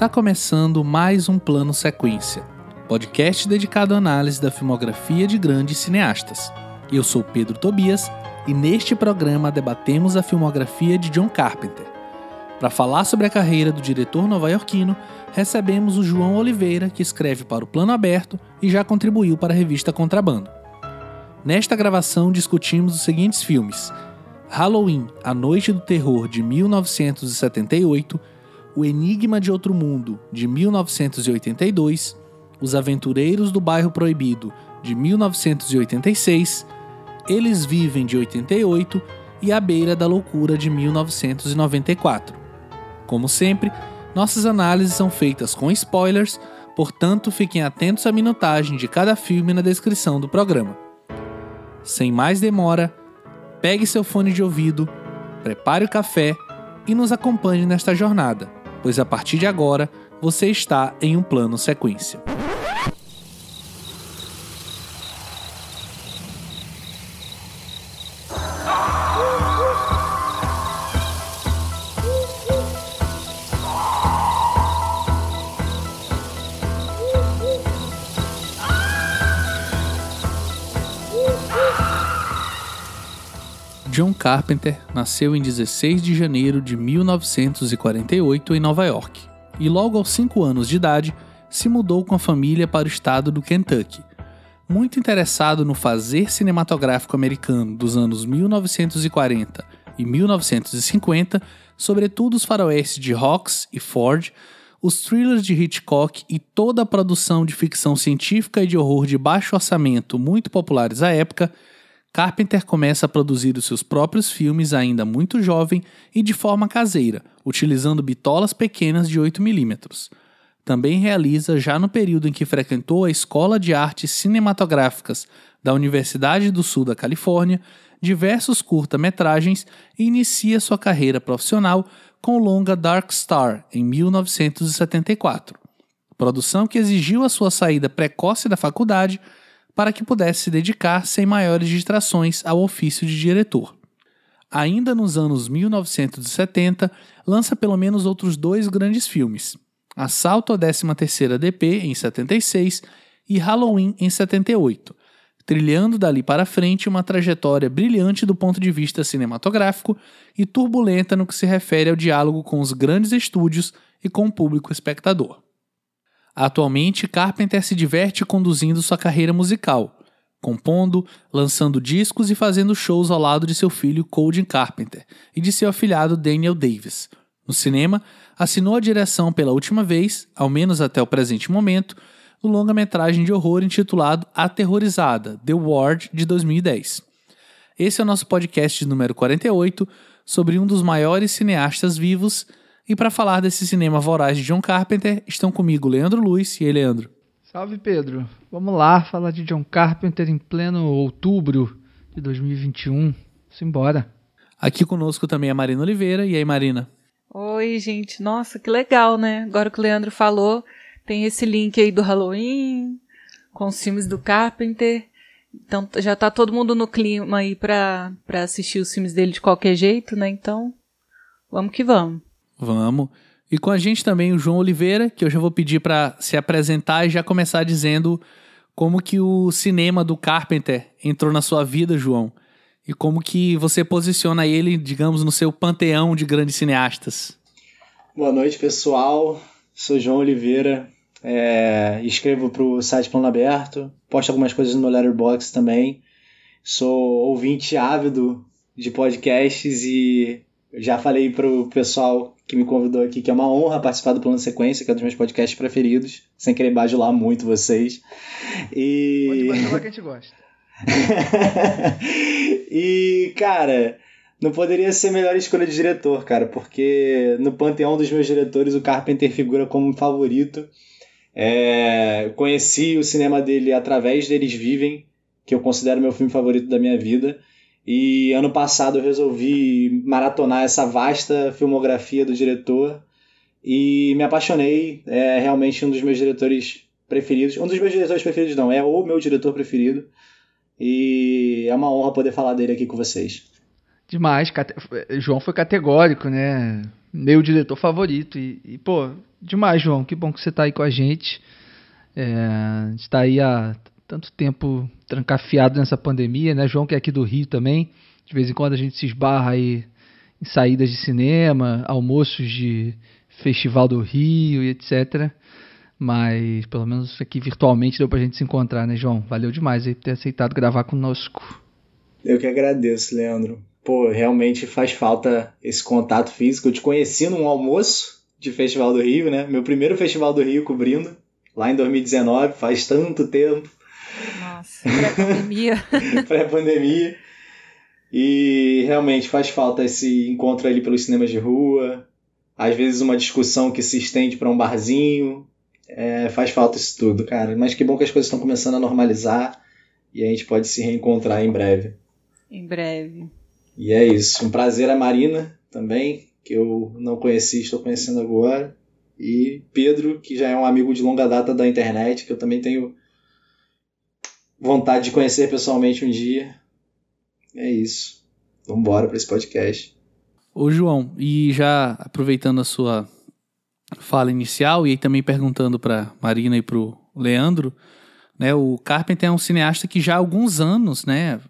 Está começando mais um Plano Sequência, podcast dedicado à análise da filmografia de grandes cineastas. Eu sou Pedro Tobias e neste programa debatemos a filmografia de John Carpenter. Para falar sobre a carreira do diretor nova-iorquino, recebemos o João Oliveira, que escreve para o Plano Aberto e já contribuiu para a revista Contrabando. Nesta gravação discutimos os seguintes filmes: Halloween, A Noite do Terror de 1978, o Enigma de Outro Mundo, de 1982, Os Aventureiros do Bairro Proibido, de 1986, Eles Vivem, de 88 e A Beira da Loucura, de 1994. Como sempre, nossas análises são feitas com spoilers, portanto fiquem atentos à minutagem de cada filme na descrição do programa. Sem mais demora, pegue seu fone de ouvido, prepare o café e nos acompanhe nesta jornada pois a partir de agora você está em um plano sequência. John Carpenter nasceu em 16 de janeiro de 1948 em Nova York e, logo aos 5 anos de idade, se mudou com a família para o estado do Kentucky. Muito interessado no fazer cinematográfico americano dos anos 1940 e 1950, sobretudo os faroestes de Hawks e Ford, os thrillers de Hitchcock e toda a produção de ficção científica e de horror de baixo orçamento muito populares à época, Carpenter começa a produzir os seus próprios filmes ainda muito jovem e de forma caseira, utilizando bitolas pequenas de 8mm. Também realiza, já no período em que frequentou a Escola de Artes Cinematográficas da Universidade do Sul da Califórnia, diversos curta-metragens e inicia sua carreira profissional com o longa Dark Star, em 1974. Produção que exigiu a sua saída precoce da faculdade para que pudesse se dedicar sem maiores distrações ao ofício de diretor. Ainda nos anos 1970, lança pelo menos outros dois grandes filmes: Assalto à 13ª DP em 76 e Halloween em 78, trilhando dali para frente uma trajetória brilhante do ponto de vista cinematográfico e turbulenta no que se refere ao diálogo com os grandes estúdios e com o público espectador. Atualmente, Carpenter se diverte conduzindo sua carreira musical, compondo, lançando discos e fazendo shows ao lado de seu filho Colin Carpenter e de seu afilhado Daniel Davis. No cinema, assinou a direção pela última vez, ao menos até o presente momento, do longa-metragem de horror intitulado Aterrorizada, The Ward, de 2010. Esse é o nosso podcast número 48 sobre um dos maiores cineastas vivos e para falar desse cinema voraz de John Carpenter, estão comigo Leandro Luiz e aí, Leandro. Salve, Pedro. Vamos lá falar de John Carpenter em pleno outubro de 2021. Simbora. Aqui conosco também a Marina Oliveira. E aí, Marina? Oi, gente. Nossa, que legal, né? Agora que o Leandro falou, tem esse link aí do Halloween, com os filmes do Carpenter. Então já tá todo mundo no clima aí pra, pra assistir os filmes dele de qualquer jeito, né? Então, vamos que vamos. Vamos. E com a gente também o João Oliveira, que eu já vou pedir para se apresentar e já começar dizendo como que o cinema do Carpenter entrou na sua vida, João. E como que você posiciona ele, digamos, no seu panteão de grandes cineastas. Boa noite, pessoal. Sou João Oliveira. É, escrevo para o site Plano Aberto. Posto algumas coisas no meu Letterboxd também. Sou ouvinte ávido de podcasts e já falei pro pessoal que me convidou aqui, que é uma honra participar do Plano Sequência, que é um dos meus podcasts preferidos, sem querer bajular muito vocês. E... Pode bajular que a gente gosta. e, cara, não poderia ser melhor escolha de diretor, cara, porque no panteão dos meus diretores o Carpenter figura como favorito. É... Conheci o cinema dele através deles Vivem, que eu considero meu filme favorito da minha vida. E ano passado eu resolvi maratonar essa vasta filmografia do diretor e me apaixonei. É realmente um dos meus diretores preferidos. Um dos meus diretores preferidos, não, é o meu diretor preferido. E é uma honra poder falar dele aqui com vocês. Demais. João foi categórico, né? Meu diretor favorito. E, e, pô, demais, João. Que bom que você tá aí com a gente. É, está aí há tanto tempo trancafiado nessa pandemia, né? João que é aqui do Rio também. De vez em quando a gente se esbarra aí em saídas de cinema, almoços de Festival do Rio e etc. Mas pelo menos aqui virtualmente deu pra gente se encontrar, né, João? Valeu demais aí por ter aceitado gravar conosco. Eu que agradeço, Leandro. Pô, realmente faz falta esse contato físico. Eu te conheci num almoço de Festival do Rio, né? Meu primeiro Festival do Rio cobrindo, lá em 2019, faz tanto tempo. Nossa, pré-pandemia. pré-pandemia. E realmente faz falta esse encontro ali pelos cinemas de rua, às vezes uma discussão que se estende para um barzinho. É, faz falta isso tudo, cara. Mas que bom que as coisas estão começando a normalizar e a gente pode se reencontrar em breve. Em breve. E é isso. Um prazer a Marina também, que eu não conheci, estou conhecendo agora. E Pedro, que já é um amigo de longa data da internet, que eu também tenho vontade de conhecer pessoalmente um dia. É isso. Vamos embora para esse podcast. Ô João, e já aproveitando a sua fala inicial e aí também perguntando para Marina e para o Leandro, né, o Carpenter é um cineasta que já há alguns anos, né,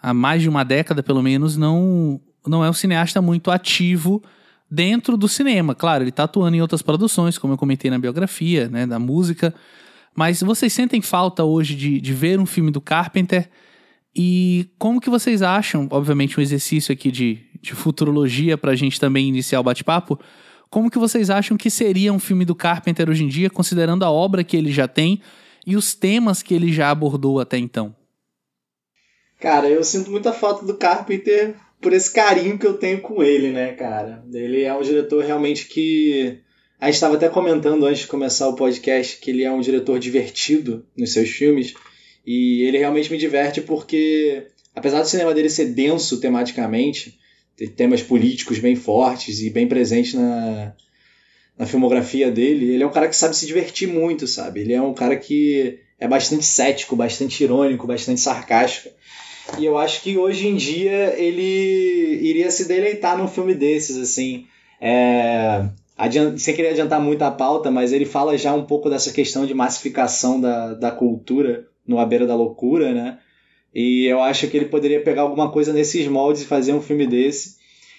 há mais de uma década pelo menos, não não é um cineasta muito ativo dentro do cinema. Claro, ele está atuando em outras produções, como eu comentei na biografia, né, da música. Mas vocês sentem falta hoje de, de ver um filme do Carpenter e como que vocês acham, obviamente um exercício aqui de, de futurologia para a gente também iniciar o bate-papo, como que vocês acham que seria um filme do Carpenter hoje em dia, considerando a obra que ele já tem e os temas que ele já abordou até então? Cara, eu sinto muita falta do Carpenter por esse carinho que eu tenho com ele, né, cara? Ele é um diretor realmente que. A gente estava até comentando antes de começar o podcast que ele é um diretor divertido nos seus filmes. E ele realmente me diverte porque, apesar do cinema dele ser denso tematicamente, ter temas políticos bem fortes e bem presentes na, na filmografia dele, ele é um cara que sabe se divertir muito, sabe? Ele é um cara que é bastante cético, bastante irônico, bastante sarcástico. E eu acho que hoje em dia ele iria se deleitar num filme desses, assim. É, adiant, sem querer adiantar muito a pauta, mas ele fala já um pouco dessa questão de massificação da, da cultura no A Beira da Loucura, né? E eu acho que ele poderia pegar alguma coisa nesses moldes e fazer um filme desse.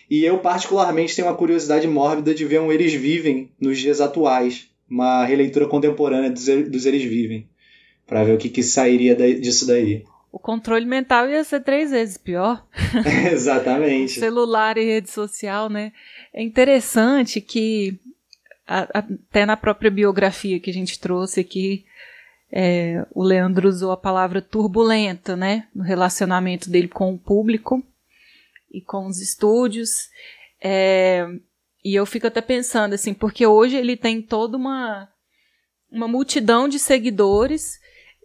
E eu, particularmente, tenho uma curiosidade mórbida de ver um Eles Vivem nos dias atuais. Uma releitura contemporânea dos, dos Eles Vivem. para ver o que, que sairia disso daí. O controle mental ia ser três vezes pior. Exatamente. Celular e rede social, né? É interessante que, até na própria biografia que a gente trouxe aqui, é, o Leandro usou a palavra turbulenta, né, no relacionamento dele com o público e com os estúdios. É, e eu fico até pensando assim, porque hoje ele tem toda uma uma multidão de seguidores,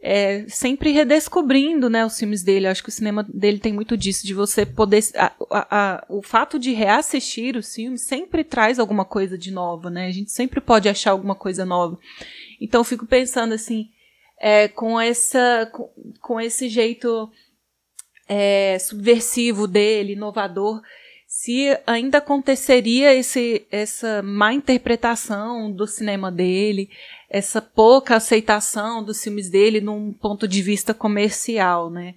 é, sempre redescobrindo, né, os filmes dele. Eu acho que o cinema dele tem muito disso, de você poder, a, a, a, o fato de reassistir os filmes sempre traz alguma coisa de nova, né? A gente sempre pode achar alguma coisa nova. Então eu fico pensando assim, é, com, essa, com, com esse jeito é, subversivo dele, inovador, se ainda aconteceria esse, essa má interpretação do cinema dele, essa pouca aceitação dos filmes dele num ponto de vista comercial, né?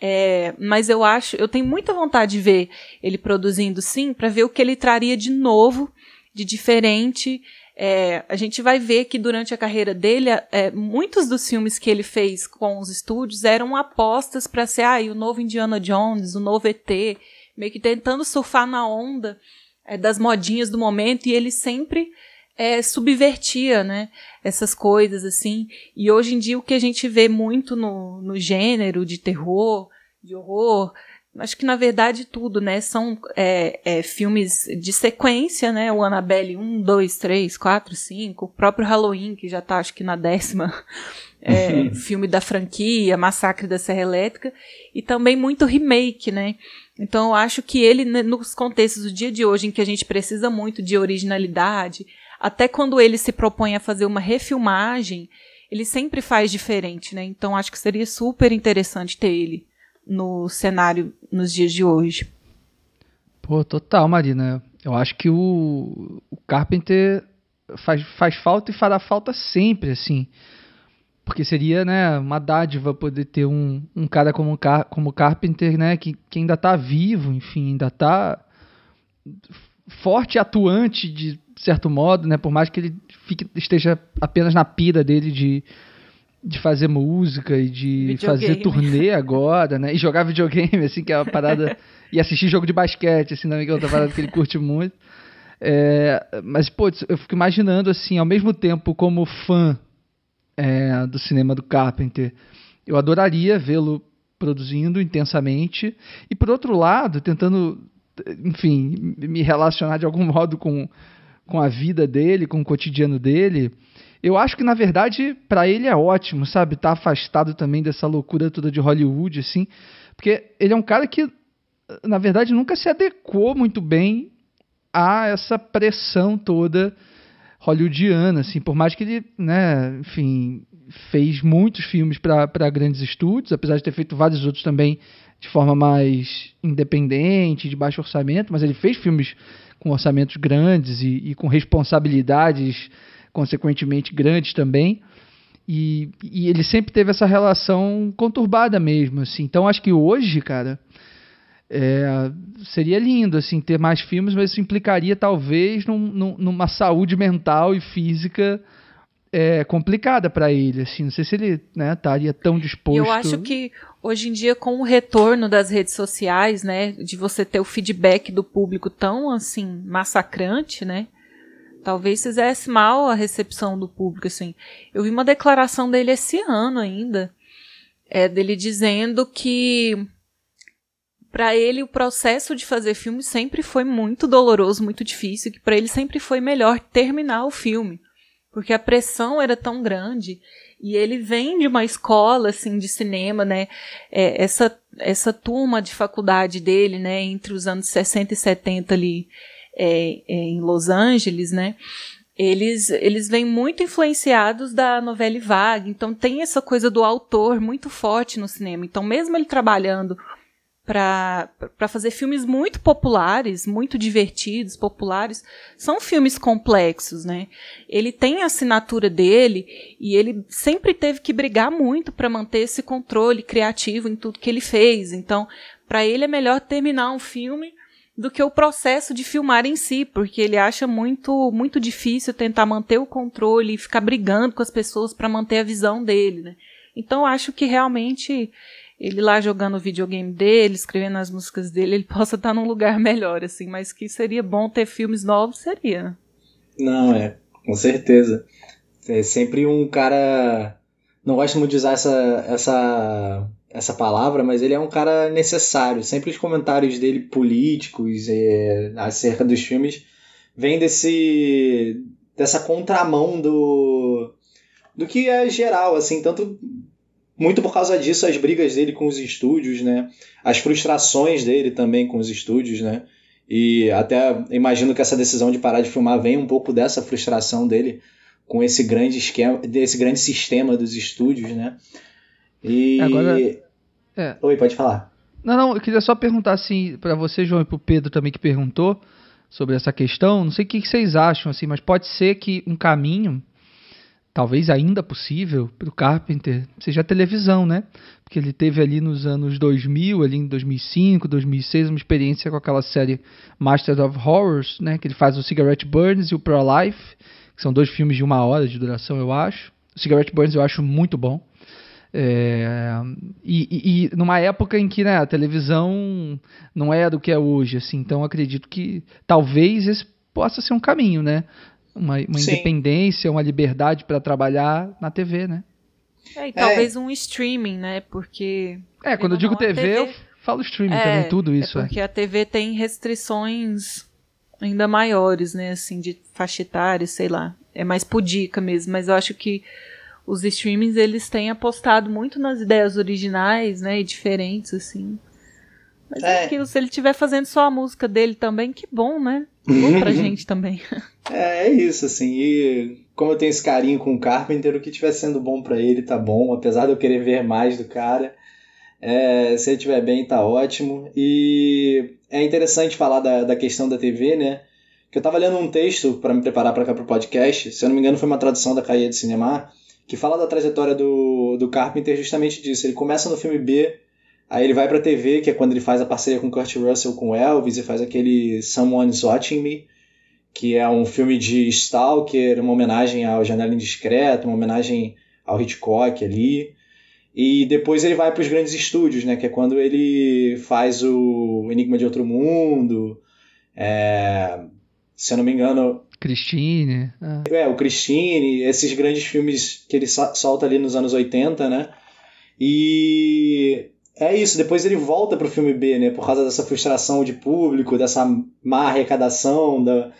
É, mas eu acho, eu tenho muita vontade de ver ele produzindo sim, para ver o que ele traria de novo, de diferente, é, a gente vai ver que durante a carreira dele, é, muitos dos filmes que ele fez com os estúdios eram apostas para ser ah, o novo Indiana Jones, o novo ET, meio que tentando surfar na onda é, das modinhas do momento, e ele sempre é, subvertia né, essas coisas assim. E hoje em dia o que a gente vê muito no, no gênero de terror, de horror, acho que na verdade tudo, né? São é, é, filmes de sequência, né? O Annabelle 1, 2, 3, 4, 5, o próprio Halloween, que já tá acho que na décima é, filme da franquia, Massacre da Serra Elétrica, e também muito remake, né? Então eu acho que ele, né, nos contextos do dia de hoje, em que a gente precisa muito de originalidade, até quando ele se propõe a fazer uma refilmagem, ele sempre faz diferente, né? Então acho que seria super interessante ter ele no cenário nos dias de hoje. Pô, total, Marina. Eu acho que o, o Carpenter faz, faz falta e fará falta sempre, assim. Porque seria, né, uma dádiva poder ter um, um cara como, como Carpenter, né, que, que ainda está vivo, enfim, ainda está forte e atuante de certo modo, né, por mais que ele fique, esteja apenas na pira dele de, de fazer música e de videogame. fazer turnê agora, né, e jogar videogame, assim, que é uma parada, e assistir jogo de basquete, assim, também que é outra parada que ele curte muito. É, mas, pô, eu fico imaginando, assim, ao mesmo tempo como fã é, do cinema do Carpenter, eu adoraria vê-lo produzindo intensamente. E, por outro lado, tentando, enfim, me relacionar de algum modo com, com a vida dele, com o cotidiano dele, eu acho que, na verdade, para ele é ótimo, sabe? Tá afastado também dessa loucura toda de Hollywood, assim. Porque ele é um cara que, na verdade, nunca se adequou muito bem há essa pressão toda hollywoodiana, assim, por mais que ele, né, enfim, fez muitos filmes para grandes estúdios, apesar de ter feito vários outros também de forma mais independente, de baixo orçamento, mas ele fez filmes com orçamentos grandes e, e com responsabilidades consequentemente grandes também. E, e, ele sempre teve essa relação conturbada mesmo, assim. Então acho que hoje, cara, é, seria lindo assim ter mais filmes, mas isso implicaria talvez num, num, numa saúde mental e física é, complicada para ele. Assim, não sei se ele né, estaria tão disposto. Eu acho que hoje em dia, com o retorno das redes sociais, né, de você ter o feedback do público tão assim massacrante, né? Talvez fizesse mal a recepção do público, assim. Eu vi uma declaração dele esse ano ainda, é, dele dizendo que para ele o processo de fazer filme sempre foi muito doloroso, muito difícil, que para ele sempre foi melhor terminar o filme, porque a pressão era tão grande e ele vem de uma escola assim de cinema, né? É, essa essa turma de faculdade dele, né, entre os anos 60 e 70 ali é, é, em Los Angeles, né? Eles, eles vêm muito influenciados da novela vague, então tem essa coisa do autor muito forte no cinema. Então, mesmo ele trabalhando para fazer filmes muito populares, muito divertidos, populares. São filmes complexos, né? Ele tem a assinatura dele e ele sempre teve que brigar muito para manter esse controle criativo em tudo que ele fez. Então, para ele é melhor terminar um filme do que o processo de filmar em si, porque ele acha muito muito difícil tentar manter o controle e ficar brigando com as pessoas para manter a visão dele, né? Então, acho que realmente ele lá jogando o videogame dele, escrevendo as músicas dele, ele possa estar num lugar melhor, assim, mas que seria bom ter filmes novos, seria. Não, é, com certeza. É sempre um cara. Não gosto muito de usar essa, essa, essa palavra, mas ele é um cara necessário. Sempre os comentários dele políticos é, acerca dos filmes vêm desse, dessa contramão do, do que é geral, assim, tanto muito por causa disso, as brigas dele com os estúdios, né? As frustrações dele também com os estúdios, né? E até imagino que essa decisão de parar de filmar vem um pouco dessa frustração dele com esse grande esquema, desse grande sistema dos estúdios, né? E agora é. Oi, pode falar. Não, não, eu queria só perguntar assim para você, João, e para o Pedro também que perguntou sobre essa questão. Não sei o que vocês acham assim, mas pode ser que um caminho talvez ainda possível para o Carpenter seja a televisão, né? Porque ele teve ali nos anos 2000, ali em 2005, 2006, uma experiência com aquela série Masters of Horrors, né? Que ele faz o Cigarette Burns e o Pro Life, que são dois filmes de uma hora de duração, eu acho. O Cigarette Burns eu acho muito bom. É, e, e, numa época em que né, a televisão não é do que é hoje, assim, então acredito que talvez esse possa ser um caminho, né? Uma, uma independência, uma liberdade para trabalhar na TV, né? É, e talvez é. um streaming, né? Porque. É, quando eu digo TV, TV, eu falo streaming é, também, tudo isso. É porque a TV tem restrições ainda maiores, né? Assim, de faixa etária, sei lá. É mais pudica mesmo, mas eu acho que os streamings eles têm apostado muito nas ideias originais, né? E diferentes, assim. Mas é, é aquilo, se ele estiver fazendo só a música dele também, que bom, né? Bom pra gente também. É, é isso, assim. E como eu tenho esse carinho com o Carpenter, o que estiver sendo bom para ele tá bom, apesar de eu querer ver mais do cara. É, se ele estiver bem, tá ótimo. E é interessante falar da, da questão da TV, né? Que eu tava lendo um texto para me preparar para cá pro podcast, se eu não me engano foi uma tradução da Caia de Cinema, que fala da trajetória do, do Carpenter justamente disso. Ele começa no filme B, aí ele vai pra TV, que é quando ele faz a parceria com Kurt Russell com Elvis e faz aquele Someone's Watching Me, que é um filme de Stalker, uma homenagem ao Janela Indiscreta, uma homenagem ao Hitchcock ali. E depois ele vai para os grandes estúdios, né? Que é quando ele faz o Enigma de Outro Mundo. É, se eu não me engano. Christine. Ah. É, o Christine, esses grandes filmes que ele solta ali nos anos 80, né? E é isso, depois ele volta pro filme B, né? Por causa dessa frustração de público, dessa má arrecadação, da,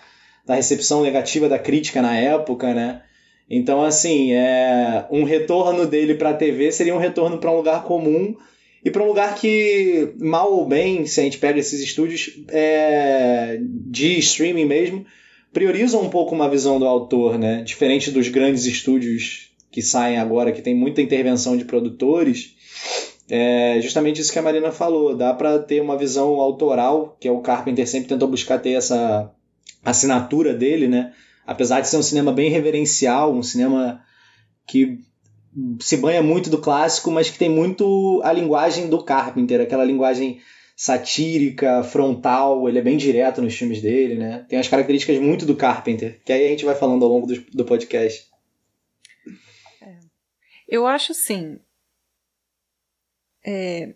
da recepção negativa da crítica na época, né? Então, assim, é, um retorno dele para a TV seria um retorno para um lugar comum e para um lugar que, mal ou bem, se a gente pega esses estúdios é, de streaming mesmo, priorizam um pouco uma visão do autor, né? Diferente dos grandes estúdios que saem agora, que tem muita intervenção de produtores. É justamente isso que a Marina falou. Dá para ter uma visão autoral, que é o Carpenter sempre tentou buscar ter essa assinatura dele, né? apesar de ser um cinema bem reverencial, um cinema que se banha muito do clássico, mas que tem muito a linguagem do Carpenter, aquela linguagem satírica, frontal, ele é bem direto nos filmes dele, né? Tem as características muito do Carpenter, que aí a gente vai falando ao longo do, do podcast. É. Eu acho assim. É,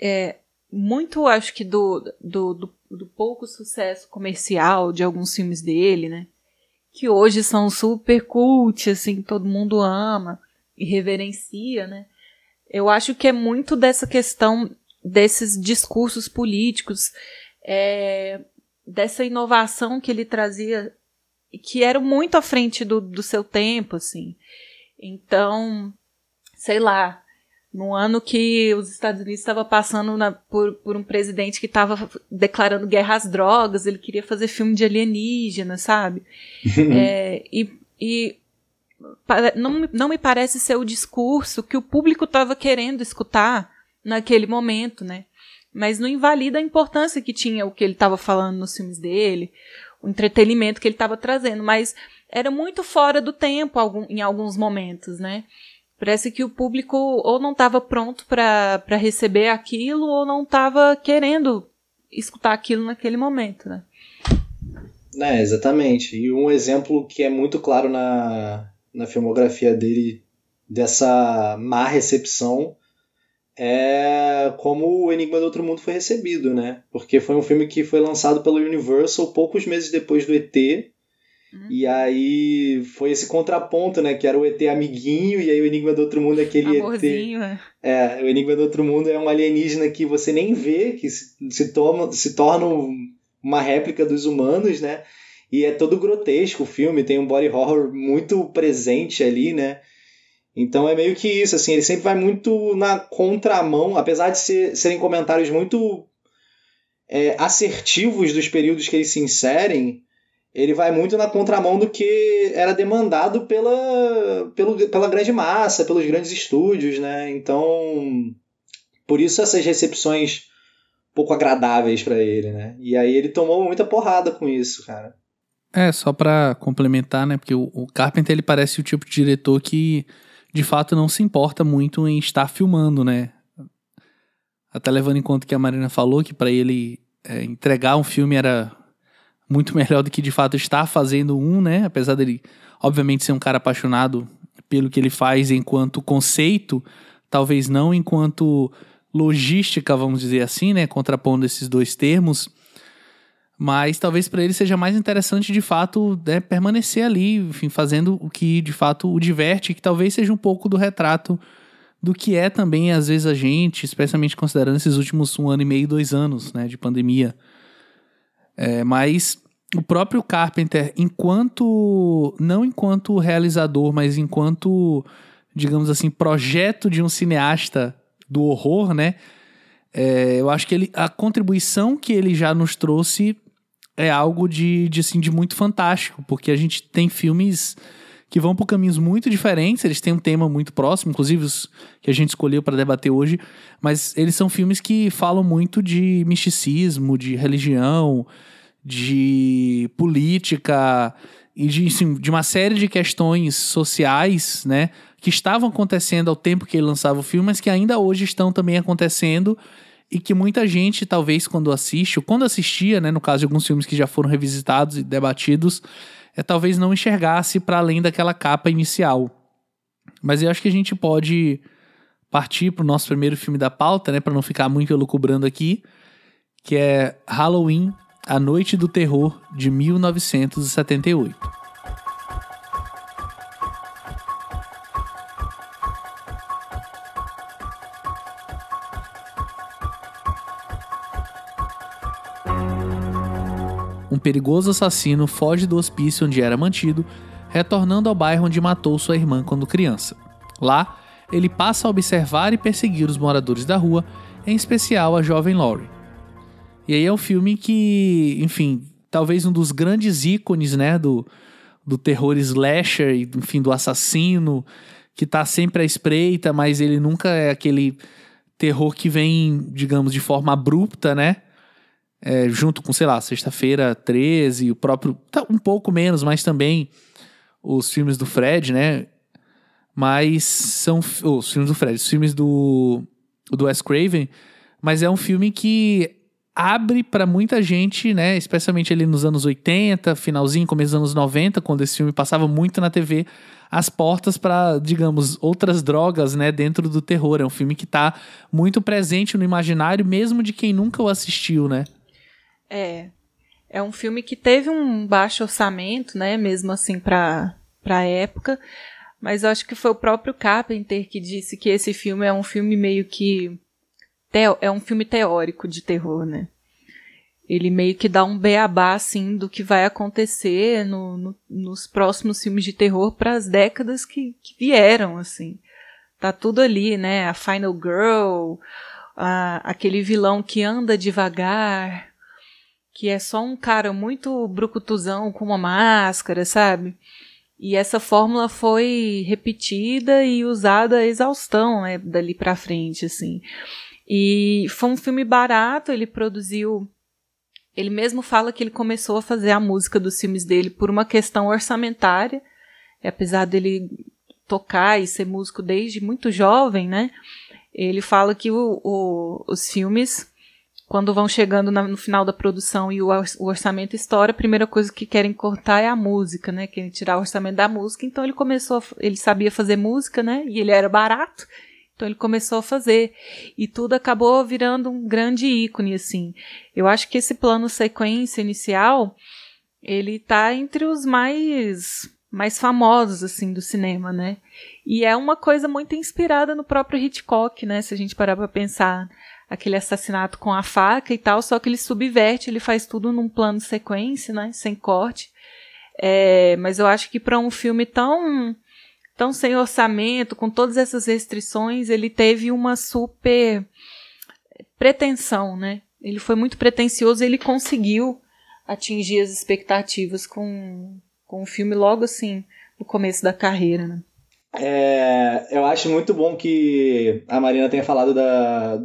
é, muito acho que do, do, do, do pouco sucesso comercial de alguns filmes dele, né? que hoje são super cult, assim, todo mundo ama e reverencia, né? Eu acho que é muito dessa questão desses discursos políticos, é, dessa inovação que ele trazia, que era muito à frente do, do seu tempo, assim. Então, sei lá, no ano que os Estados Unidos estava passando na, por, por um presidente que estava declarando guerra às drogas, ele queria fazer filme de alienígena, sabe? é, e, e não, não me parece ser o discurso que o público estava querendo escutar naquele momento, né? Mas não invalida a importância que tinha o que ele estava falando nos filmes dele, o entretenimento que ele estava trazendo, mas era muito fora do tempo em alguns momentos, né? Parece que o público ou não estava pronto para receber aquilo ou não estava querendo escutar aquilo naquele momento, né? É, exatamente. E um exemplo que é muito claro na, na filmografia dele dessa má recepção é como o Enigma do Outro Mundo foi recebido, né? Porque foi um filme que foi lançado pelo Universal poucos meses depois do ET Uhum. E aí foi esse contraponto, né? Que era o ET amiguinho, e aí o Enigma do Outro Mundo é aquele Amorzinho, ET. É. é, o Enigma do Outro Mundo é um alienígena que você nem vê, que se, se, toma, se torna uma réplica dos humanos, né? E é todo grotesco o filme, tem um body horror muito presente ali, né? Então é meio que isso, assim, ele sempre vai muito na contramão, apesar de ser, serem comentários muito é, assertivos dos períodos que eles se inserem, ele vai muito na contramão do que era demandado pela, pelo, pela grande massa, pelos grandes estúdios, né? Então, por isso essas recepções pouco agradáveis para ele, né? E aí ele tomou muita porrada com isso, cara. É, só para complementar, né? Porque o, o Carpenter ele parece o tipo de diretor que de fato não se importa muito em estar filmando, né? Até levando em conta que a Marina falou que para ele é, entregar um filme era muito melhor do que de fato estar fazendo um, né? Apesar dele, obviamente, ser um cara apaixonado pelo que ele faz enquanto conceito, talvez não enquanto logística, vamos dizer assim, né? Contrapondo esses dois termos. Mas talvez para ele seja mais interessante de fato né, permanecer ali, enfim, fazendo o que de fato o diverte, que talvez seja um pouco do retrato do que é também, às vezes, a gente, especialmente considerando esses últimos um ano e meio, dois anos né, de pandemia. É, mas o próprio Carpenter, enquanto. não enquanto realizador, mas enquanto, digamos assim, projeto de um cineasta do horror, né? É, eu acho que ele, a contribuição que ele já nos trouxe é algo de, de, assim, de muito fantástico, porque a gente tem filmes que vão por caminhos muito diferentes, eles têm um tema muito próximo, inclusive os que a gente escolheu para debater hoje, mas eles são filmes que falam muito de misticismo, de religião, de política e de, assim, de uma série de questões sociais, né, que estavam acontecendo ao tempo que ele lançava o filme, mas que ainda hoje estão também acontecendo e que muita gente, talvez, quando assiste, ou quando assistia, né, no caso de alguns filmes que já foram revisitados e debatidos, é, talvez não enxergasse para além daquela capa inicial. Mas eu acho que a gente pode partir para o nosso primeiro filme da pauta, né, para não ficar muito elucubrando aqui, que é Halloween, A Noite do Terror, de 1978. Perigoso assassino foge do hospício onde era mantido, retornando ao bairro onde matou sua irmã quando criança. Lá, ele passa a observar e perseguir os moradores da rua, em especial a jovem Laurie. E aí é um filme que, enfim, talvez um dos grandes ícones, né, do, do terror slasher, enfim, do assassino, que tá sempre à espreita, mas ele nunca é aquele terror que vem, digamos, de forma abrupta, né? É, junto com, sei lá, Sexta-feira 13, o próprio. Tá, um pouco menos, mas também os filmes do Fred, né? Mas são. Oh, os filmes do Fred, os filmes do, do Wes Craven. Mas é um filme que abre para muita gente, né? Especialmente ali nos anos 80, finalzinho, começo dos anos 90, quando esse filme passava muito na TV, as portas para, digamos, outras drogas, né, dentro do terror. É um filme que tá muito presente no imaginário, mesmo de quem nunca o assistiu, né? É. É um filme que teve um baixo orçamento, né? Mesmo assim, para a época. Mas eu acho que foi o próprio Carpenter que disse que esse filme é um filme meio que. é um filme teórico de terror, né? Ele meio que dá um beabá, assim, do que vai acontecer no, no, nos próximos filmes de terror para as décadas que, que vieram, assim. Tá tudo ali, né? A Final Girl, a, aquele vilão que anda devagar, que é só um cara muito brucutuzão com uma máscara, sabe? E essa fórmula foi repetida e usada a exaustão, né, dali para frente, assim. E foi um filme barato, ele produziu. Ele mesmo fala que ele começou a fazer a música dos filmes dele por uma questão orçamentária, apesar dele tocar e ser músico desde muito jovem, né? Ele fala que o, o, os filmes quando vão chegando na, no final da produção e o, o, orçamento estoura, a primeira coisa que querem cortar é a música, né? Querem tirar o orçamento da música. Então ele começou, a, ele sabia fazer música, né? E ele era barato. Então ele começou a fazer. E tudo acabou virando um grande ícone, assim. Eu acho que esse plano sequência inicial, ele tá entre os mais mais famosos assim do cinema, né? E é uma coisa muito inspirada no próprio Hitchcock, né? Se a gente parar para pensar aquele assassinato com a faca e tal, só que ele subverte, ele faz tudo num plano sequência, né, sem corte. É, mas eu acho que para um filme tão tão sem orçamento, com todas essas restrições, ele teve uma super pretensão, né? Ele foi muito pretensioso, ele conseguiu atingir as expectativas com, com o filme logo assim no começo da carreira, né? É, eu acho muito bom que a Marina tenha falado da,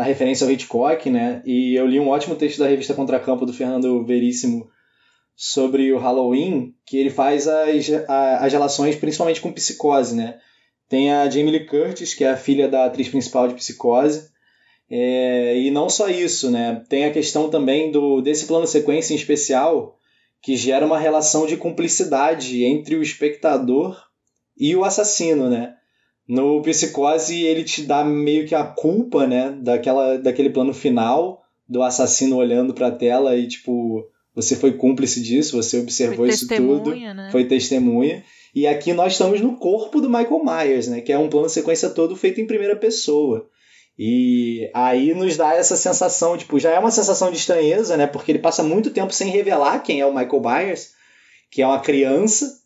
na referência ao Hitchcock, né? E eu li um ótimo texto da revista Contracampo do Fernando Veríssimo sobre o Halloween, que ele faz as, as relações principalmente com psicose, né? Tem a Jamie Lee Curtis, que é a filha da atriz principal de Psicose, é, e não só isso, né? Tem a questão também do desse plano sequência em especial, que gera uma relação de cumplicidade entre o espectador e o assassino, né? No Psicose, ele te dá meio que a culpa, né, daquela, daquele plano final do assassino olhando para a tela e tipo, você foi cúmplice disso, você observou isso tudo, né? foi testemunha. E aqui nós estamos no corpo do Michael Myers, né, que é um plano sequência todo feito em primeira pessoa. E aí nos dá essa sensação, tipo, já é uma sensação de estranheza, né, porque ele passa muito tempo sem revelar quem é o Michael Myers, que é uma criança,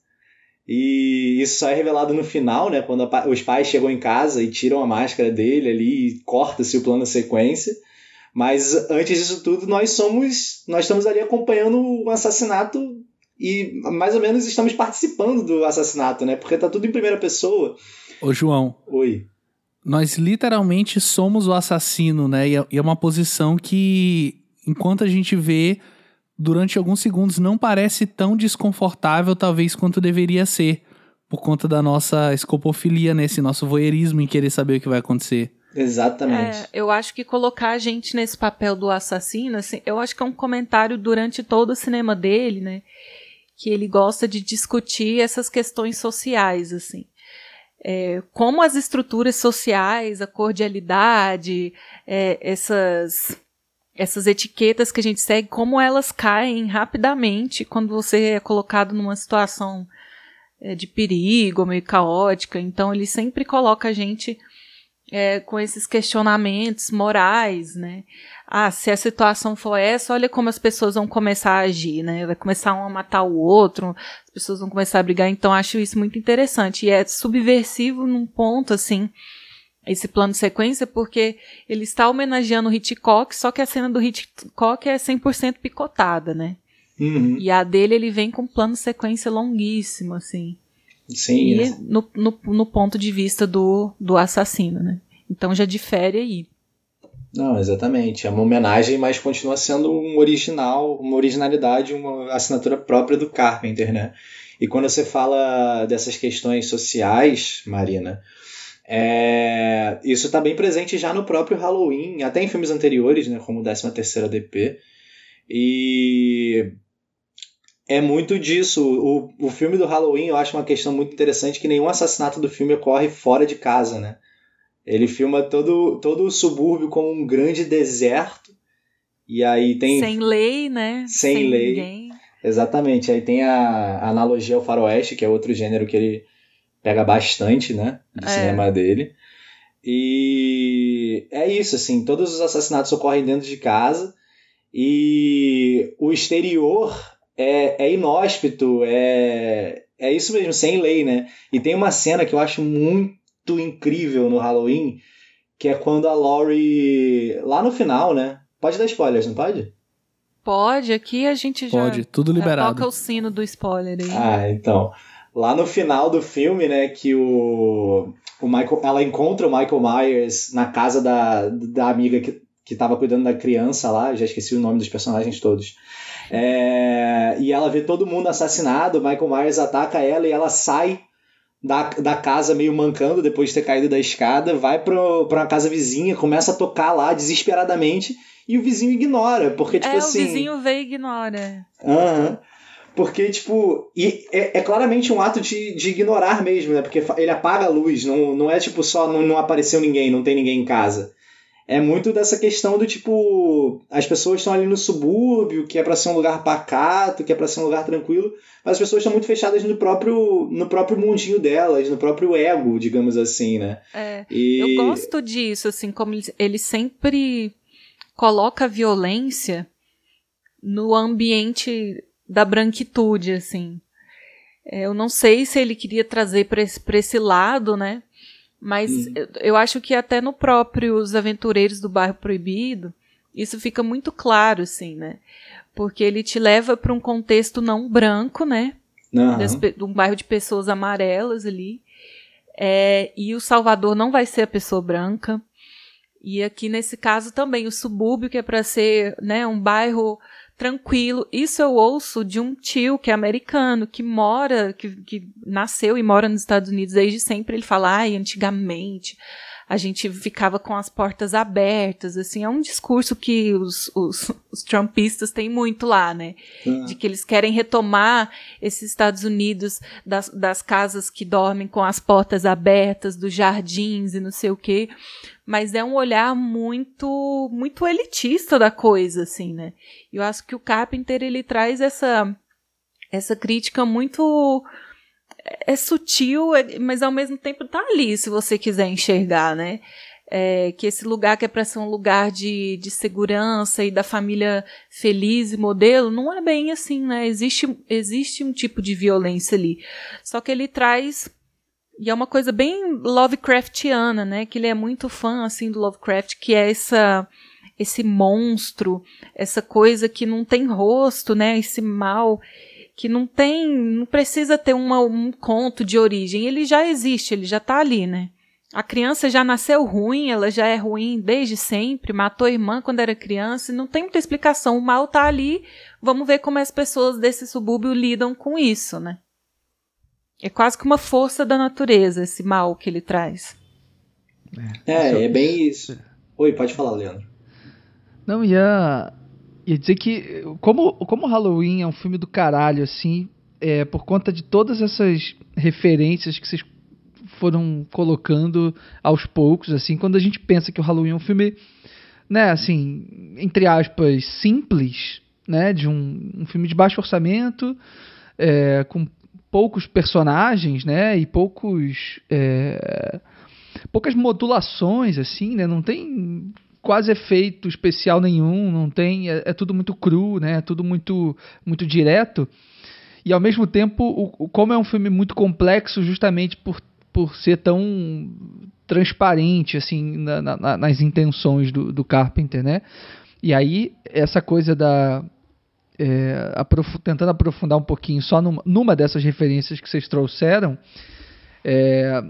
e isso só é revelado no final, né? Quando a, os pais chegam em casa e tiram a máscara dele ali e corta-se o plano sequência. Mas antes disso tudo, nós somos. Nós estamos ali acompanhando um assassinato e mais ou menos estamos participando do assassinato, né? Porque tá tudo em primeira pessoa. Ô, João. Oi. Nós literalmente somos o assassino, né? E é, é uma posição que, enquanto a gente vê, durante alguns segundos não parece tão desconfortável, talvez, quanto deveria ser. Por conta da nossa escopofilia, nesse né? nosso voyeurismo em querer saber o que vai acontecer. Exatamente. É, eu acho que colocar a gente nesse papel do assassino, assim, eu acho que é um comentário durante todo o cinema dele, né? Que ele gosta de discutir essas questões sociais, assim. É, como as estruturas sociais, a cordialidade, é, essas essas etiquetas que a gente segue, como elas caem rapidamente quando você é colocado numa situação é, de perigo, meio caótica. Então ele sempre coloca a gente é, com esses questionamentos morais, né? Ah, se a situação for essa, olha como as pessoas vão começar a agir, né? Vai começar um a matar o outro, as pessoas vão começar a brigar. Então acho isso muito interessante e é subversivo num ponto assim esse plano de sequência, porque ele está homenageando o Hitchcock, só que a cena do Hitchcock é 100% picotada, né? Uhum. E a dele ele vem com um plano de sequência longuíssimo, assim. Sim. E é. no, no, no, ponto de vista do, do assassino, né? Então já difere aí. Não, exatamente. É uma homenagem, mas continua sendo um original, uma originalidade, uma assinatura própria do Carpenter, né? E quando você fala dessas questões sociais, Marina, é, isso está bem presente já no próprio Halloween, até em filmes anteriores, né, como 13ª DP. E é muito disso. O, o filme do Halloween eu acho uma questão muito interessante que nenhum assassinato do filme ocorre fora de casa, né? Ele filma todo, todo o subúrbio como um grande deserto. E aí tem. Sem lei, né? Sem, Sem lei. Ninguém. Exatamente. Aí tem a, a analogia ao faroeste, que é outro gênero que ele pega bastante, né, do é. cinema dele. E é isso, assim, todos os assassinatos ocorrem dentro de casa e o exterior é, é inóspito, é, é isso mesmo, sem lei, né? E tem uma cena que eu acho muito incrível no Halloween, que é quando a Laurie, lá no final, né? Pode dar spoilers, não pode? Pode, aqui a gente já. Pode, tudo liberado. Toca o sino do spoiler aí. Ah, então. Lá no final do filme, né, que o, o Michael, ela encontra o Michael Myers na casa da, da amiga que, que tava cuidando da criança lá, já esqueci o nome dos personagens todos. É, e ela vê todo mundo assassinado, o Michael Myers ataca ela e ela sai da, da casa meio mancando depois de ter caído da escada, vai pro, pra uma casa vizinha, começa a tocar lá desesperadamente e o vizinho ignora, porque tipo é, assim... o vizinho vê e ignora. Aham. Uhum. Porque, tipo, e é, é, claramente um ato de, de ignorar mesmo, né? Porque ele apaga a luz, não, não é tipo só não, não apareceu ninguém, não tem ninguém em casa. É muito dessa questão do tipo, as pessoas estão ali no subúrbio, que é para ser um lugar pacato, que é para ser um lugar tranquilo, mas as pessoas estão muito fechadas no próprio, no próprio mundinho delas, no próprio ego, digamos assim, né? É, e... Eu gosto disso, assim, como ele, ele sempre coloca a violência no ambiente da branquitude, assim. É, eu não sei se ele queria trazer para esse, esse lado, né? Mas uhum. eu, eu, acho que até no próprio Os Aventureiros do Bairro Proibido, isso fica muito claro, assim, né? Porque ele te leva para um contexto não branco, né? Uhum. De um bairro de pessoas amarelas ali. É, e o Salvador não vai ser a pessoa branca. E aqui nesse caso também o subúrbio que é para ser, né, um bairro tranquilo. Isso eu ouço de um tio que é americano, que mora, que, que nasceu e mora nos Estados Unidos desde sempre. Ele fala, ai, antigamente a gente ficava com as portas abertas, assim, é um discurso que os, os, os trumpistas têm muito lá, né? Uhum. De que eles querem retomar esses Estados Unidos das, das casas que dormem com as portas abertas, dos jardins e não sei o quê mas é um olhar muito muito elitista da coisa, assim, né? Eu acho que o Carpenter ele traz essa essa crítica muito é, é sutil, é, mas ao mesmo tempo tá ali se você quiser enxergar, né? É, que esse lugar que é para ser um lugar de, de segurança e da família feliz e modelo, não é bem assim, né? Existe, existe um tipo de violência ali. Só que ele traz e é uma coisa bem Lovecraftiana, né? Que ele é muito fã assim do Lovecraft, que é essa esse monstro, essa coisa que não tem rosto, né? Esse mal que não tem, não precisa ter uma, um conto de origem, ele já existe, ele já está ali, né? A criança já nasceu ruim, ela já é ruim desde sempre, matou a irmã quando era criança, não tem muita explicação. O mal está ali, vamos ver como as pessoas desse subúrbio lidam com isso, né? É quase que uma força da natureza esse mal que ele traz. É, é, é bem isso. Oi, pode falar, Leandro. Não, ia, ia dizer que, como, como Halloween é um filme do caralho, assim, é, por conta de todas essas referências que vocês foram colocando aos poucos, assim, quando a gente pensa que o Halloween é um filme, né, assim, entre aspas, simples, né, de um, um filme de baixo orçamento, é, com poucos personagens, né, e poucos é, poucas modulações, assim, né, não tem quase efeito especial nenhum, não tem, é, é tudo muito cru, né, é tudo muito muito direto. E ao mesmo tempo, o, como é um filme muito complexo, justamente por por ser tão transparente assim na, na, nas intenções do, do, Carpenter, né? E aí essa coisa da é, aprof tentando aprofundar um pouquinho só numa, numa, dessas referências que vocês trouxeram, é,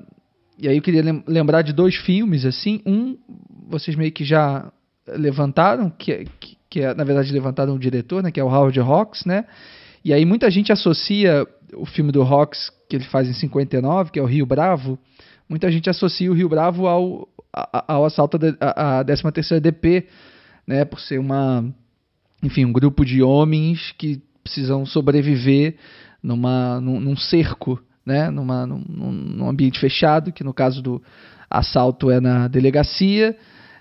e aí eu queria lembrar de dois filmes assim, um vocês meio que já levantaram, que, é, que, que é, na verdade levantaram o diretor, né? Que é o Howard Hawks, né? E aí muita gente associa o filme do Hawks que ele faz em 59, que é o Rio Bravo, muita gente associa o Rio Bravo ao, ao assalto à 13ª DP, né, por ser uma, enfim, um grupo de homens que precisam sobreviver numa, num, num cerco, né, numa, num, num, ambiente fechado, que no caso do assalto é na delegacia,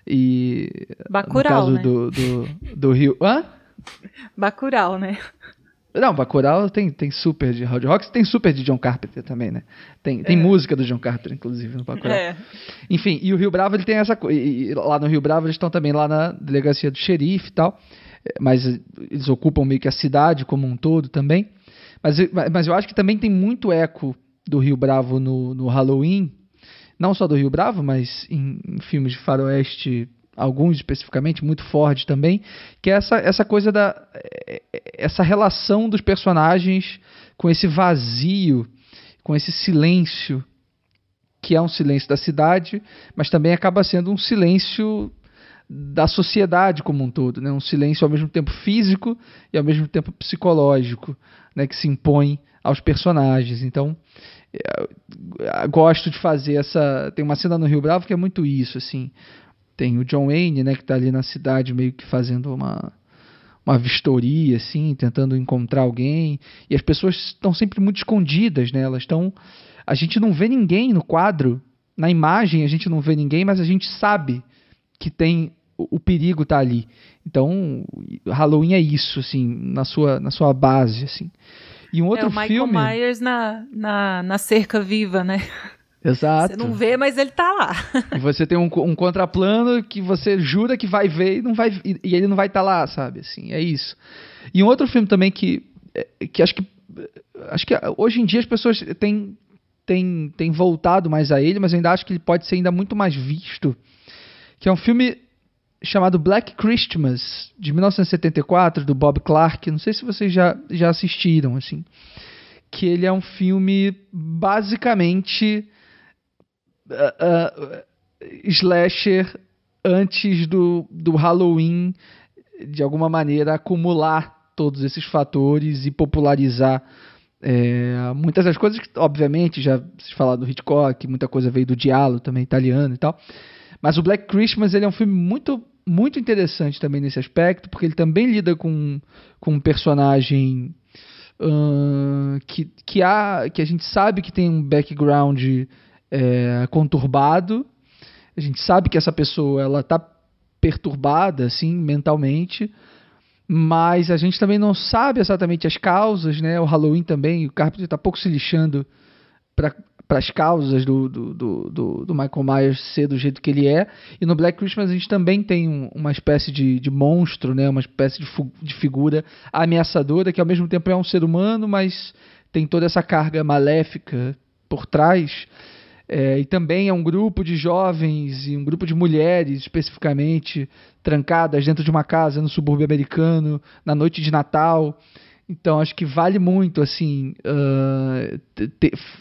e Bacurau, no caso né? do, do, do Rio... Hã? Bacurau, né? Não, Bacurau tem, tem super de Howard Hawks, tem super de John Carpenter também, né? Tem, tem é. música do John Carpenter, inclusive, no Bacurau. É. Enfim, e o Rio Bravo, ele tem essa coisa. Lá no Rio Bravo, eles estão também lá na delegacia do xerife e tal, mas eles ocupam meio que a cidade como um todo também. Mas, mas eu acho que também tem muito eco do Rio Bravo no, no Halloween, não só do Rio Bravo, mas em, em filmes de faroeste alguns especificamente, muito Ford também, que é essa, essa coisa da. essa relação dos personagens com esse vazio, com esse silêncio, que é um silêncio da cidade, mas também acaba sendo um silêncio da sociedade como um todo, né? um silêncio ao mesmo tempo físico e ao mesmo tempo psicológico, né? que se impõe aos personagens. Então, gosto de fazer essa. Tem uma cena no Rio Bravo que é muito isso, assim. Tem o John Wayne, né, que está ali na cidade meio que fazendo uma, uma vistoria, assim, tentando encontrar alguém. E as pessoas estão sempre muito escondidas, né? Elas estão. A gente não vê ninguém no quadro, na imagem a gente não vê ninguém, mas a gente sabe que tem o, o perigo tá ali. Então, Halloween é isso, assim, na sua, na sua base, assim. E um outro é o Michael filme. Myers na, na, na cerca viva, né? Exato. Você não vê, mas ele tá lá. e você tem um, um contraplano que você jura que vai ver e, não vai, e, e ele não vai estar tá lá, sabe? Assim, é isso. E um outro filme também que, é, que acho que acho que hoje em dia as pessoas têm, têm, têm voltado mais a ele, mas eu ainda acho que ele pode ser ainda muito mais visto, que é um filme chamado Black Christmas, de 1974, do Bob Clark. Não sei se vocês já, já assistiram, assim. Que ele é um filme basicamente uh, slasher antes do, do Halloween, de alguma maneira, acumular todos esses fatores e popularizar é, muitas das coisas que, obviamente, já se falar do Hitchcock, muita coisa veio do Diallo, também italiano e tal. Mas o Black Christmas ele é um filme muito, muito interessante também nesse aspecto, porque ele também lida com, com um personagem uh, que, que, há, que a gente sabe que tem um background é, conturbado. A gente sabe que essa pessoa ela está perturbada assim mentalmente, mas a gente também não sabe exatamente as causas, né? O Halloween também, o Carpenter está pouco se lixando para as causas do, do, do, do, Michael Myers ser do jeito que ele é. E no Black Christmas a gente também tem um, uma espécie de, de monstro, né? uma espécie de, de figura ameaçadora que ao mesmo tempo é um ser humano, mas tem toda essa carga maléfica por trás. É, e também é um grupo de jovens e um grupo de mulheres, especificamente, trancadas dentro de uma casa no subúrbio americano, na noite de Natal. Então acho que vale muito assim uh,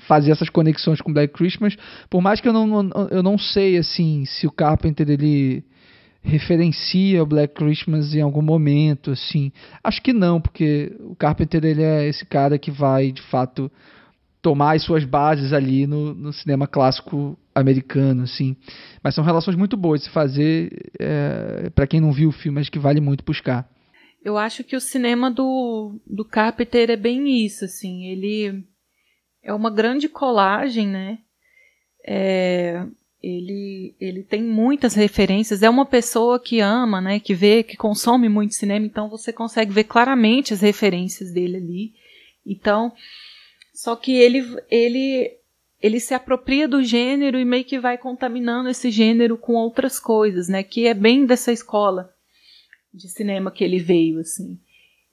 fazer essas conexões com Black Christmas, por mais que eu não, eu não sei assim se o Carpenter ele referencia o Black Christmas em algum momento, assim. Acho que não, porque o Carpenter ele é esse cara que vai de fato tomar as suas bases ali no, no cinema clássico americano, assim. Mas são relações muito boas de se fazer. É, para quem não viu o filme, acho que vale muito buscar. Eu acho que o cinema do, do Carpenter é bem isso, assim. Ele é uma grande colagem, né? É, ele, ele tem muitas referências. É uma pessoa que ama, né? Que vê, que consome muito cinema. Então você consegue ver claramente as referências dele ali. Então, só que ele, ele, ele se apropria do gênero e meio que vai contaminando esse gênero com outras coisas, né? Que é bem dessa escola de cinema que ele veio, assim.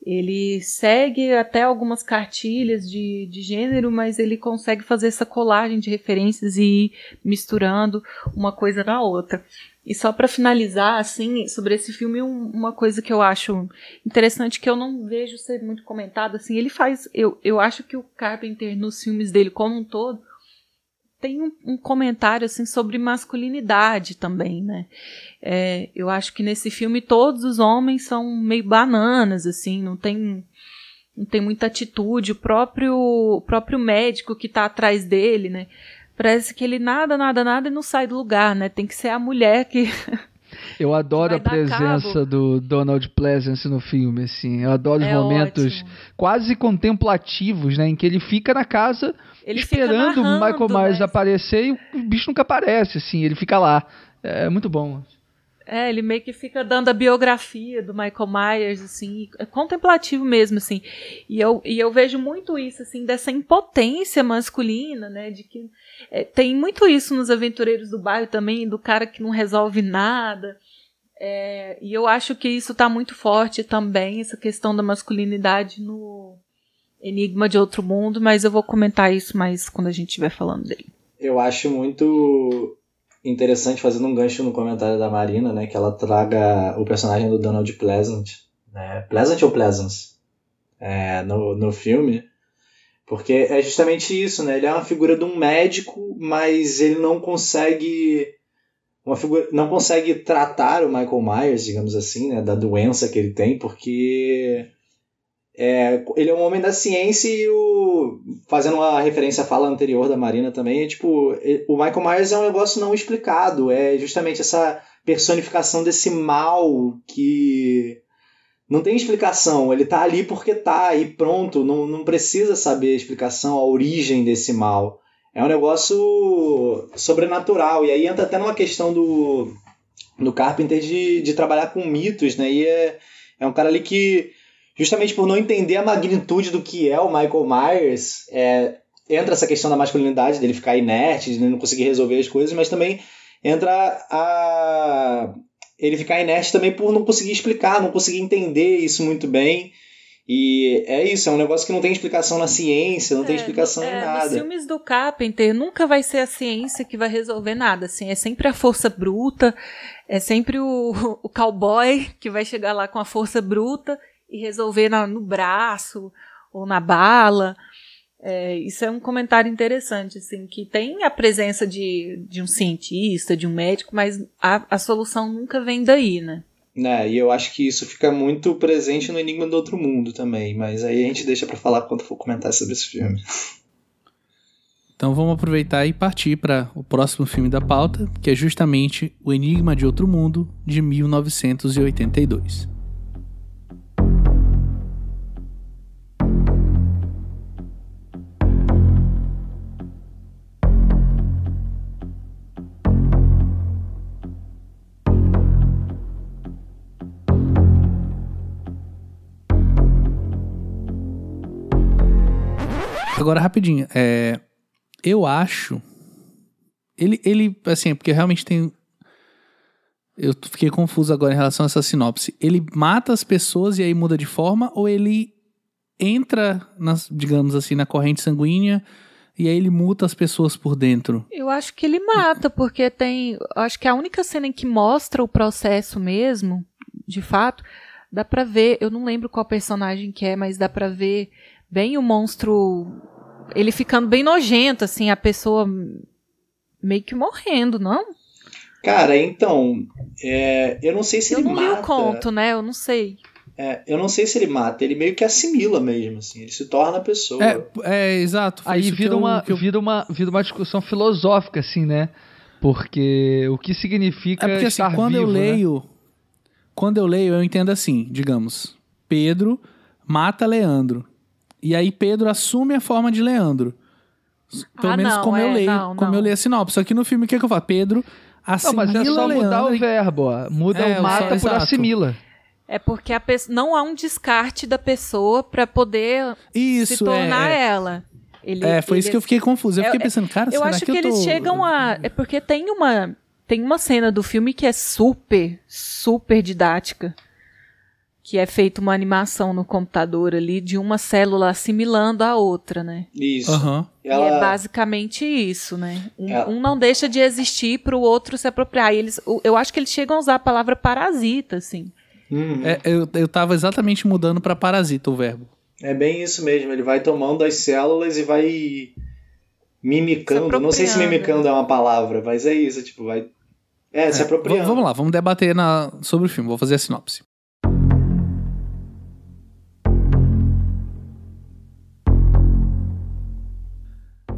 Ele segue até algumas cartilhas de, de gênero, mas ele consegue fazer essa colagem de referências e ir misturando uma coisa na outra. E só para finalizar, assim, sobre esse filme, um, uma coisa que eu acho interessante, que eu não vejo ser muito comentado, assim, ele faz. Eu, eu acho que o Carpenter, nos filmes dele como um todo, tem um, um, comentário assim sobre masculinidade também, né? É, eu acho que nesse filme todos os homens são meio bananas, assim, não tem não tem muita atitude. O próprio o próprio médico que está atrás dele, né? Parece que ele nada, nada, nada e não sai do lugar, né? Tem que ser a mulher que Eu adoro a presença do Donald Pleasance no filme, assim. Eu adoro é os momentos ótimo. quase contemplativos, né? Em que ele fica na casa ele esperando o Michael Myers né? aparecer e o bicho nunca aparece, assim. Ele fica lá. É muito bom. É, ele meio que fica dando a biografia do Michael Myers, assim, é contemplativo mesmo, assim. E eu, e eu vejo muito isso, assim, dessa impotência masculina, né, de que é, tem muito isso nos Aventureiros do Bairro também, do cara que não resolve nada. É, e eu acho que isso está muito forte também, essa questão da masculinidade no Enigma de Outro Mundo, mas eu vou comentar isso mais quando a gente estiver falando dele. Eu acho muito interessante, fazendo um gancho no comentário da Marina, né, que ela traga o personagem do Donald Pleasant, né, Pleasant ou Pleasance, é, no, no filme, porque é justamente isso, né, ele é uma figura de um médico, mas ele não consegue uma figura, não consegue tratar o Michael Myers, digamos assim, né, da doença que ele tem, porque é, ele é um homem da ciência e o. Fazendo uma referência à fala anterior da Marina também, é tipo, o Michael Myers é um negócio não explicado. É justamente essa personificação desse mal que não tem explicação. Ele tá ali porque tá e pronto. Não, não precisa saber a explicação, a origem desse mal. É um negócio sobrenatural. E aí entra até numa questão do, do Carpenter de, de trabalhar com mitos, né? E é, é um cara ali que justamente por não entender a magnitude do que é o Michael Myers, é, entra essa questão da masculinidade, dele ficar inerte, de não conseguir resolver as coisas, mas também entra a ele ficar inerte também por não conseguir explicar, não conseguir entender isso muito bem. E é isso, é um negócio que não tem explicação na ciência, não é, tem explicação é, em nada. Nos filmes do Carpenter nunca vai ser a ciência que vai resolver nada, assim, é sempre a força bruta, é sempre o, o cowboy que vai chegar lá com a força bruta e resolver na, no braço ou na bala. É, isso é um comentário interessante, assim, que tem a presença de, de um cientista, de um médico, mas a, a solução nunca vem daí, né? Né, e eu acho que isso fica muito presente no Enigma do Outro Mundo também, mas aí a gente deixa para falar quando for comentar sobre esse filme. Então vamos aproveitar e partir para o próximo filme da pauta, que é justamente O Enigma de Outro Mundo, de 1982. Agora, rapidinho. É, eu acho. Ele, ele, assim, porque realmente tem. Eu fiquei confuso agora em relação a essa sinopse. Ele mata as pessoas e aí muda de forma, ou ele entra, nas, digamos assim, na corrente sanguínea e aí ele muta as pessoas por dentro? Eu acho que ele mata, porque tem. Acho que a única cena em que mostra o processo mesmo, de fato, dá pra ver, eu não lembro qual personagem que é, mas dá pra ver bem o monstro, ele ficando bem nojento, assim, a pessoa meio que morrendo, não? Cara, então, é, eu não sei se eu ele não mata. li o conto, né? Eu não sei. É, eu não sei se ele mata, ele meio que assimila mesmo, assim, ele se torna a pessoa. É, é exato. foi Aí vira eu- uma, eu- vira, uma, vira uma discussão filosófica, assim, né? Porque o que significa É porque assim, quando eu vivo, né? leio. Quando eu leio, eu entendo assim, digamos, Pedro mata Leandro. E aí Pedro assume a forma de Leandro. Pelo Ah, menos não, como eu é, leio, não, como não. eu leio a sinopse. Só que no filme o que, que eu falo? Pedro Não, assimila mas é só mudar Leandro o e- verbo, ó. Muda É, o só- mata por exato. assimila. É porque a pessoa, não há um descarte da pessoa pra poder Isso, se tornar é, é. ela. Ele, É, foi isso ele- que eu fiquei confuso. Eu É, fiquei é, pensando, cara, Eu será acho que, que, eu tô... eles chegam a. É porque tem uma. Tem uma cena do filme que é super, super didática. Que é feita uma animação no computador ali de uma célula assimilando a outra, né? Isso. E Ela, é basicamente isso, né? Um, Ela- um não deixa de existir pro outro se apropriar. E eles, o- eu acho que eles chegam a usar a palavra parasita, assim. Uhum. É, eu, eu tava exatamente mudando pra parasita o verbo. É bem isso mesmo, ele vai tomando as células e vai mimicando. Se Não sei se mimicando é uma palavra, mas é isso, tipo, vai. É, se É, apropriando. vamos lá, vamos debater na, sobre o filme. Vou fazer a sinopse.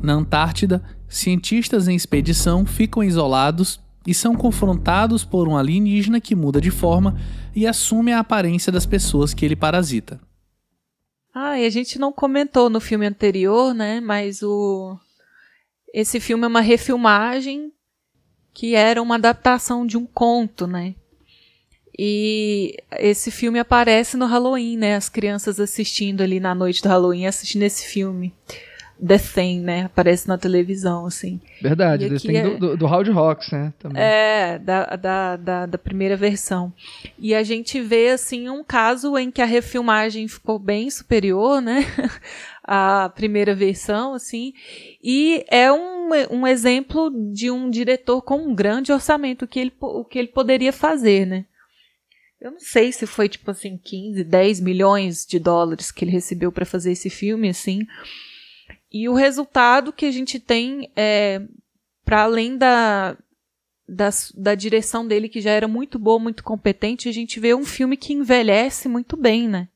Na Antártida, cientistas em expedição ficam isolados e são confrontados por um alienígena que muda de forma e assume a aparência das pessoas que ele parasita. Ah, e a gente não comentou no filme anterior, né? Mas o. Esse filme é uma refilmagem que era uma adaptação de um conto, né? E esse filme aparece no Halloween, né? As crianças assistindo ali na noite do Halloween, assistindo esse filme. The Thing, né? Aparece na televisão, assim. Verdade, E aqui tem é- do, do, do Howard Rocks, né? Também. É, da, da, da, da primeira versão. E a gente vê, assim, um caso em que a refilmagem ficou bem superior, né? à primeira versão, assim. E é um, um exemplo de um diretor com um grande orçamento, o que ele, o que ele poderia fazer, né? Eu não sei se foi, tipo assim, 15, 10 milhões de dólares que ele recebeu para fazer esse filme, assim. E o resultado que a gente tem é, para além da, da, da direção dele, que já era muito boa, muito competente, a gente vê um filme que envelhece muito bem, né?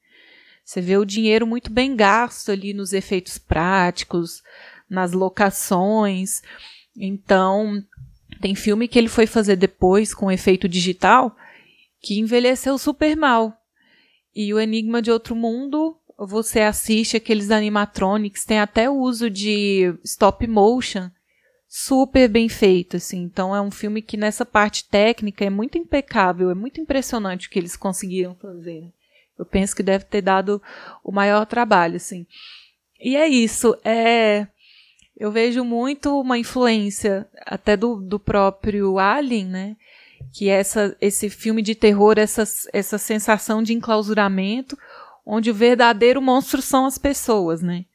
Você vê o dinheiro muito bem gasto ali nos efeitos práticos, nas locações. Então, tem filme que ele foi fazer depois com efeito digital que envelheceu super mal. E o Enigma de Outro Mundo, você assiste aqueles animatronics, tem até o uso de stop motion super bem feito, assim. Então é um filme que nessa parte técnica é muito impecável, é muito impressionante o que eles conseguiram fazer. Eu penso que deve ter dado o maior trabalho, assim. E é isso, é eu vejo muito uma influência até do, do próprio Alien, né? Que essa, esse filme de terror, essa, essa sensação de enclausuramento, onde o verdadeiro monstro são as pessoas, né?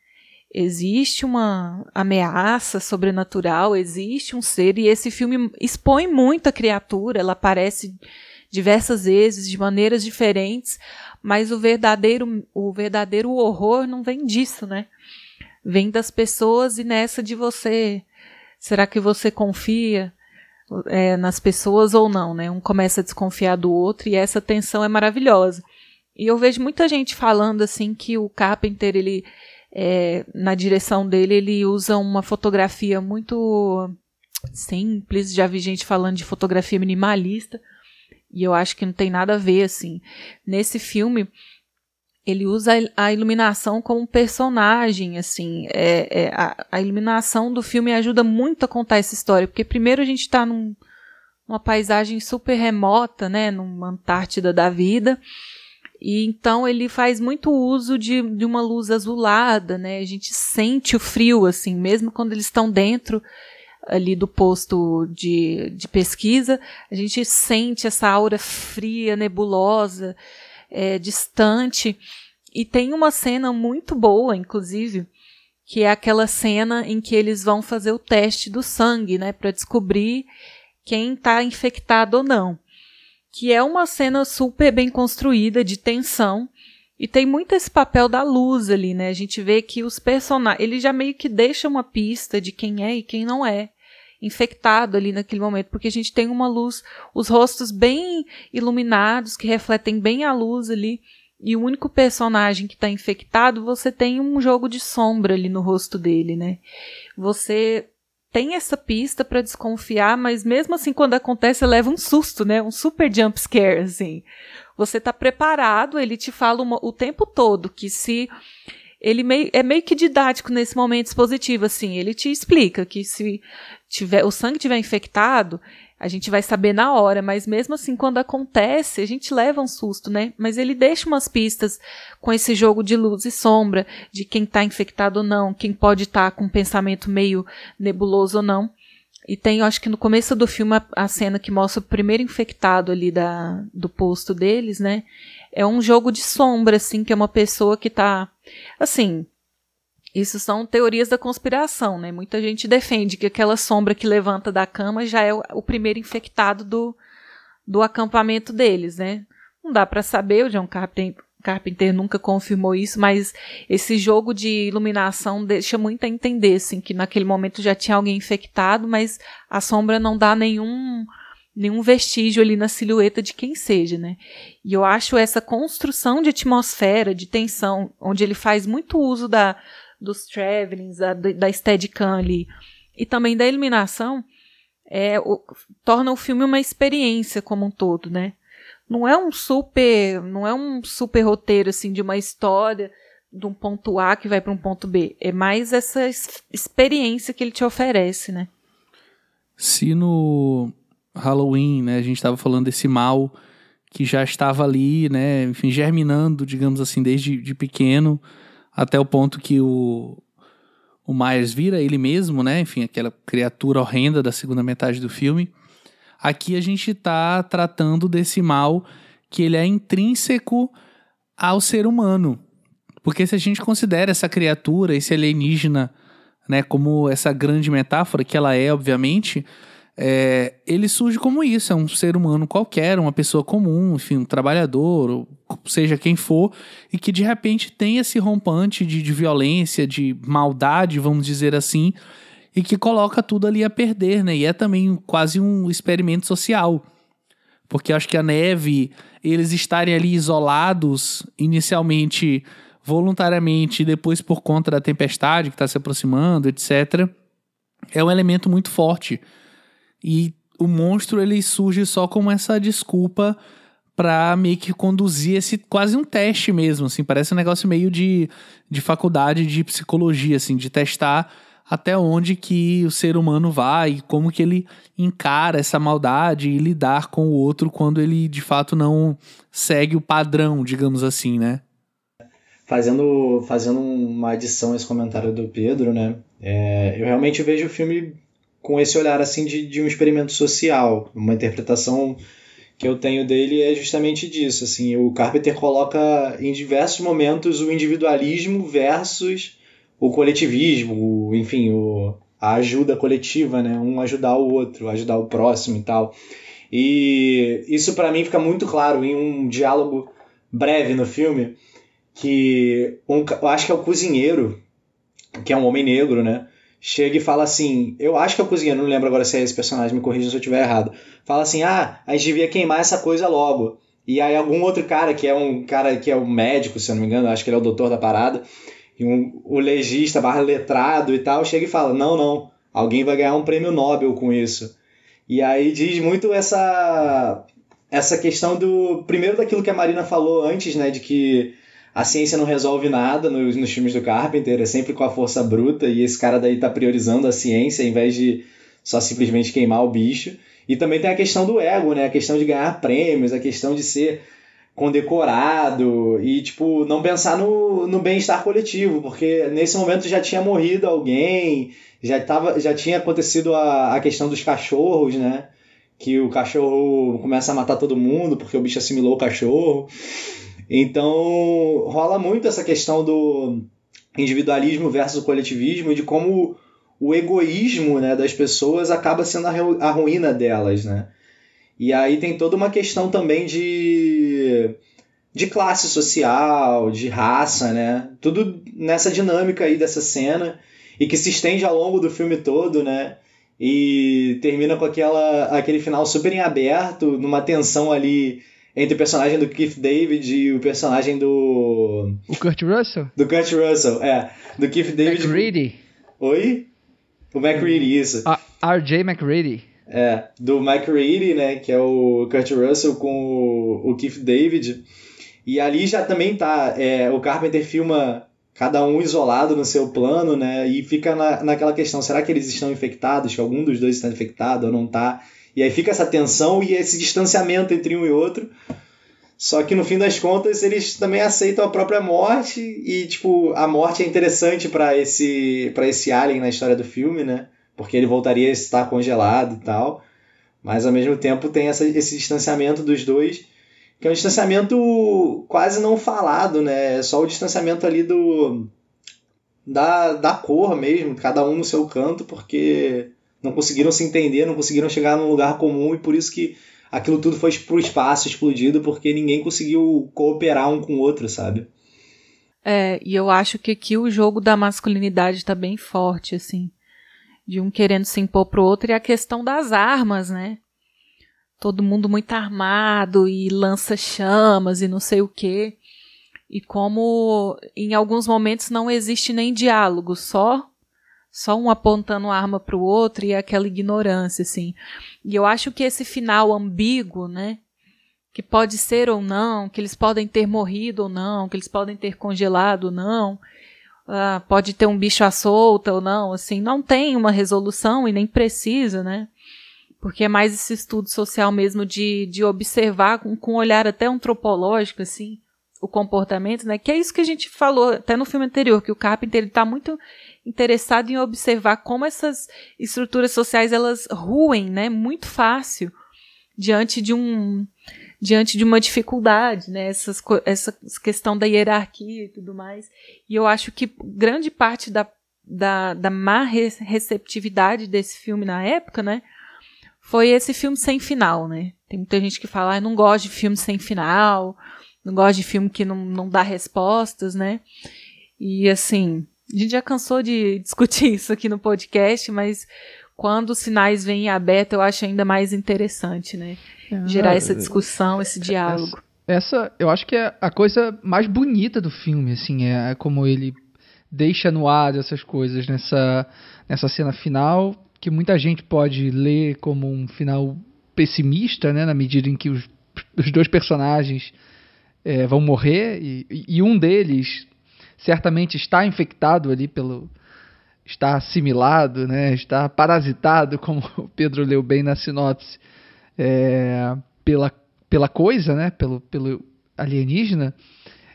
Existe uma ameaça sobrenatural, existe um ser, e esse filme expõe muito a criatura, ela aparece diversas vezes, de maneiras diferentes, mas o verdadeiro, o verdadeiro horror não vem disso, né? Vem das pessoas e nessa de você. Será que você confia é, nas pessoas ou não, né? Um começa a desconfiar do outro e essa tensão é maravilhosa. E eu vejo muita gente falando assim que o Carpenter, ele, é, na direção dele, ele usa uma fotografia muito simples. Já vi gente falando de fotografia minimalista. E eu acho que não tem nada a ver, assim. Nesse filme, ele usa a iluminação como personagem, assim. É, é, a, a, iluminação do filme ajuda muito a contar essa história, porque primeiro a gente está num, numa paisagem super remota, né, numa Antártida da vida, e então ele faz muito uso de, de uma luz azulada, né, a gente sente o frio, assim, mesmo quando eles estão dentro ali do posto de, de pesquisa, a gente sente essa aura fria, nebulosa, é, distante. E tem uma cena muito boa, inclusive, que é aquela cena em que eles vão fazer o teste do sangue, né, para descobrir quem está infectado ou não. Que é uma cena super bem construída de tensão e tem muito esse papel da luz ali, né? A gente vê que os personagens, ele já meio que deixa uma pista de quem é e quem não é infectado ali naquele momento, porque a gente tem uma luz, os rostos bem iluminados que refletem bem a luz ali. E o único personagem que está infectado, você tem um jogo de sombra ali no rosto dele, né? Você tem essa pista para desconfiar, mas mesmo assim, quando acontece, leva um susto, né? Um super jump scare, assim. Você tá preparado, ele te fala uma, o tempo todo que se. Ele meio, é meio que didático nesse momento expositivo, assim. Ele te explica que se tiver, o sangue tiver infectado, a gente vai saber na hora, mas mesmo assim, quando acontece, a gente leva um susto, né? Mas ele deixa umas pistas com esse jogo de luz e sombra, de quem está infectado ou não, quem pode estar tá com um pensamento meio nebuloso ou não. E tem, acho que no começo do filme, a, a cena que mostra o primeiro infectado ali da, do posto deles, né? É um jogo de sombra, assim, que é uma pessoa que tá. Assim, isso são teorias da conspiração, né? Muita gente defende que aquela sombra que levanta da cama já é o primeiro infectado do, do acampamento deles, né? Não dá para saber, o John Carpenter, Carpenter nunca confirmou isso, mas esse jogo de iluminação deixa muito a entender, assim, que naquele momento já tinha alguém infectado, mas a sombra não dá nenhum nenhum vestígio ali na silhueta de quem seja, né? E eu acho essa construção de atmosfera, de tensão, onde ele faz muito uso da dos travelings, da, da Steadicam ali, e também da iluminação, é, o, torna o filme uma experiência como um todo, né? Não é um super, não é um super roteiro assim de uma história de um ponto A que vai para um ponto B. É mais essa experiência que ele te oferece, né? Se no Halloween, né, a gente estava falando desse mal que já estava ali, né, enfim, germinando, digamos assim, desde de pequeno, até o ponto que o, o Myers vira ele mesmo, né? Enfim, aquela criatura horrenda da segunda metade do filme. Aqui a gente está tratando desse mal que ele é intrínseco ao ser humano. Porque se a gente considera essa criatura, esse alienígena, né, como essa grande metáfora que ela é, obviamente, é, ele surge como isso, é um ser humano qualquer, uma pessoa comum, enfim, um trabalhador, seja quem for, e que de repente tem esse rompante de, de violência, de maldade, vamos dizer assim, e que coloca tudo ali a perder, né? E é também quase um experimento social. Porque acho que a neve, eles estarem ali isolados, inicialmente voluntariamente, depois por conta da tempestade que está se aproximando, etc., é um elemento muito forte e o monstro ele surge só como essa desculpa para meio que conduzir esse quase um teste mesmo, assim, parece um negócio meio de, de faculdade de psicologia, assim, de testar até onde que o ser humano vai, como que ele encara essa maldade e lidar com o outro quando ele de fato não segue o padrão, digamos assim, né? Fazendo, fazendo uma adição a esse comentário do Pedro, né? É, eu realmente vejo o filme com esse olhar assim de, de um experimento social, uma interpretação que eu tenho dele é justamente disso, assim, o Carpenter coloca em diversos momentos o individualismo versus o coletivismo, enfim, o, a ajuda coletiva, né? Um ajudar o outro, ajudar o próximo e tal. E isso para mim fica muito claro em um diálogo breve no filme que um, eu acho que é o cozinheiro, que é um homem negro, né? Chega e fala assim: Eu acho que é o cozinheiro, não lembro agora se é esse personagem, me corrija se eu estiver errado. Fala assim: Ah, a gente devia queimar essa coisa logo. E aí algum outro cara, que é um cara que é um médico, se eu não me engano, acho que ele é o doutor da parada, e um, o legista barra letrado e tal, chega e fala: Não, não, alguém vai ganhar um prêmio Nobel com isso. E aí diz muito essa essa questão do primeiro daquilo que a Marina falou antes, né, de que a ciência não resolve nada nos, nos filmes do Carpenter, é sempre com a força bruta, e esse cara daí tá priorizando a ciência em vez de só simplesmente queimar o bicho. E também tem a questão do ego, né? A questão de ganhar prêmios, a questão de ser condecorado e, tipo, não pensar no, no bem-estar coletivo, porque nesse momento já tinha morrido alguém, já, tava, já tinha acontecido a, a questão dos cachorros, né? Que o cachorro começa a matar todo mundo porque o bicho assimilou o cachorro. Então, rola muito essa questão do individualismo versus coletivismo e de como o egoísmo né, das pessoas acaba sendo a ruína delas, né? E aí tem toda uma questão também de, de classe social, de raça, né? Tudo nessa dinâmica aí dessa cena e que se estende ao longo do filme todo, né? E termina com aquela, aquele final super em aberto, numa tensão ali entre o personagem do Keith David e o personagem do. O Kurt Russell? Do Kurt Russell, é. Do Keith David. McReady. Oi? O McReady, isso. A RJ McReady. É, do McReady, né? Que é o Kurt Russell com o, Keith David. E ali já também tá. É, o Carpenter filma cada um isolado no seu plano, né? E fica na, naquela questão: será que eles estão infectados? Que algum dos dois está infectado ou não está? E aí fica essa tensão e esse distanciamento entre um e outro. Só que no fim das contas eles também aceitam a própria morte e tipo a morte é interessante para esse para esse alien na história do filme, né? Porque ele voltaria a estar congelado e tal. Mas ao mesmo tempo tem essa, esse distanciamento dos dois, que é um distanciamento quase não falado, né? É só o distanciamento ali do da, da cor mesmo, cada um no seu canto, porque não conseguiram se entender, não conseguiram chegar num lugar comum e por isso que aquilo tudo foi pro espaço explodido porque ninguém conseguiu cooperar um com o outro, sabe? É, e eu acho que aqui o jogo da masculinidade tá bem forte, assim. De um querendo se impor pro outro e a questão das armas, né? Todo mundo muito armado e lança chamas e não sei o quê. E como em alguns momentos não existe nem diálogo, só só um apontando arma para o outro e aquela ignorância, assim. E eu acho que esse final ambíguo, né? Que pode ser ou não, que eles podem ter morrido ou não, que eles podem ter congelado ou não, uh, pode ter um bicho à solta ou não, assim, não tem uma resolução e nem precisa, né? Porque é mais esse estudo social mesmo de, de observar com, com um olhar até antropológico, assim, o comportamento, né? Que é isso que a gente falou até no filme anterior, que o Carpenter ele tá muito interessado em observar como essas estruturas sociais elas ruem, né, muito fácil diante de um diante de uma dificuldade, né, Essas, essa questão da hierarquia e tudo mais. E eu acho que grande parte da, da, da má receptividade desse filme na época, né, foi esse filme sem final, né. Tem muita gente que fala, ah, não gosto de filme sem final, não gosto de filme que não, não dá respostas, né. E assim, a gente já cansou de discutir isso aqui no podcast, mas quando os sinais vêm em aberto, eu acho ainda mais interessante, né? É, Gerar essa discussão, esse diálogo. Essa, essa, eu acho que é a coisa mais bonita do filme, assim, é como ele deixa no ar essas coisas nessa, nessa cena final, que muita gente pode ler como um final pessimista, né? Na medida em que os, os dois personagens é, vão morrer e, e um deles certamente está infectado ali pelo está assimilado, né, está parasitado, como o Pedro leu bem na sinopse, é, pela, pela coisa, né, pelo, pelo alienígena.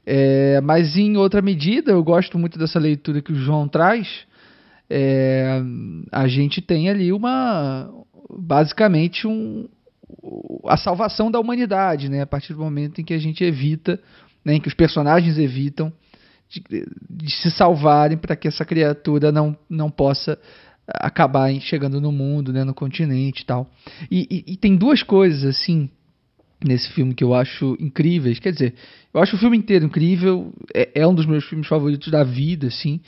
É, mas em outra medida, eu gosto muito dessa leitura que o João traz. É, a gente tem ali uma basicamente um, a salvação da humanidade, né? A partir do momento em que a gente evita, né, em que os personagens evitam de, se salvarem para que essa criatura não, não possa acabar chegando no mundo, né, no continente e tal. E, e, e, tem duas coisas assim nesse filme que eu acho incríveis. Quer dizer, eu acho o filme inteiro incrível. É, é um dos meus filmes favoritos da vida, assim.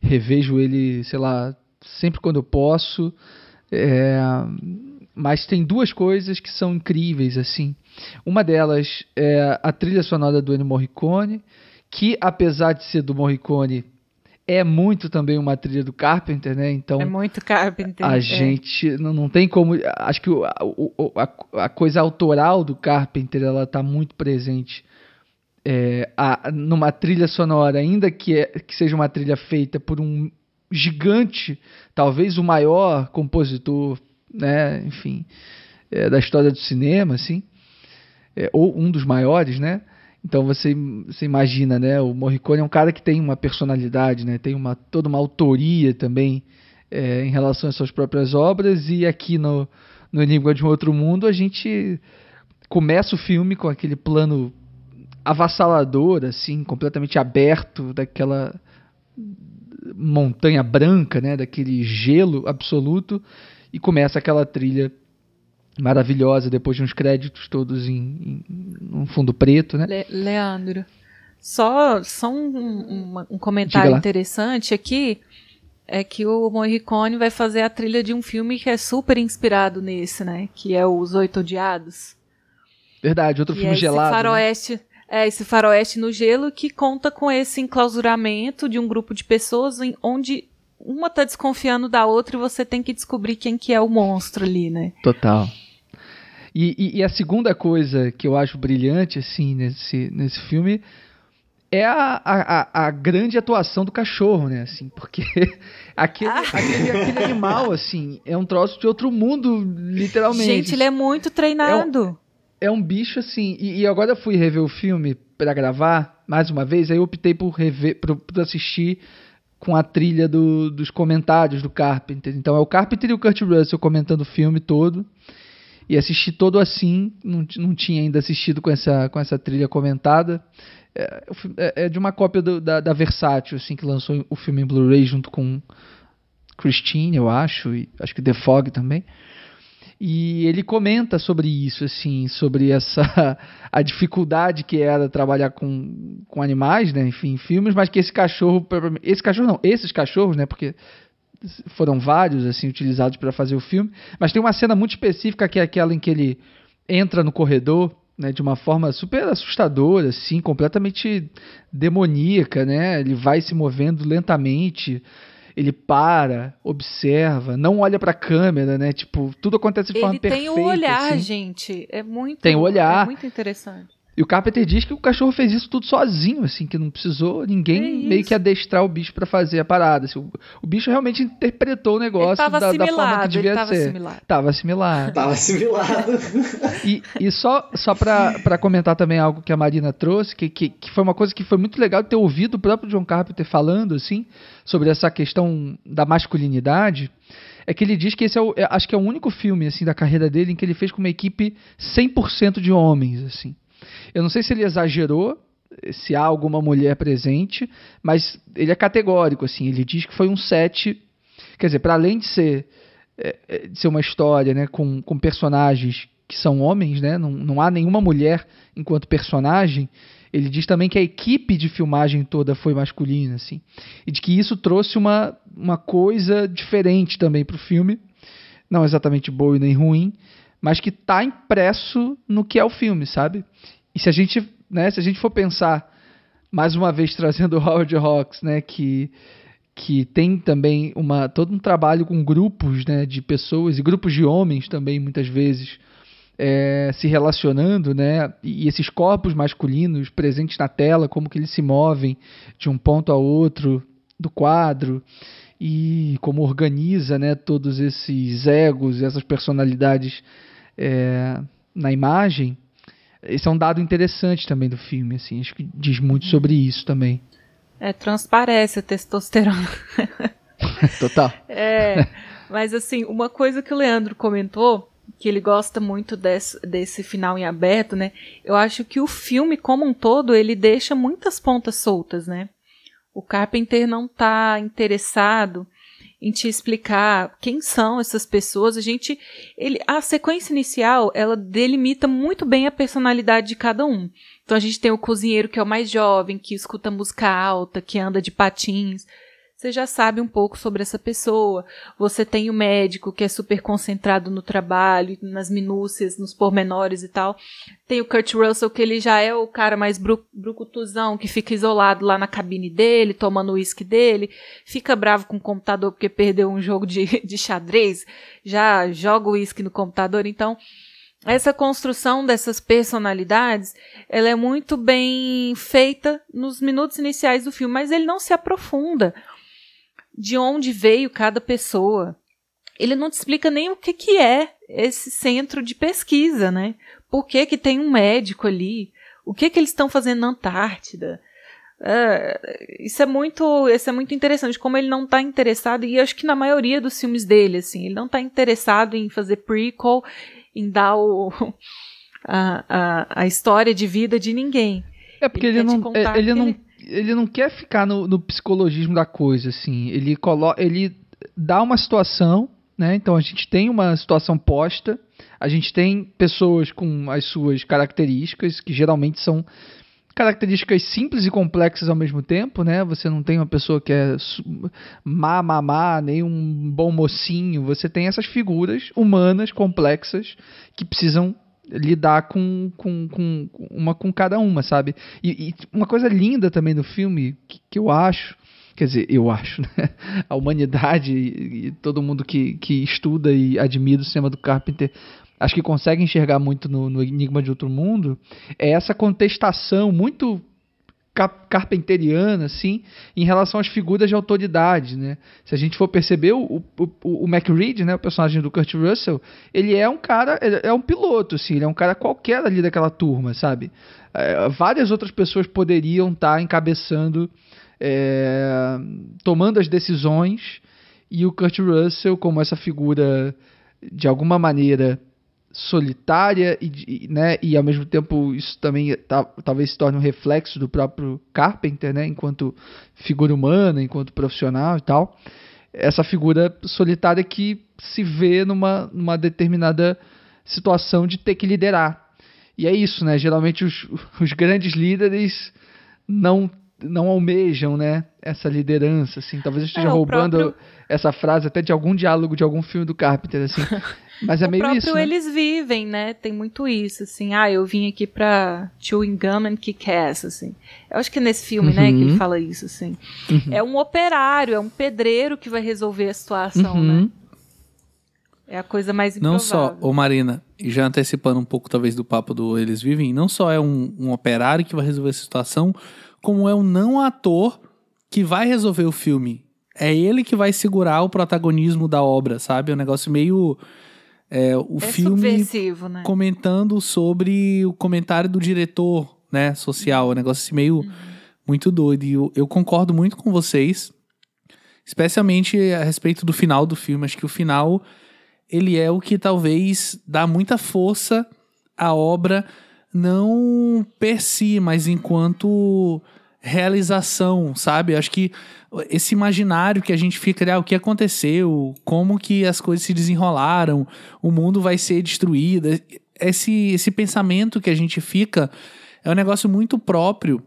Revejo ele, sei lá, sempre quando eu posso. É, mas tem duas coisas que são incríveis, assim. Uma delas é a trilha sonora do Ennio Morricone que apesar de ser do Morricone, é muito também uma trilha do Carpenter, né? Então é muito Carpenter. A é. gente não, não tem como, acho que o, o, a, a, coisa autoral do Carpenter ela está muito presente é, a, numa trilha sonora, ainda que, é, que seja uma trilha feita por um gigante, talvez o maior compositor, né? Enfim, é, da história do cinema, assim, é, ou um dos maiores, né? Então você, você imagina, né? O Morricone é um cara que tem uma personalidade, né? Tem uma, toda uma autoria também é, em relação às suas próprias obras. E aqui no, no Enigma de um Outro Mundo a gente começa o filme com aquele plano avassalador, assim, completamente aberto daquela montanha branca, né? Daquele gelo absoluto. E começa aquela trilha maravilhosa depois de uns créditos todos em, em um fundo preto, né? Le Leandro, só, só um, um, um comentário interessante aqui é que o Morricone vai fazer a trilha de um filme que é super inspirado nesse, né? Que é Os Oito Odiados. Verdade, outro filme é gelado. Esse faroeste, né? É, esse faroeste no gelo que conta com esse enclausuramento de um grupo de pessoas em, onde uma tá desconfiando da outra e você tem que descobrir quem que é o monstro ali, né? Total. E, e, e a segunda coisa que eu acho brilhante, assim, nesse, nesse filme é a, a, a, grande atuação do cachorro, né? Assim, porque aquele, ah. aquele, aquele, animal, assim, é um troço de outro mundo, literalmente. Gente, ele é muito treinado. É um, é um bicho, assim. E, e, agora eu fui rever o filme para gravar, mais uma vez, aí eu optei por, rever, por, por assistir com a trilha do, dos comentários do Carpenter. Então é o Carpenter e o Kurt Russell comentando o filme todo. E assisti todo assim, não, não tinha ainda assistido com essa, com essa trilha comentada. É, é, é, de uma cópia do, da, da Versátil, assim, que lançou o filme em Blu-ray junto com Christine, eu acho, e acho que The Fog também. E ele comenta sobre isso, assim, sobre essa a dificuldade que era trabalhar com, com animais, né, enfim, filmes, mas que esse cachorro, esse cachorro não, esses cachorros, né, porque foram vários assim utilizados para fazer o filme, mas tem uma cena muito específica que é aquela em que ele entra no corredor né, de uma forma super assustadora, assim, completamente demoníaca, né? Ele vai se movendo lentamente, ele para, observa, não olha para a câmera, né? Tipo, tudo acontece de ele forma perfeita. Ele tem o olhar, assim. gente, é muito Tem o olhar. É muito interessante. E o Carpenter diz que o cachorro fez isso tudo sozinho, assim, que não precisou ninguém meio que adestrar o bicho para fazer a parada. Assim, o, o, bicho realmente interpretou o negócio da, da, forma que devia tava ser. Assimilado. Tava assimilado. Tava assimilado. E, e só, só para comentar também algo que a Marina trouxe, que, que, que foi uma coisa que foi muito legal ter ouvido o próprio John Carpenter falando, assim, sobre essa questão da masculinidade é que ele diz que esse é o, é, acho que é o único filme assim da carreira dele em que ele fez com uma equipe 100% de homens, assim. Eu não sei se ele exagerou, se há alguma mulher presente, mas ele é categórico, assim, ele diz que foi um set, quer dizer, para além de ser, é, é, de ser uma história né, com, com personagens que são homens, né, não, não há nenhuma mulher enquanto personagem, ele diz também que a equipe de filmagem toda foi masculina, assim, e de que isso trouxe uma, uma coisa diferente também para o filme, não exatamente boa e nem ruim, mas que está impresso no que é o filme, sabe? E se a gente, né, se a gente for pensar mais uma vez trazendo o Howard Hawks, né, que que tem também uma todo um trabalho com grupos, né, de pessoas e grupos de homens também muitas vezes é, se relacionando, né, e esses corpos masculinos presentes na tela, como que eles se movem de um ponto a outro do quadro e como organiza, né, todos esses egos, essas personalidades é, na imagem, esse é um dado interessante também do filme, assim, acho que diz muito sobre isso também. É, transparece a testosterona. Total. É, mas assim, uma coisa que o Leandro comentou, que ele gosta muito desse, desse final em aberto, né? Eu acho que o filme como um todo, ele deixa muitas pontas soltas, né? O Carpenter não está interessado em te explicar quem são essas pessoas. A gente, ele, a sequência inicial, ela delimita muito bem a personalidade de cada um. Então a gente tem o cozinheiro que é o mais jovem, que escuta música alta, que anda de patins você já sabe um pouco sobre essa pessoa. Você tem o médico que é super concentrado no trabalho, nas minúcias, nos pormenores e tal. Tem o Kurt Russell que ele já é o cara mais bru brucutuzão que fica isolado lá na cabine dele, tomando o uísque dele, fica bravo com o computador porque perdeu um jogo de, de xadrez, já joga o uísque no computador, então essa construção dessas personalidades, ela é muito bem feita nos minutos iniciais do filme, mas ele não se aprofunda de onde veio cada pessoa. Ele não te explica nem o que, que é esse centro de pesquisa, né? Por que, que tem um médico ali? O que, que eles estão fazendo na Antártida? Uh, isso é muito isso é muito interessante como ele não está interessado e acho que na maioria dos filmes dele assim ele não está interessado em fazer prequel em dar o, a, a, a história de vida de ninguém é porque ele, ele não é, ele não ele não quer ficar no, no psicologismo da coisa, assim. Ele coloca, ele dá uma situação, né? Então a gente tem uma situação posta A gente tem pessoas com as suas características, que geralmente são características simples e complexas ao mesmo tempo, né? Você não tem uma pessoa que é má, má, má, nem um bom mocinho. Você tem essas figuras humanas complexas que precisam lidar com, com, com uma com cada uma, sabe? E, e uma coisa linda também no filme que, que, eu acho, quer dizer, eu acho, né? A humanidade e, e todo mundo que, que estuda e admira o cinema do Carpenter acho que consegue enxergar muito no, no Enigma de Outro Mundo, é essa contestação muito carpenteriana, assim, em relação às figuras de autoridade, né? Se a gente for perceber, o, o, o, Mac Reed, né, o personagem do Kurt Russell, ele é um cara, é um piloto, assim, ele é um cara qualquer ali daquela turma, sabe? É, várias outras pessoas poderiam estar tá encabeçando, é, tomando as decisões, e o Kurt Russell, como essa figura, de alguma maneira, solitária e, né, e ao mesmo tempo isso também tá, talvez se torne um reflexo do próprio Carpenter, né, enquanto figura humana, enquanto profissional e tal. Essa figura solitária que se vê numa, numa determinada situação de ter que liderar. E é isso, né? Geralmente os, os grandes líderes não não almejam, né, essa liderança, assim. Talvez eu esteja é, roubando próprio... essa frase até de algum diálogo de algum filme do Carpenter, assim. Mas é meio isso. Né? eles vivem, né? Tem muito isso, assim. Ah, eu vim aqui pra chewing gum and kick ass, assim. Eu acho que é nesse filme, uhum. né, que ele uhum. fala isso, assim. Uhum. É um operário, é um pedreiro que vai resolver a situação, uhum. né? É a coisa mais improvável. Não só, ô Marina, e já antecipando um pouco talvez do papo do Eles Vivem, não só é um, um operário que vai resolver a situação, como é um não ator que vai resolver o filme. É ele que vai segurar o protagonismo da obra, sabe? É um negócio meio é, o é filme né? comentando sobre o comentário do diretor, né, social, um negócio assim meio uhum. muito doido. E eu, eu concordo muito com vocês, especialmente a respeito do final do filme. Acho que o final ele é o que talvez dá muita força à obra, não per si, mas enquanto realização, sabe? Acho que esse imaginário que a gente fica, ah, o que aconteceu, como que as coisas se desenrolaram, o mundo vai ser destruído, esse, esse pensamento que a gente fica é um negócio muito próprio.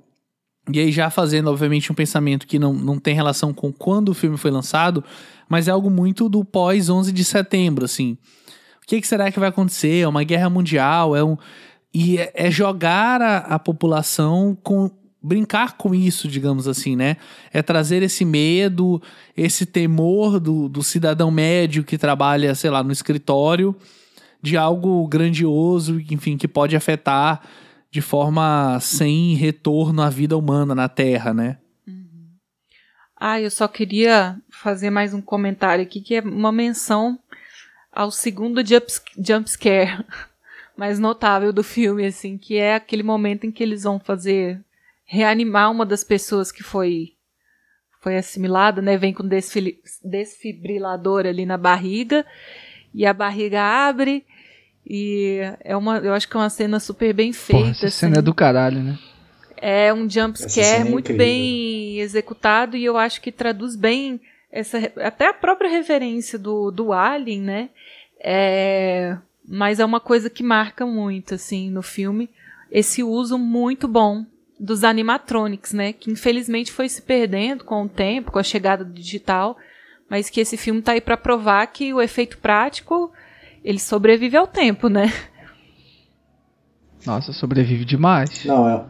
E aí, já fazendo, obviamente, um pensamento que não, não tem relação com quando o filme foi lançado, mas é algo muito do pós 11 de setembro, assim. O que, que será que vai acontecer? É uma guerra mundial? É um. E é, é jogar a, a população com brincar com isso, digamos assim, né? É trazer esse medo, esse temor do, do cidadão médio que trabalha, sei lá, no escritório, de algo grandioso, enfim, que pode afetar de forma sem retorno à vida humana na Terra, né? Uhum. Ah, eu só queria fazer mais um comentário aqui, que é uma menção ao segundo jump, jump scare mais notável do filme, assim, que é aquele momento em que eles vão fazer reanimar uma das pessoas que foi foi assimilada, né? Vem com desfibrilador ali na barriga e a barriga abre e é uma, eu acho que é uma cena super bem feita. Porra, essa assim. cena é do caralho, né? É um jump scare é muito bem executado e eu acho que traduz bem essa até a própria referência do, do Alien, né? É, mas é uma coisa que marca muito assim no filme esse uso muito bom dos animatronics, né? Que infelizmente foi se perdendo com o tempo, com a chegada do digital, mas que esse filme tá aí para provar que o efeito prático ele sobrevive ao tempo, né? Nossa, sobrevive demais. Não, é.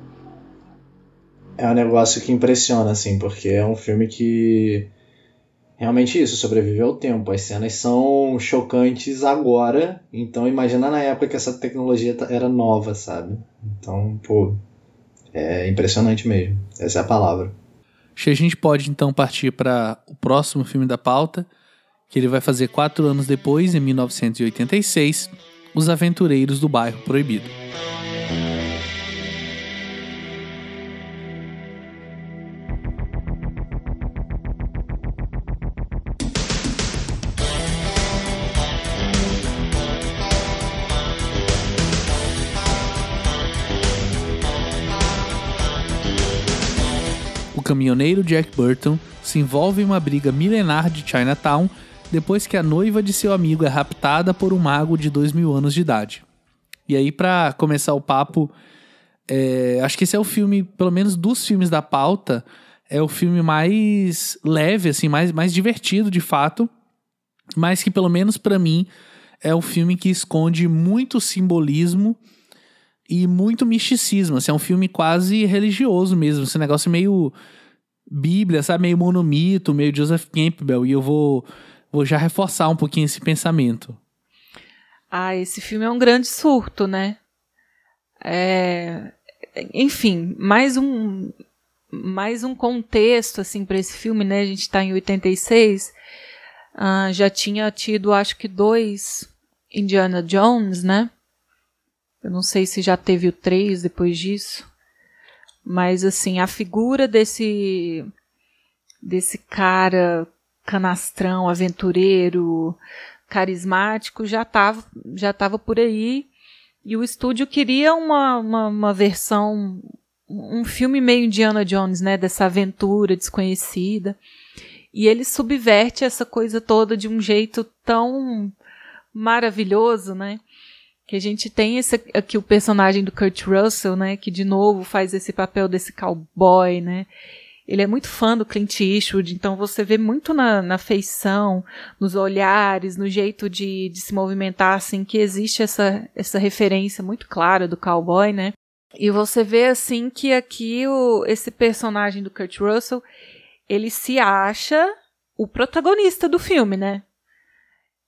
É um negócio que impressiona, assim, porque é um filme que. Realmente isso, sobrevive ao tempo. As cenas são chocantes agora, então imagina na época que essa tecnologia era nova, sabe? Então, pô, é impressionante mesmo. Essa é a palavra. A gente pode então partir para o próximo filme da pauta, que ele vai fazer quatro anos depois, em 1986, Os Aventureiros do Bairro Proibido. Caminhoneiro Jack Burton se envolve em uma briga milenar de Chinatown depois que a noiva de seu amigo é raptada por um mago de dois mil anos de idade. E aí, para começar o papo, é, acho que esse é o filme, pelo menos dos filmes da pauta, é o filme mais leve, assim, mais, mais divertido de fato, mas que pelo menos para mim é o filme que esconde muito simbolismo e muito misticismo. Assim, é um filme quase religioso mesmo, esse negócio meio Bíblia, sabe, meio monomito, meio Joseph Campbell. E eu vou, vou já reforçar um pouquinho esse pensamento. Ah, esse filme é um grande surto, né? É... Enfim, mais um mais um contexto assim para esse filme, né? A gente está em 86, uh, já tinha tido acho que dois Indiana Jones, né? Eu não sei se já teve o três depois disso, mas assim a figura desse desse cara canastrão, aventureiro, carismático já estava já tava por aí e o estúdio queria uma, uma, uma, versão um filme meio Indiana Jones, né, dessa aventura desconhecida. E ele subverte essa coisa toda de um jeito tão maravilhoso, né? Que a gente tem esse aqui o personagem do Kurt Russell, né, que de novo faz esse papel desse cowboy, né? Ele é muito fã do Clint Eastwood, então você vê muito na, na feição, nos olhares, no jeito de, de se movimentar, assim, que existe essa, essa referência muito clara do cowboy, né? E você vê, assim, que aqui o, esse personagem do Kurt Russell, ele se acha o protagonista do filme, né?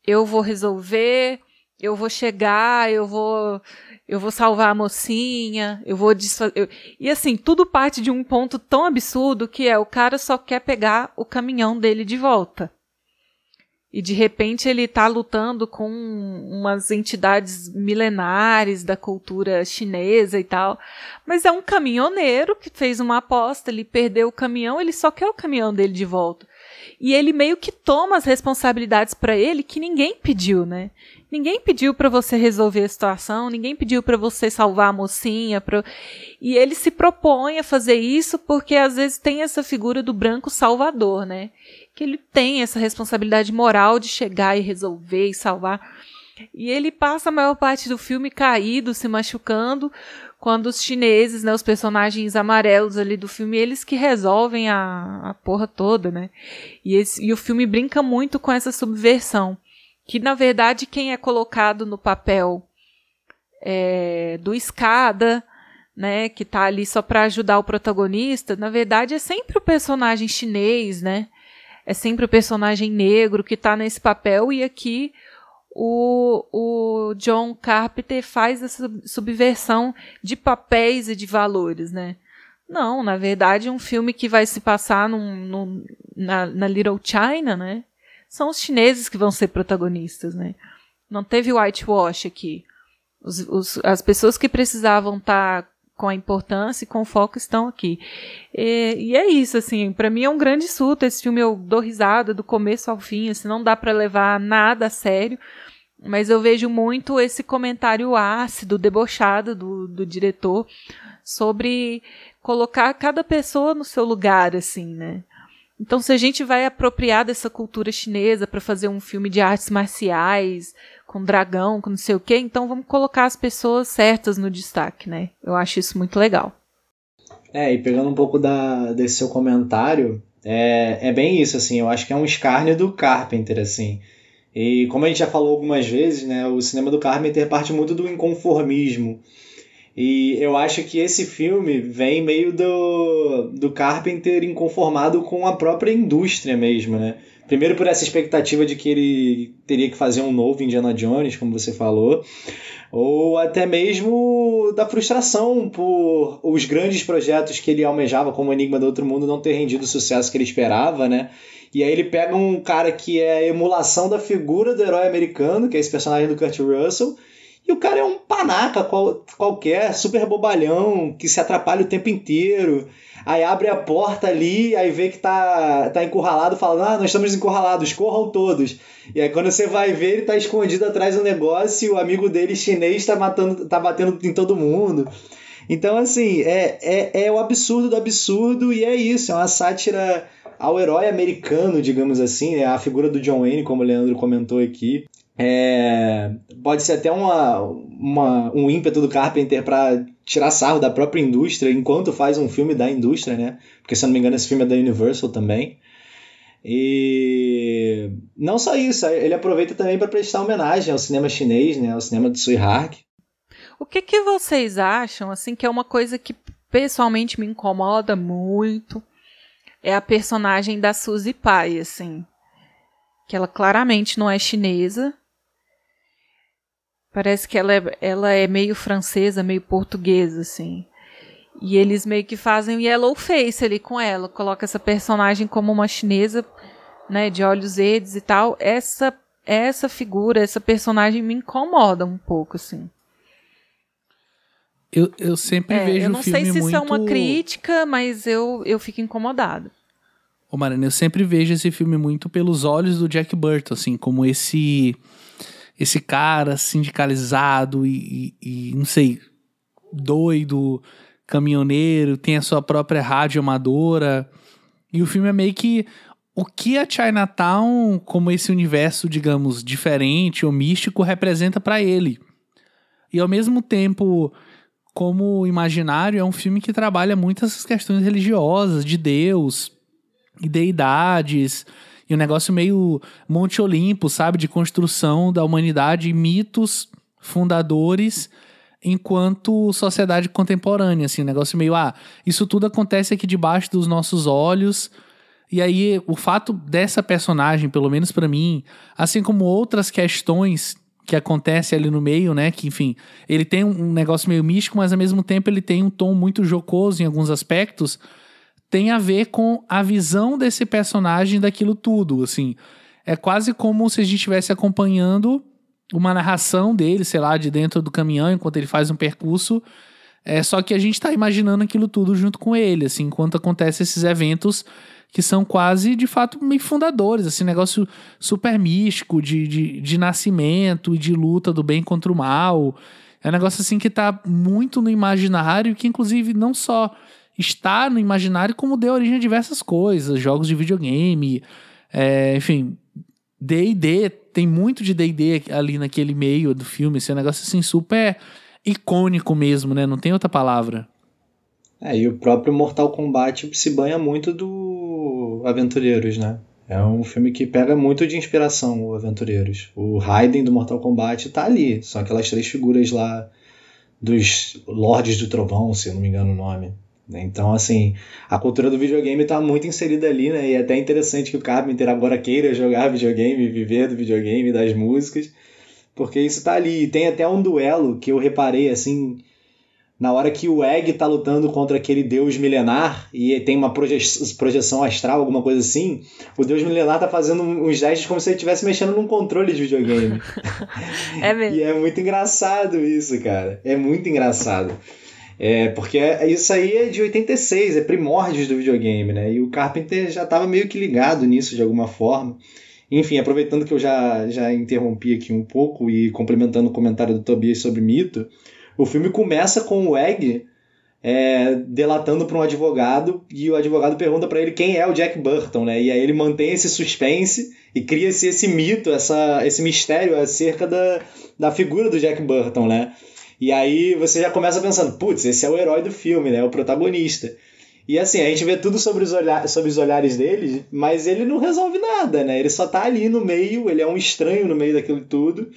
Eu vou resolver, eu vou chegar, eu vou eu vou salvar a mocinha, eu vou desfazer. E assim, tudo parte de um ponto tão absurdo que é o cara só quer pegar o caminhão dele de volta. E de repente ele está lutando com umas entidades milenares da cultura chinesa e tal. Mas é um caminhoneiro que fez uma aposta, ele perdeu o caminhão, ele só quer o caminhão dele de volta. E ele meio que toma as responsabilidades para ele que ninguém pediu, né? Ninguém pediu para você resolver a situação, ninguém pediu para você salvar a mocinha, pra... e ele se propõe a fazer isso porque às vezes tem essa figura do branco salvador, né? Que ele tem essa responsabilidade moral de chegar e resolver e salvar. E ele passa a maior parte do filme caído, se machucando, quando os chineses, né, os personagens amarelos ali do filme, eles que resolvem a, a porra toda, né? E, esse, e o filme brinca muito com essa subversão que na verdade quem é colocado no papel é, do escada, né, que está ali só para ajudar o protagonista, na verdade é sempre o personagem chinês, né? É sempre o personagem negro que está nesse papel e aqui o, o John Carpenter faz essa subversão de papéis e de valores, né? Não, na verdade, um filme que vai se passar num, num, na, na Little China, né? são os chineses que vão ser protagonistas, né? Não teve whitewash aqui. Os, os, as pessoas que precisavam estar tá com a importância e com o foco estão aqui. E, e é isso, assim, para mim é um grande surto. Esse filme eu dou risada do começo ao fim, assim, não dá para levar nada a sério. Mas eu vejo muito esse comentário ácido, debochado do, do diretor sobre colocar cada pessoa no seu lugar, assim, né? Então, se a gente vai apropriar dessa cultura chinesa para fazer um filme de artes marciais, com dragão, com não sei o quê, então vamos colocar as pessoas certas no destaque, né? Eu acho isso muito legal. É, e pegando um pouco da, desse seu comentário, é, é bem isso, assim, eu acho que é um escárnio do Carpenter, assim. E como a gente já falou algumas vezes, né, o cinema do Carpenter parte muito do inconformismo. E eu acho que esse filme vem meio do, do Carpenter inconformado com a própria indústria mesmo, né? Primeiro por essa expectativa de que ele teria que fazer um novo Indiana Jones, como você falou, ou até mesmo da frustração por os grandes projetos que ele almejava, como Enigma do Outro Mundo, não ter rendido o sucesso que ele esperava, né? E aí ele pega um cara que é a emulação da figura do herói americano, que é esse personagem do Kurt Russell, e o cara é um panaca qual, qualquer, super bobalhão, que se atrapalha o tempo inteiro. Aí abre a porta ali, aí vê que tá, tá encurralado, fala: Ah, nós estamos encurralados, corram todos. E aí quando você vai ver, ele tá escondido atrás do negócio e o amigo dele chinês tá, matando, tá batendo em todo mundo. Então, assim, é, é, é o absurdo do absurdo e é isso, é uma sátira ao herói americano, digamos assim, né? a figura do John Wayne, como o Leandro comentou aqui. É, pode ser até uma, uma, um ímpeto do Carpenter para tirar sarro da própria indústria enquanto faz um filme da indústria, né? Porque se eu não me engano esse filme é da Universal também. E não só isso, ele aproveita também para prestar homenagem ao cinema chinês, né? Ao cinema de Sui Hark. O que, que vocês acham, assim, que é uma coisa que pessoalmente me incomoda muito, é a personagem da Suzy Pai, assim. Que ela claramente não é chinesa, Parece que ela é, ela é meio francesa, meio portuguesa, assim. E eles meio que fazem yellow face ali com ela. Coloca essa personagem como uma chinesa, né, de olhos verdes e tal. Essa essa figura, essa personagem me incomoda um pouco, assim. Eu, eu sempre é, vejo Eu não sei se muito... isso é uma crítica, mas eu, eu fico incomodado. Ô, Marina, eu sempre vejo esse filme muito pelos olhos do Jack Burton, assim, como esse esse cara sindicalizado e, e, e, não sei, doido, caminhoneiro, tem a sua própria rádio amadora. E o filme é meio que o que a Chinatown, como esse universo, digamos, diferente ou místico, representa para ele. E ao mesmo tempo, como imaginário, é um filme que trabalha muito essas questões religiosas, de Deus e deidades e um negócio meio Monte Olimpo, sabe? De construção da humanidade, mitos fundadores enquanto sociedade contemporânea, assim, um negócio meio, ah, isso tudo acontece aqui debaixo dos nossos olhos. E aí, o fato dessa personagem, pelo menos para mim, assim como outras questões que acontecem ali no meio, né? Que, enfim, ele tem um negócio meio místico, mas ao mesmo tempo ele tem um tom muito jocoso em alguns aspectos tem a ver com a visão desse personagem daquilo tudo, assim. É quase como se a gente estivesse acompanhando uma narração dele, sei lá, de dentro do caminhão, enquanto ele faz um percurso. É só que a gente está imaginando aquilo tudo junto com ele, assim, enquanto acontecem esses eventos que são quase, de fato, meio fundadores, assim, negócio super místico de, de, de nascimento e de luta do bem contra o mal. É um negócio, assim, que está muito no imaginário, que, inclusive, não só está no imaginário como deu origem a diversas coisas, jogos de videogame, é, enfim, D&D, tem muito de D&D ali naquele meio do filme, esse é um negócio assim super icônico mesmo, né? Não tem outra palavra. É, e o próprio Mortal Kombat se banha muito do Aventureiros, né? É um filme que pega muito de inspiração o Aventureiros. O Raiden do Mortal Kombat tá ali, são aquelas três figuras lá dos Lordes do Trovão, se eu não me engano o nome. Então, assim, a cultura do videogame está muito inserida ali, né? E é até interessante que o Carpenter agora queira jogar videogame, viver do videogame, das músicas, porque isso está ali. E tem até um duelo que eu reparei, assim, na hora que o Egg tá lutando contra aquele deus milenar e tem uma proje projeção astral, alguma coisa assim, o deus milenar tá fazendo uns gestos como se ele estivesse mexendo num controle de videogame. é mesmo. E é muito engraçado isso, cara. É muito engraçado. É, porque é, isso aí é de 86, é primórdios do videogame, né? E o Carpenter já estava meio que ligado nisso de alguma forma. Enfim, aproveitando que eu já, já interrompi aqui um pouco e complementando o comentário do Tobias sobre mito, o filme começa com o Egg é, delatando para um advogado e o advogado pergunta para ele quem é o Jack Burton, né? E aí ele mantém esse suspense e cria-se esse mito, essa, esse mistério acerca da, da figura do Jack Burton, né? E aí você já começa pensando, putz, esse é o herói do filme, né? O protagonista. E assim, a gente vê tudo sobre os, olhar, sobre os olhares dele, mas ele não resolve nada, né? Ele só tá ali no meio, ele é um estranho no meio daquilo tudo,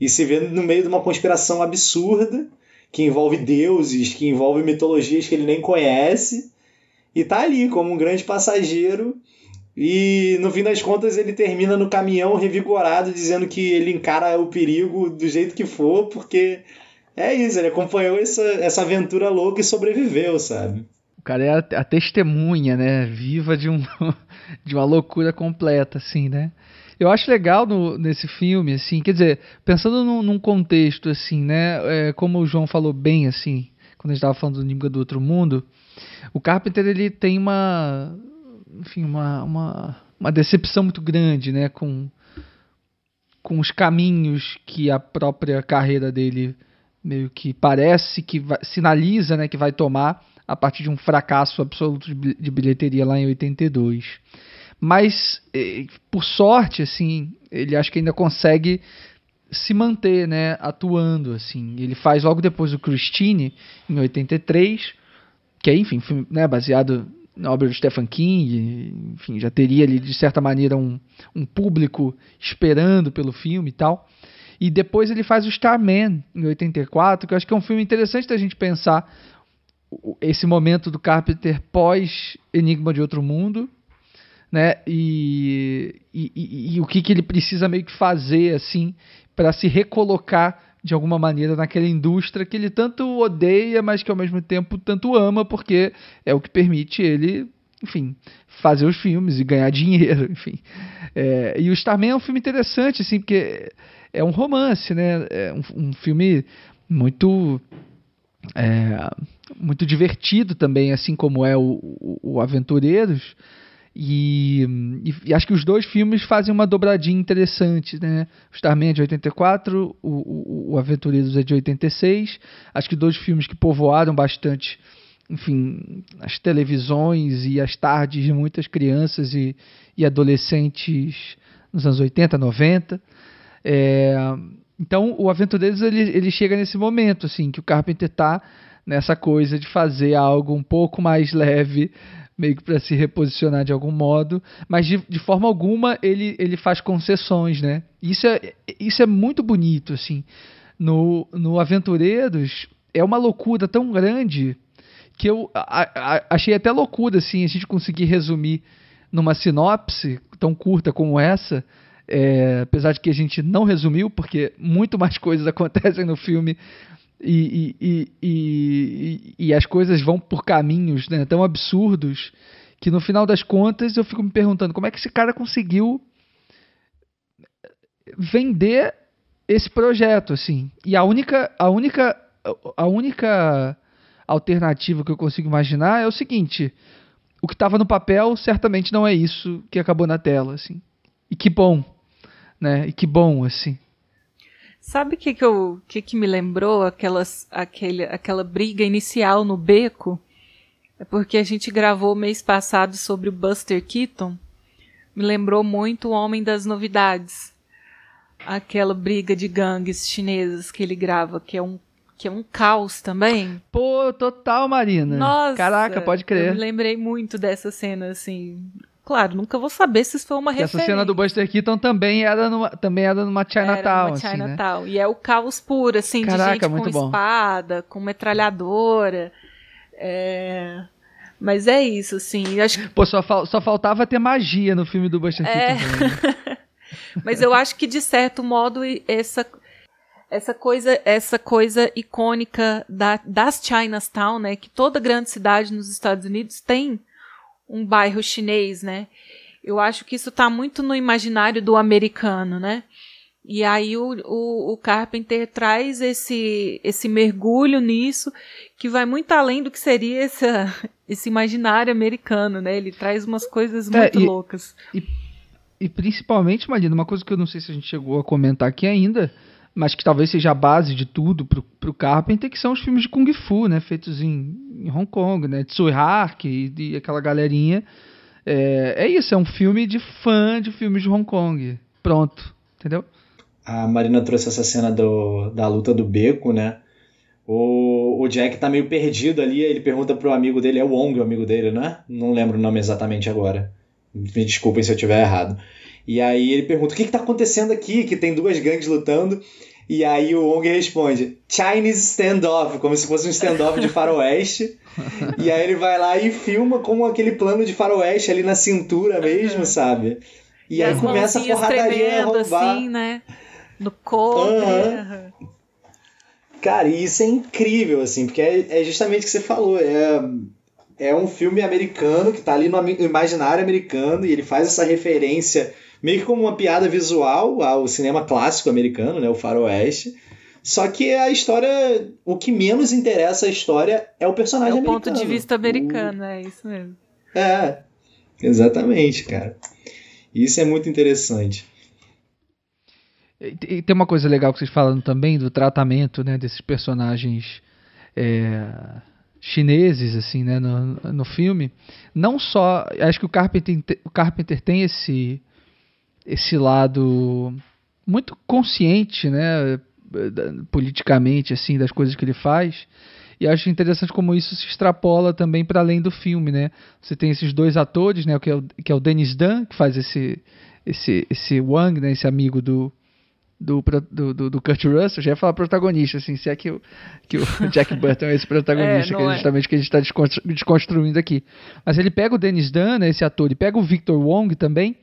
e se vê no meio de uma conspiração absurda, que envolve deuses, que envolve mitologias que ele nem conhece, e tá ali como um grande passageiro. E no fim das contas ele termina no caminhão revigorado, dizendo que ele encara o perigo do jeito que for, porque é isso, ele acompanhou essa, essa aventura louca e sobreviveu, sabe? O cara é a, a testemunha, né? Viva de, um, de uma loucura completa, assim, né? Eu acho legal no, nesse filme, assim, quer dizer, pensando num, num contexto, assim, né? É, como o João falou bem, assim, quando a gente estava falando do Nímica do Outro Mundo, o Carpenter, ele tem uma, enfim, uma, uma, uma decepção muito grande, né? Com, com os caminhos que a própria carreira dele meio que parece que vai, sinaliza né, que vai tomar a partir de um fracasso absoluto de bilheteria lá em 82. Mas, eh, por sorte, assim, ele acho que ainda consegue se manter, né, atuando, assim. Ele faz logo depois o Christine, em 83, que é, enfim, filme, né, baseado na obra do Stephen King, enfim, já teria ali, de certa maneira, um, um público esperando pelo filme e tal. E depois ele faz o Starman, em 84, que eu acho que é um filme interessante da gente pensar esse momento do Carpenter pós Enigma de Outro Mundo, né? E, e, e, e o que, que ele precisa meio que fazer, assim, para se recolocar de alguma maneira naquela indústria que ele tanto odeia, mas que ao mesmo tempo tanto ama, porque é o que permite ele, enfim, fazer os filmes e ganhar dinheiro, enfim. É, e o Starman é um filme interessante, assim, porque é um romance, né? É um, um filme muito é, muito divertido também, assim como é o, o, o Aventureiros. E, e, e, acho que os dois filmes fazem uma dobradinha interessante, né? O Starman é de 84, o, o, o Aventureiros é de 86. Acho que dois filmes que povoaram bastante, enfim, as televisões e as tardes de muitas crianças e, e adolescentes nos anos 80, 90. É, então, o Aventureiros ele, ele chega nesse momento, assim, que o Carpenter está nessa coisa de fazer algo um pouco mais leve meio que para se reposicionar de algum modo, mas de, de, forma alguma ele, ele faz concessões, né? Isso é, isso é muito bonito, assim. No, no Aventureiros é uma loucura tão grande que eu a, a, achei até loucura, assim, a gente conseguir resumir numa sinopse tão curta como essa, é, apesar de que a gente não resumiu, porque muito mais coisas acontecem no filme e, e, e, e, as coisas vão por caminhos né, tão absurdos que no final das contas eu fico me perguntando como é que esse cara conseguiu vender esse projeto assim? E a única a única a única alternativa que eu consigo imaginar é o seguinte o que estava no papel certamente não é isso que acabou na tela assim. E que bom né e que bom assim Sabe o que, que, eu, que, que me lembrou aquelas, aquele, aquela briga inicial no beco? É porque a gente gravou mês passado sobre o Buster Keaton. Me lembrou muito o Homem das Novidades. Aquela briga de gangues chinesas que ele grava, que é um, que é um caos também. Pô, total, Marina. Nossa! Caraca, pode crer. Eu me lembrei muito dessa cena, assim. Claro, nunca vou saber se isso foi uma referência. Essa cena do Buster Keaton também era numa, também era numa Chinatown. Era numa Chinatown. Assim, né? E é o caos puro, assim, Caraca, de gente com bom. espada, com metralhadora. É... Mas é isso, assim. Acho que... Pô, só, fal só faltava ter magia no filme do Buster é... Keaton. Né? Mas eu acho que, de certo modo, essa essa coisa essa coisa icônica da, das Chinatown, né, que toda grande cidade nos Estados Unidos tem um bairro chinês, né? Eu acho que isso está muito no imaginário do americano, né? E aí o, o, o, Carpenter traz esse, esse mergulho nisso que vai muito além do que seria essa, esse imaginário americano, né? Ele traz umas coisas é, muito é, e, loucas. E, e principalmente, Marina, uma coisa que eu não sei se a gente chegou a comentar aqui ainda, mas que talvez seja a base de tudo pro, pro Carpenter, que são os filmes de Kung Fu, né? Feitos em, em Hong Kong, né? Tsui Hark e, e aquela galerinha. É, é isso, é um filme de fã de filmes de Hong Kong. Pronto, entendeu? A Marina trouxe essa cena do, da luta do beco, né? O, o Jack tá meio perdido ali, ele pergunta pro amigo dele, é o Wong o amigo dele, né? Não lembro o nome exatamente agora. Me desculpem se eu estiver errado. E aí ele pergunta: o que, está acontecendo aqui? Que tem duas gangues lutando. E aí o Wong responde: Chinese standoff, como se fosse um standoff de faroeste. e aí ele vai lá e filma com aquele plano de faroeste ali na cintura mesmo, sabe? E, e aí começa a porradaria a roubar. assim, né? No corpo. Uhum. Cara, e isso é incrível, assim, porque é, é justamente o que você falou. É, é um filme americano que está ali no imaginário americano e ele faz essa referência meio que como uma piada visual ao cinema clássico americano, né, o faroeste. Só que a história, o que menos interessa a história é o personagem americano. É o americano. ponto de vista americano, o... é isso mesmo. É, exatamente, cara. Isso é muito interessante. E tem uma coisa legal que vocês falam também do tratamento né, desses personagens é, chineses assim, né, no, no filme. Não só, acho que o Carpenter, o Carpenter tem esse esse lado muito consciente, né, politicamente assim das coisas que ele faz. E acho interessante como isso se extrapola também para além do filme, né? Você tem esses dois atores, né, que é o, que é o Dennis Dunn, que faz esse esse esse Wang, né, esse amigo do do, do, do, Kurt Russell, já ia falar protagonista, assim, se é que o, que o Jack Burton é esse protagonista, é, que é justamente é. que a gente está desconstruindo aqui. Mas ele pega o Dennis Dunn, né, esse ator, e pega o Victor Wong também,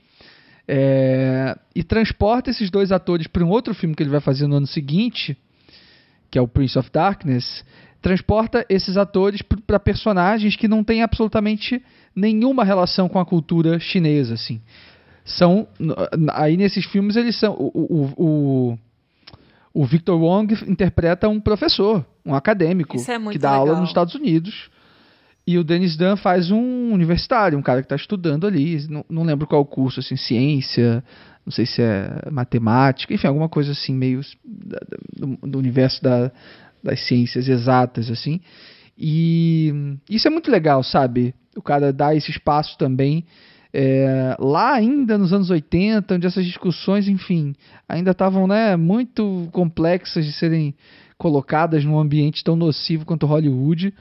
é, e transporta esses dois atores para um outro filme que ele vai fazer no ano seguinte, que é o Prince of Darkness, transporta esses atores para personagens que não têm absolutamente nenhuma relação com a cultura chinesa, assim são aí nesses filmes eles são o, o, o, o Victor Wong interpreta um professor, um acadêmico é que dá legal. aula nos Estados Unidos. E o Dennis Dunn faz um universitário, um cara que está estudando ali, não, não lembro qual curso, assim, ciência, não sei se é matemática, enfim, alguma coisa assim, meio do, do universo da, das ciências exatas, assim. E isso é muito legal, sabe? O cara dá esse espaço também é, lá ainda nos anos 80, onde essas discussões, enfim, ainda estavam né, muito complexas de serem colocadas num ambiente tão nocivo quanto Hollywood,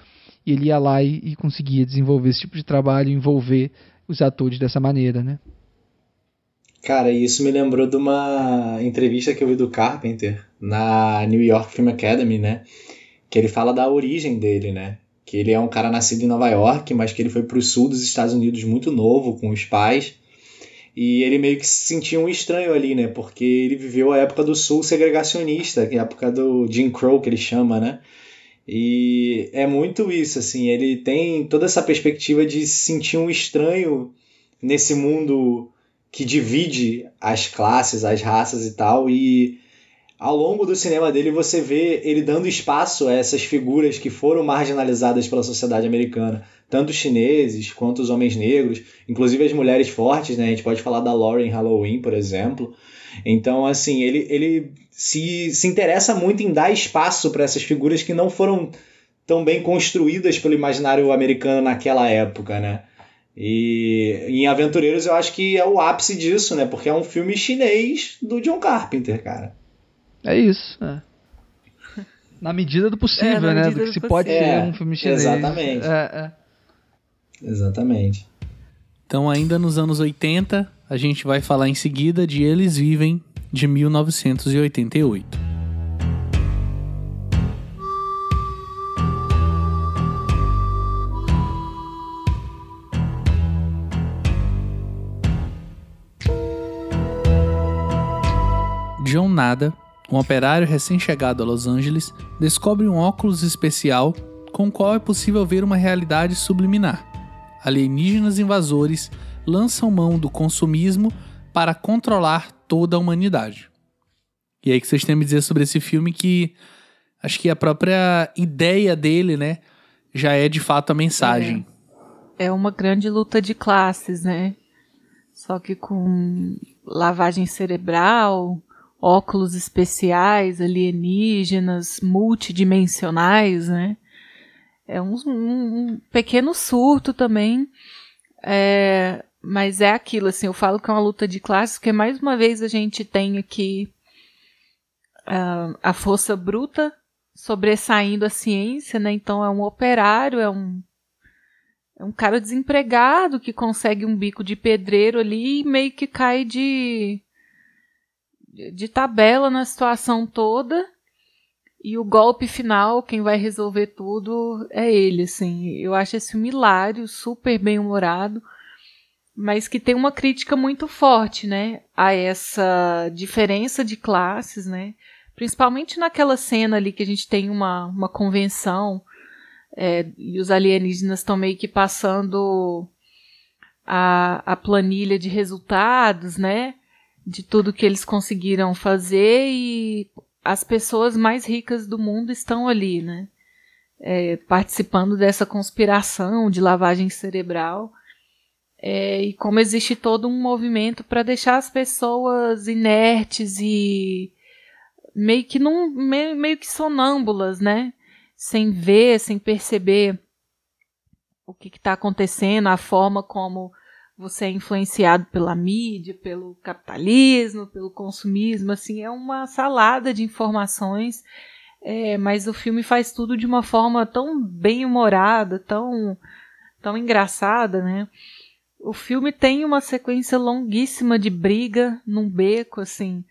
e ele ia lá e, e conseguia desenvolver esse tipo de trabalho, envolver os atores dessa maneira, né? Cara, isso me lembrou de uma entrevista que eu vi do Carpenter na New York Film Academy, né? Que ele fala da origem dele, né? que ele é um cara nascido em Nova York, mas que ele foi para o sul dos Estados Unidos muito novo com os pais. E ele meio que se sentia um estranho ali, né? Porque ele viveu a época do sul segregacionista, que é a época do Jim Crow, que ele chama, né? E é muito isso, assim. Ele tem toda essa perspectiva de se sentir um estranho nesse mundo que divide as classes, as raças e tal. E ao longo do cinema dele você vê ele dando espaço a essas figuras que foram marginalizadas pela sociedade americana, tanto os chineses quanto os homens negros, inclusive as mulheres fortes, né? A gente pode falar da Lauren Halloween, por exemplo. Então, assim, ele, ele se, se interessa muito em dar espaço para essas figuras que não foram tão bem construídas pelo imaginário americano naquela época, né? E em Aventureiros eu acho que é o ápice disso, né? Porque é um filme chinês do John Carpenter, cara. É isso. É. Na medida do possível, é, né? Do que se possível. pode ser um filme chinês. Exatamente. É, é. Exatamente. Então, ainda nos anos 80, a gente vai falar em seguida de Eles Vivem, de 1988. John Nada um operário recém-chegado a Los Angeles descobre um óculos especial com o qual é possível ver uma realidade subliminar. Alienígenas invasores lançam mão do consumismo para controlar toda a humanidade. E aí que vocês têm a me dizer sobre esse filme que acho que a própria ideia dele, né, já é de fato a mensagem. É, é uma grande luta de classes, né? Só que com lavagem cerebral, óculos especiais, alienígenas, multidimensionais, né? É um, um pequeno surto também, é, mas é aquilo, assim, eu falo que é uma luta de classes, porque mais uma vez a gente tem aqui uh, a força bruta sobressaindo a ciência, né? Então é um operário, é um é um cara desempregado que consegue um bico de pedreiro ali e meio que cai de de tabela na situação toda. E o golpe final, quem vai resolver tudo é ele, assim. Eu acho esse hilário, super bem humorado, mas que tem uma crítica muito forte, né, a essa diferença de classes, né? Principalmente naquela cena ali que a gente tem uma, uma convenção é, e os alienígenas estão meio que passando a, a planilha de resultados, né? de tudo que eles conseguiram fazer e as pessoas mais ricas do mundo estão ali, né? É, participando dessa conspiração de lavagem cerebral. É, e como existe todo um movimento para deixar as pessoas inertes e meio que num, meio, meio que sonâmbulas, né? Sem ver, sem perceber o que está acontecendo, a forma como você é influenciado pela mídia, pelo capitalismo, pelo consumismo, assim, é uma salada de informações, é, mas o filme faz tudo de uma forma tão bem humorada, tão, tão engraçada, né? O filme tem uma sequência longuíssima de briga num beco, assim,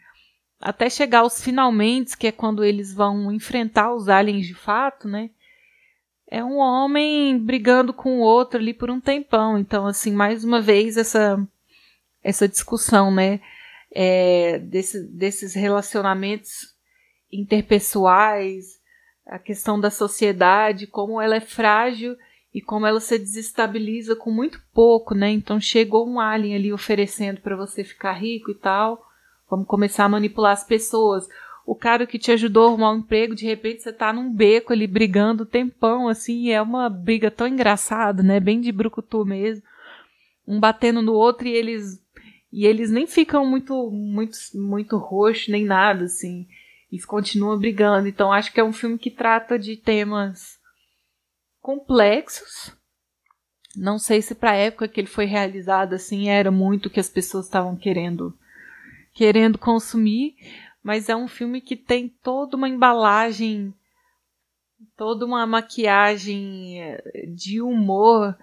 até chegar aos finalmente, que é quando eles vão enfrentar os aliens de fato, né? É um homem brigando com o outro ali por um tempão. Então, assim, mais uma vez essa essa discussão, né? É, desse, desses relacionamentos interpessoais, a questão da sociedade, como ela é frágil e como ela se desestabiliza com muito pouco, né? Então chegou um alien ali oferecendo para você ficar rico e tal, vamos começar a manipular as pessoas. O cara que te ajudou a arrumar um emprego, de repente você tá num beco ali brigando tempão, assim, é uma briga tão engraçada, né? Bem de brucutu mesmo. Um batendo no outro e eles e eles nem ficam muito muito muito roxo nem nada assim. Eles continuam brigando. Então acho que é um filme que trata de temas complexos. Não sei se para a época que ele foi realizado assim era muito o que as pessoas estavam querendo querendo consumir, mas é um filme que tem toda uma embalagem, toda uma maquiagem eh, de humor,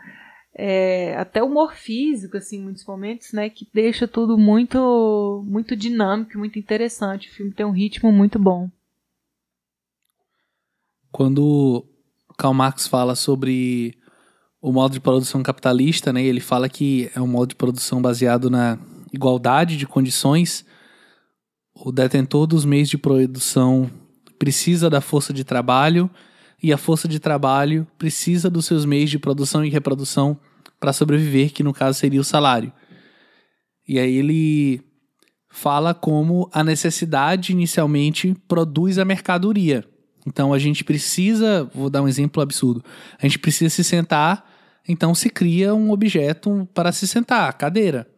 é, até humor físico, assim, em muitos momentos, né, que deixa tudo muito, muito dinâmico, muito interessante. O filme tem um ritmo muito bom. Quando Karl Marx fala sobre o modo de produção capitalista, né? Ele fala que é um modo de produção baseado na igualdade de condições. O detentor dos meios de produção precisa da força de trabalho e a força de trabalho precisa dos seus meios de produção e reprodução para sobreviver, que no caso seria o salário. E aí ele fala como a necessidade inicialmente produz a mercadoria. Então a gente precisa, vou dar um exemplo absurdo, a gente precisa se sentar, então se cria um objeto para se sentar, cadeira.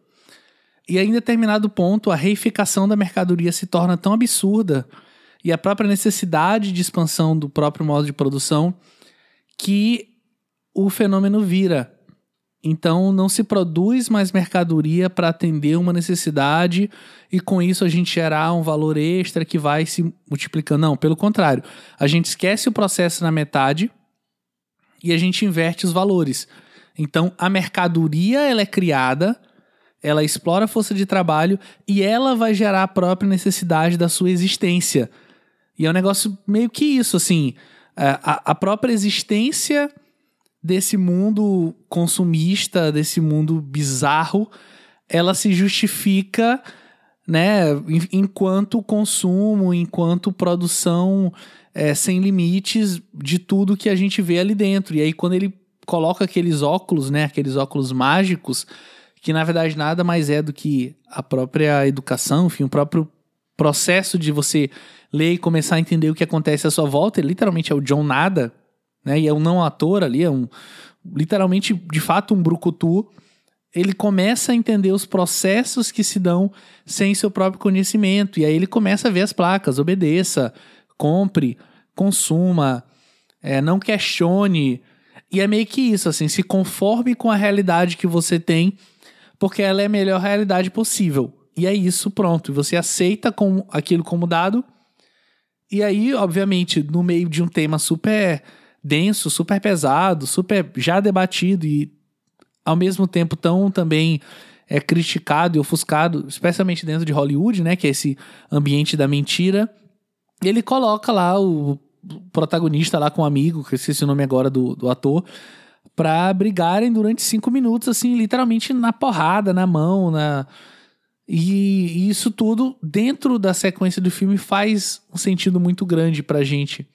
E aí, em determinado ponto, a reificação da mercadoria se torna tão absurda e a própria necessidade de expansão do próprio modo de produção que o fenômeno vira. Então não se produz mais mercadoria para atender uma necessidade e com isso a gente gerar um valor extra que vai se multiplicando. Não, pelo contrário. A gente esquece o processo na metade e a gente inverte os valores. Então a mercadoria ela é criada, ela explora a força de trabalho e ela vai gerar a própria necessidade da sua existência. E é um negócio meio que isso, assim, é, a, a própria existência desse mundo consumista, desse mundo bizarro, ela se justifica, né, enquanto consumo, enquanto produção é, sem limites de tudo que a gente vê ali dentro. E aí quando ele coloca aqueles óculos, né, aqueles óculos mágicos, que na verdade nada mais é do que a própria educação, enfim, o próprio processo de você ler e começar a entender o que acontece à sua volta, ele literalmente é o John Nada, né? E é um não ator ali, é um literalmente, de fato, um brucutu. Ele começa a entender os processos que se dão sem seu próprio conhecimento. E aí ele começa a ver as placas: obedeça, compre, consuma, é, não questione. E é meio que isso, assim, se conforme com a realidade que você tem, porque ela é a melhor realidade possível. E é isso, pronto. Você aceita com aquilo como dado. E aí, obviamente, no meio de um tema super denso, super pesado, super já debatido e ao mesmo tempo tão também é criticado e ofuscado, especialmente dentro de Hollywood, né, que é esse ambiente da mentira. Ele coloca lá o protagonista lá com um amigo, que eu esqueci o nome agora do, do ator, pra brigarem durante cinco minutos, assim, literalmente na porrada, na mão, na... E, e isso tudo, dentro da sequência do filme, faz um sentido muito grande pra gente.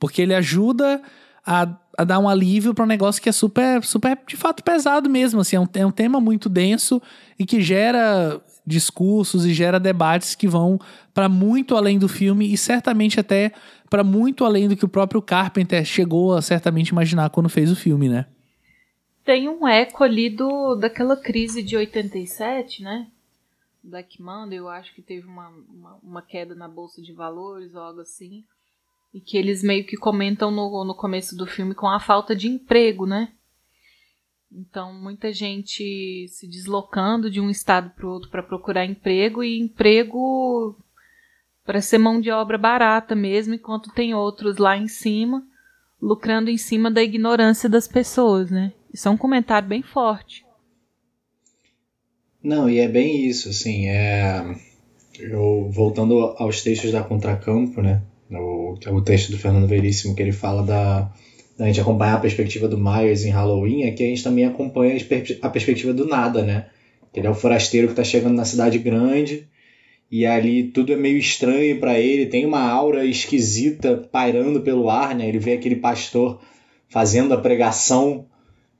Porque ele ajuda a, a dar um alívio para um negócio que é super, super, de fato, pesado mesmo. Assim, é, um, é um tema muito denso e que gera discursos e gera debates que vão para muito além do filme e certamente até para muito além do que o próprio Carpenter chegou a certamente imaginar quando fez o filme, né? Tem um eco ali do, daquela crise de 87, né? Black Monday, eu acho que teve uma, uma, uma queda na bolsa de valores ou algo assim. E que eles meio que comentam no, no começo do filme com a falta de emprego, né? Então, muita gente se deslocando de um estado para o outro para procurar emprego e emprego para ser mão de obra barata mesmo, enquanto tem outros lá em cima lucrando em cima da ignorância das pessoas, né? Isso é um comentário bem forte. Não, e é bem isso, assim, é... Eu, voltando aos textos da Contracampo, né? O, o texto do Fernando Veríssimo, que ele fala da, da gente acompanhar a perspectiva do Myers em Halloween, que a gente também acompanha a perspectiva do nada, né? Ele é o forasteiro que está chegando na cidade grande e ali tudo é meio estranho para ele, tem uma aura esquisita pairando pelo ar, né? Ele vê aquele pastor fazendo a pregação,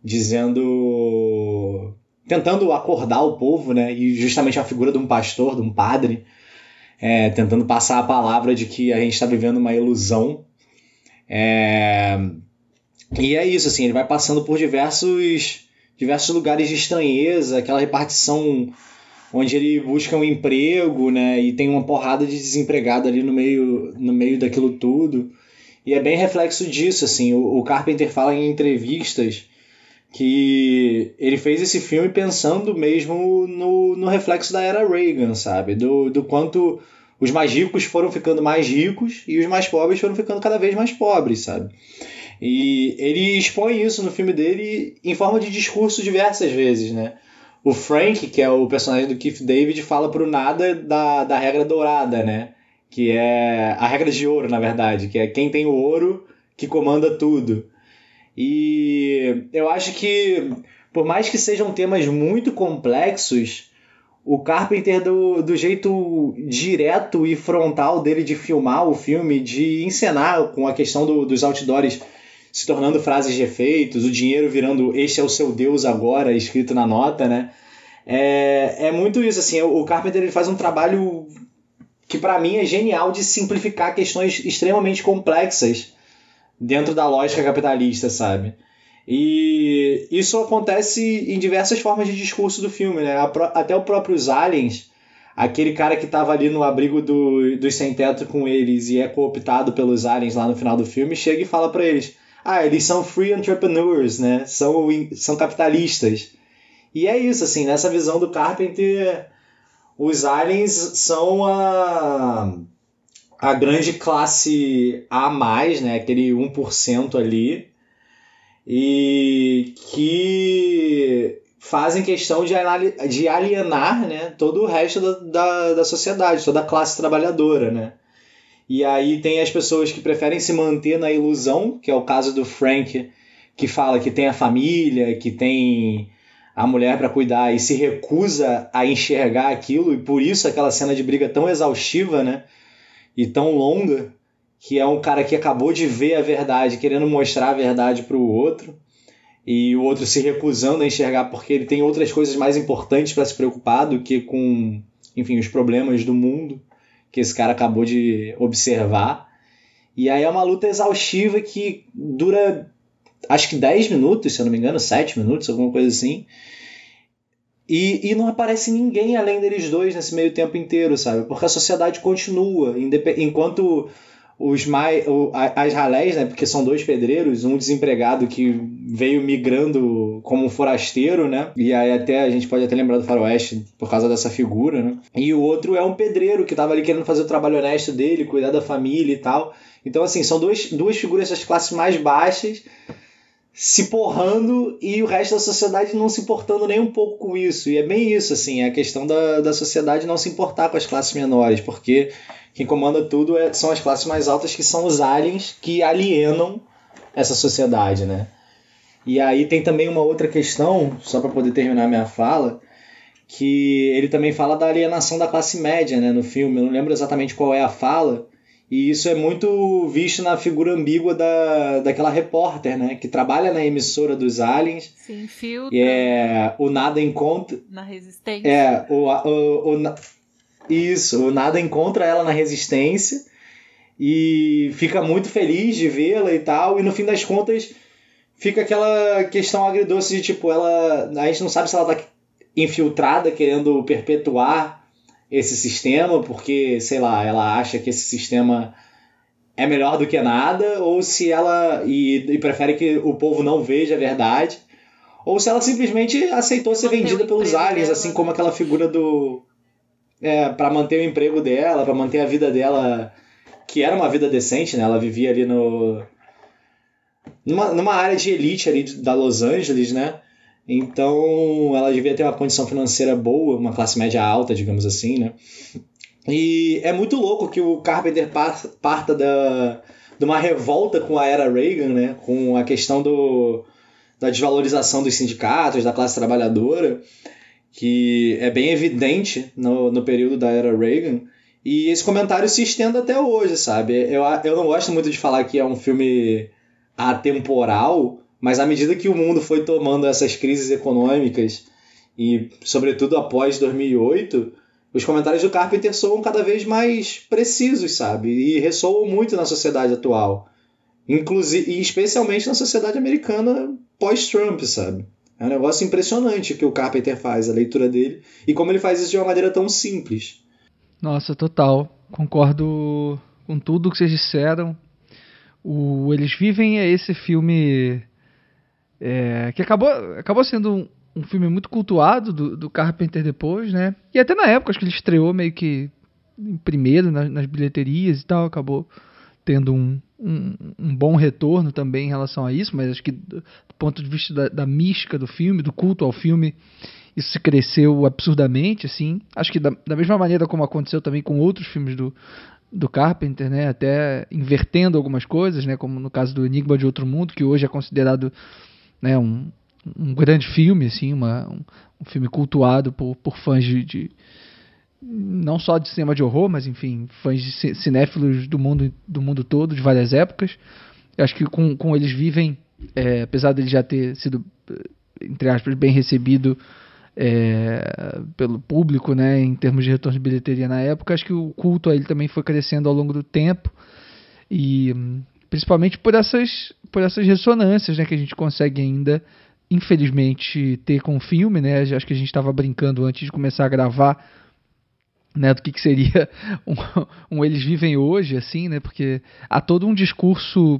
dizendo tentando acordar o povo, né? E justamente a figura de um pastor, de um padre, é, tentando passar a palavra de que a gente está vivendo uma ilusão. É... E é isso, assim, ele vai passando por diversos, diversos lugares de estranheza, aquela repartição onde ele busca um emprego, né? E tem uma porrada de desempregado ali no meio, no meio daquilo tudo. E é bem reflexo disso, assim. O, o Carpenter fala em entrevistas que ele fez esse filme pensando mesmo no, no reflexo da era Reagan, sabe? Do, do quanto os mais ricos foram ficando mais ricos e os mais pobres foram ficando cada vez mais pobres, sabe? E ele expõe isso no filme dele em forma de discurso diversas vezes, né? O Frank, que é o personagem do Keith David, fala pro nada da, da regra dourada, né? Que é a regra de ouro, na verdade, que é quem tem o ouro que comanda tudo. E eu acho que, por mais que sejam temas muito complexos, o Carpenter, do, do jeito direto e frontal dele de filmar o filme, de encenar com a questão do, dos outdoors se tornando frases de efeitos, o dinheiro virando este é o seu Deus agora, escrito na nota, né? É, é muito isso, assim, o Carpenter ele faz um trabalho que para mim é genial de simplificar questões extremamente complexas dentro da lógica capitalista, sabe? E isso acontece em diversas formas de discurso do filme, né? Até o próprio Aliens, aquele cara que estava ali no abrigo do, dos sem-teto com eles e é cooptado pelos aliens lá no final do filme, chega e fala para eles: ah, eles são free entrepreneurs, né? São, são capitalistas. E é isso, assim, nessa visão do Carpenter, os aliens são a a grande classe A+, né, aquele 1% ali, e que fazem questão de, alienar né, todo o resto da, da, da sociedade, toda a classe trabalhadora, né. E aí tem as pessoas que preferem se manter na ilusão, que é o caso do Frank, que fala que tem a família, que tem a mulher para cuidar e se recusa a enxergar aquilo, e por isso aquela cena de briga tão exaustiva, né? e tão longa que é um cara que acabou de ver a verdade, querendo mostrar a verdade para o outro, e o outro se recusando a enxergar porque ele tem outras coisas mais importantes para se preocupar do que com, enfim, os problemas do mundo que esse cara acabou de observar. E aí é uma luta exaustiva que dura acho que 10 minutos, se eu não me engano, 7 minutos, alguma coisa assim. E, e não aparece ninguém além deles dois nesse meio tempo inteiro, sabe? Porque a sociedade continua, enquanto os mais as ralés, né, porque são dois pedreiros, um desempregado que veio migrando como um forasteiro, né? E aí até a gente pode até lembrar do faroeste por causa dessa figura, né? E o outro é um pedreiro que estava ali querendo fazer o trabalho honesto dele, cuidar da família e tal. Então assim, são dois, duas figuras das classes mais baixas se porrando e o resto da sociedade não se importando nem um pouco com isso. E é bem isso, assim, é a questão da, da sociedade não se importar com as classes menores, porque quem comanda tudo é, são as classes mais altas, que são os aliens que alienam essa sociedade, né? E aí tem também uma outra questão, só para poder terminar minha fala, que ele também fala da alienação da classe média, né, no filme. Eu não lembro exatamente qual é a fala, e isso é muito visto na figura ambígua da, daquela repórter, né? Que trabalha na emissora dos aliens. Sim, filtro. E é o nada encontra. Na resistência. É, o, o, o, isso, o nada encontra ela na resistência e fica muito feliz de vê-la e tal. E no fim das contas fica aquela questão agridoce de tipo, ela. A gente não sabe se ela tá infiltrada, querendo perpetuar esse sistema porque, sei lá, ela acha que esse sistema é melhor do que nada, ou se ela e, e prefere que o povo não veja a verdade, ou se ela simplesmente aceitou ser Manter vendida pelos aliens, dela, assim né? como aquela figura do. É, para manter o emprego dela, para manter a vida dela, que era uma vida decente, né? Ela vivia ali no. numa, numa área de elite ali da Los Angeles, né? Então ela devia ter uma condição financeira boa, uma classe média alta, digamos assim, né? E é muito louco que o Carpenter par- parta da, de uma revolta com a era Reagan, né? Com a questão do, da desvalorização dos sindicatos, da classe trabalhadora, que é bem evidente no, no período da era Reagan. E esse comentário se estende até hoje, sabe? Eu, eu não gosto muito de falar que é um filme atemporal, mas à medida que o mundo foi tomando essas crises econômicas e, sobretudo, após 2008, os comentários do Carpenter soam cada vez mais precisos, sabe? E ressoam muito na sociedade atual. Inclusive, e especialmente na sociedade americana pós-Trump, sabe? É um negócio impressionante o que o Carpenter faz, a leitura dele, e como ele faz isso de uma maneira tão simples. Nossa, total. Concordo com tudo que vocês disseram. O Eles Vivem é esse filme é, que acabou, acabou sendo um, um filme muito cultuado do, do Carpenter depois, né? E até na época, acho que ele estreou meio que em primeiro nas, nas bilheterias e tal, acabou tendo um, um, um bom retorno também em relação a isso, mas acho que do, do ponto de vista da, da mística do filme, do culto ao filme, isso cresceu absurdamente, assim. Acho que da, da mesma maneira como aconteceu também com outros filmes do, do Carpenter, né? Até invertendo algumas coisas, né? Como no caso do Enigma de Outro Mundo, que hoje é considerado né, um, um grande filme, assim, uma, um, um filme cultuado por, por fãs de, de não só de cinema de horror, mas enfim, fãs de ci- cinéfilos do mundo, do mundo todo, de várias épocas. Eu acho que com, com eles vivem, é, apesar dele já ter sido, entre aspas, bem recebido é, pelo público, né, em termos de retorno de bilheteria na época, acho que o culto a ele também foi crescendo ao longo do tempo e hum, principalmente por essas, por essas ressonâncias, né, que a gente consegue ainda, infelizmente, ter com o filme, né, acho que a gente estava brincando antes de começar a gravar, né, do que, que seria um, um Eles Vivem Hoje, assim, né, porque há todo um discurso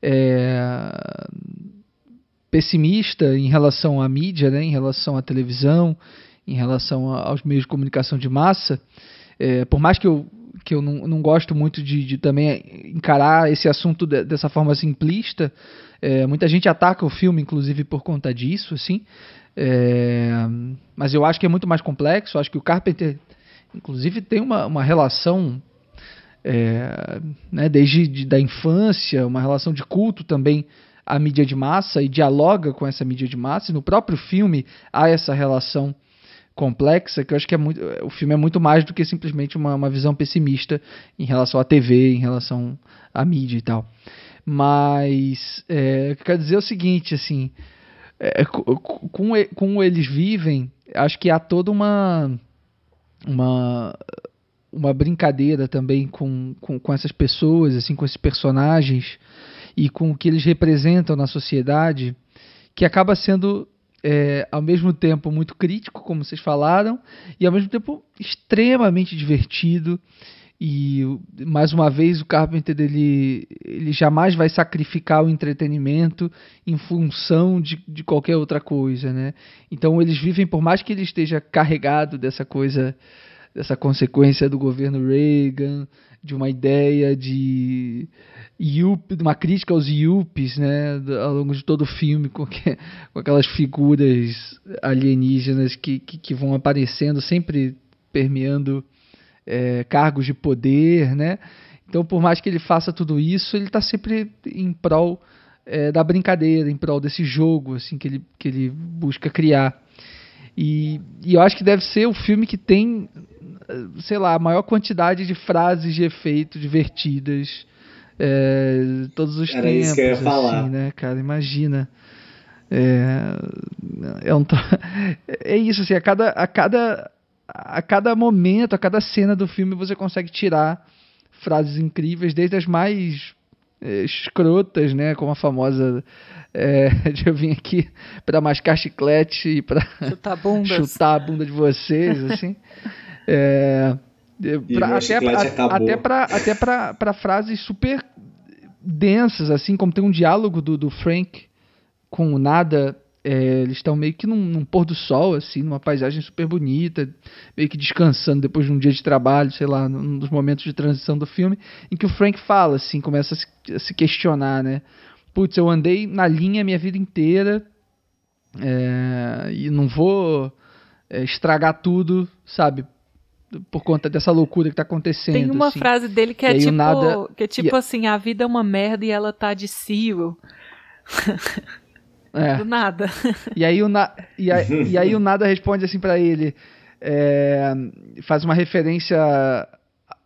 é, pessimista em relação à mídia, né, em relação à televisão, em relação aos meios de comunicação de massa. É, por mais que eu, que eu não, não gosto muito de, de também encarar esse assunto de- dessa forma simplista, é, muita gente ataca o filme, inclusive, por conta disso, assim. É, mas eu acho que é muito mais complexo. Eu acho que o Carpenter, inclusive, tem uma, uma relação é, né, desde de, da infância, uma relação de culto também à mídia de massa e dialoga com essa mídia de massa. E no próprio filme há essa relação complexa que eu acho que é muito, o filme é muito mais do que simplesmente uma, uma visão pessimista em relação à TV, em relação à mídia e tal. Mas é, eu quero dizer é o seguinte, assim, é, co- com, com eles vivem, acho que há toda uma uma uma brincadeira também com, com, com essas pessoas, assim, com esses personagens e com o que eles representam na sociedade, que acaba sendo é, ao mesmo tempo muito crítico, como vocês falaram, e ao mesmo tempo extremamente divertido. E mais uma vez o Carpenter ele, ele jamais vai sacrificar o entretenimento em função de, de qualquer outra coisa, né? Então eles vivem, por mais que ele esteja carregado dessa coisa dessa consequência do governo Reagan, de uma ideia de Uma crítica aos Yuppies, né, ao longo de todo o filme, com, que- com aquelas figuras alienígenas que, que, que vão aparecendo, sempre permeando é, cargos de poder, né? Então, por mais que ele faça tudo isso, ele está sempre em prol é, da brincadeira, em prol desse jogo, assim, que ele, que ele busca criar. E, e eu acho que deve ser o filme que tem, sei lá, a maior quantidade de frases de efeito divertidas é, todos os Era tempos. isso que eu ia assim, falar. né, cara? Imagina. É, é, um tro- é isso, assim, a cada, a, cada, a cada momento, a cada cena do filme você consegue tirar frases incríveis, desde as mais é, escrotas, né? Como a famosa é, de eu vim aqui para mascar chiclete e para Chutar chutar a bunda de vocês, assim. É, pra- até chiclete pra- acabou. até para até pra, pra frases super densas, assim, como tem um diálogo do, do Frank com o Nada É, eles estão meio que num, num, pôr do sol, assim, numa paisagem super bonita, meio que descansando depois de um dia de trabalho, sei lá, num dos momentos de transição do filme, em que o Frank fala, assim, começa a se, a se questionar, né? Putz, eu andei na linha minha vida inteira é, e não vou é, estragar tudo, sabe? Por conta dessa loucura que tá acontecendo. Tem uma assim. frase dele que é tipo, nada... que é tipo assim, a vida é uma merda e ela tá de cio. É. Do nada. E aí o, na... e, e aí o nada responde assim para ele. É... faz uma referência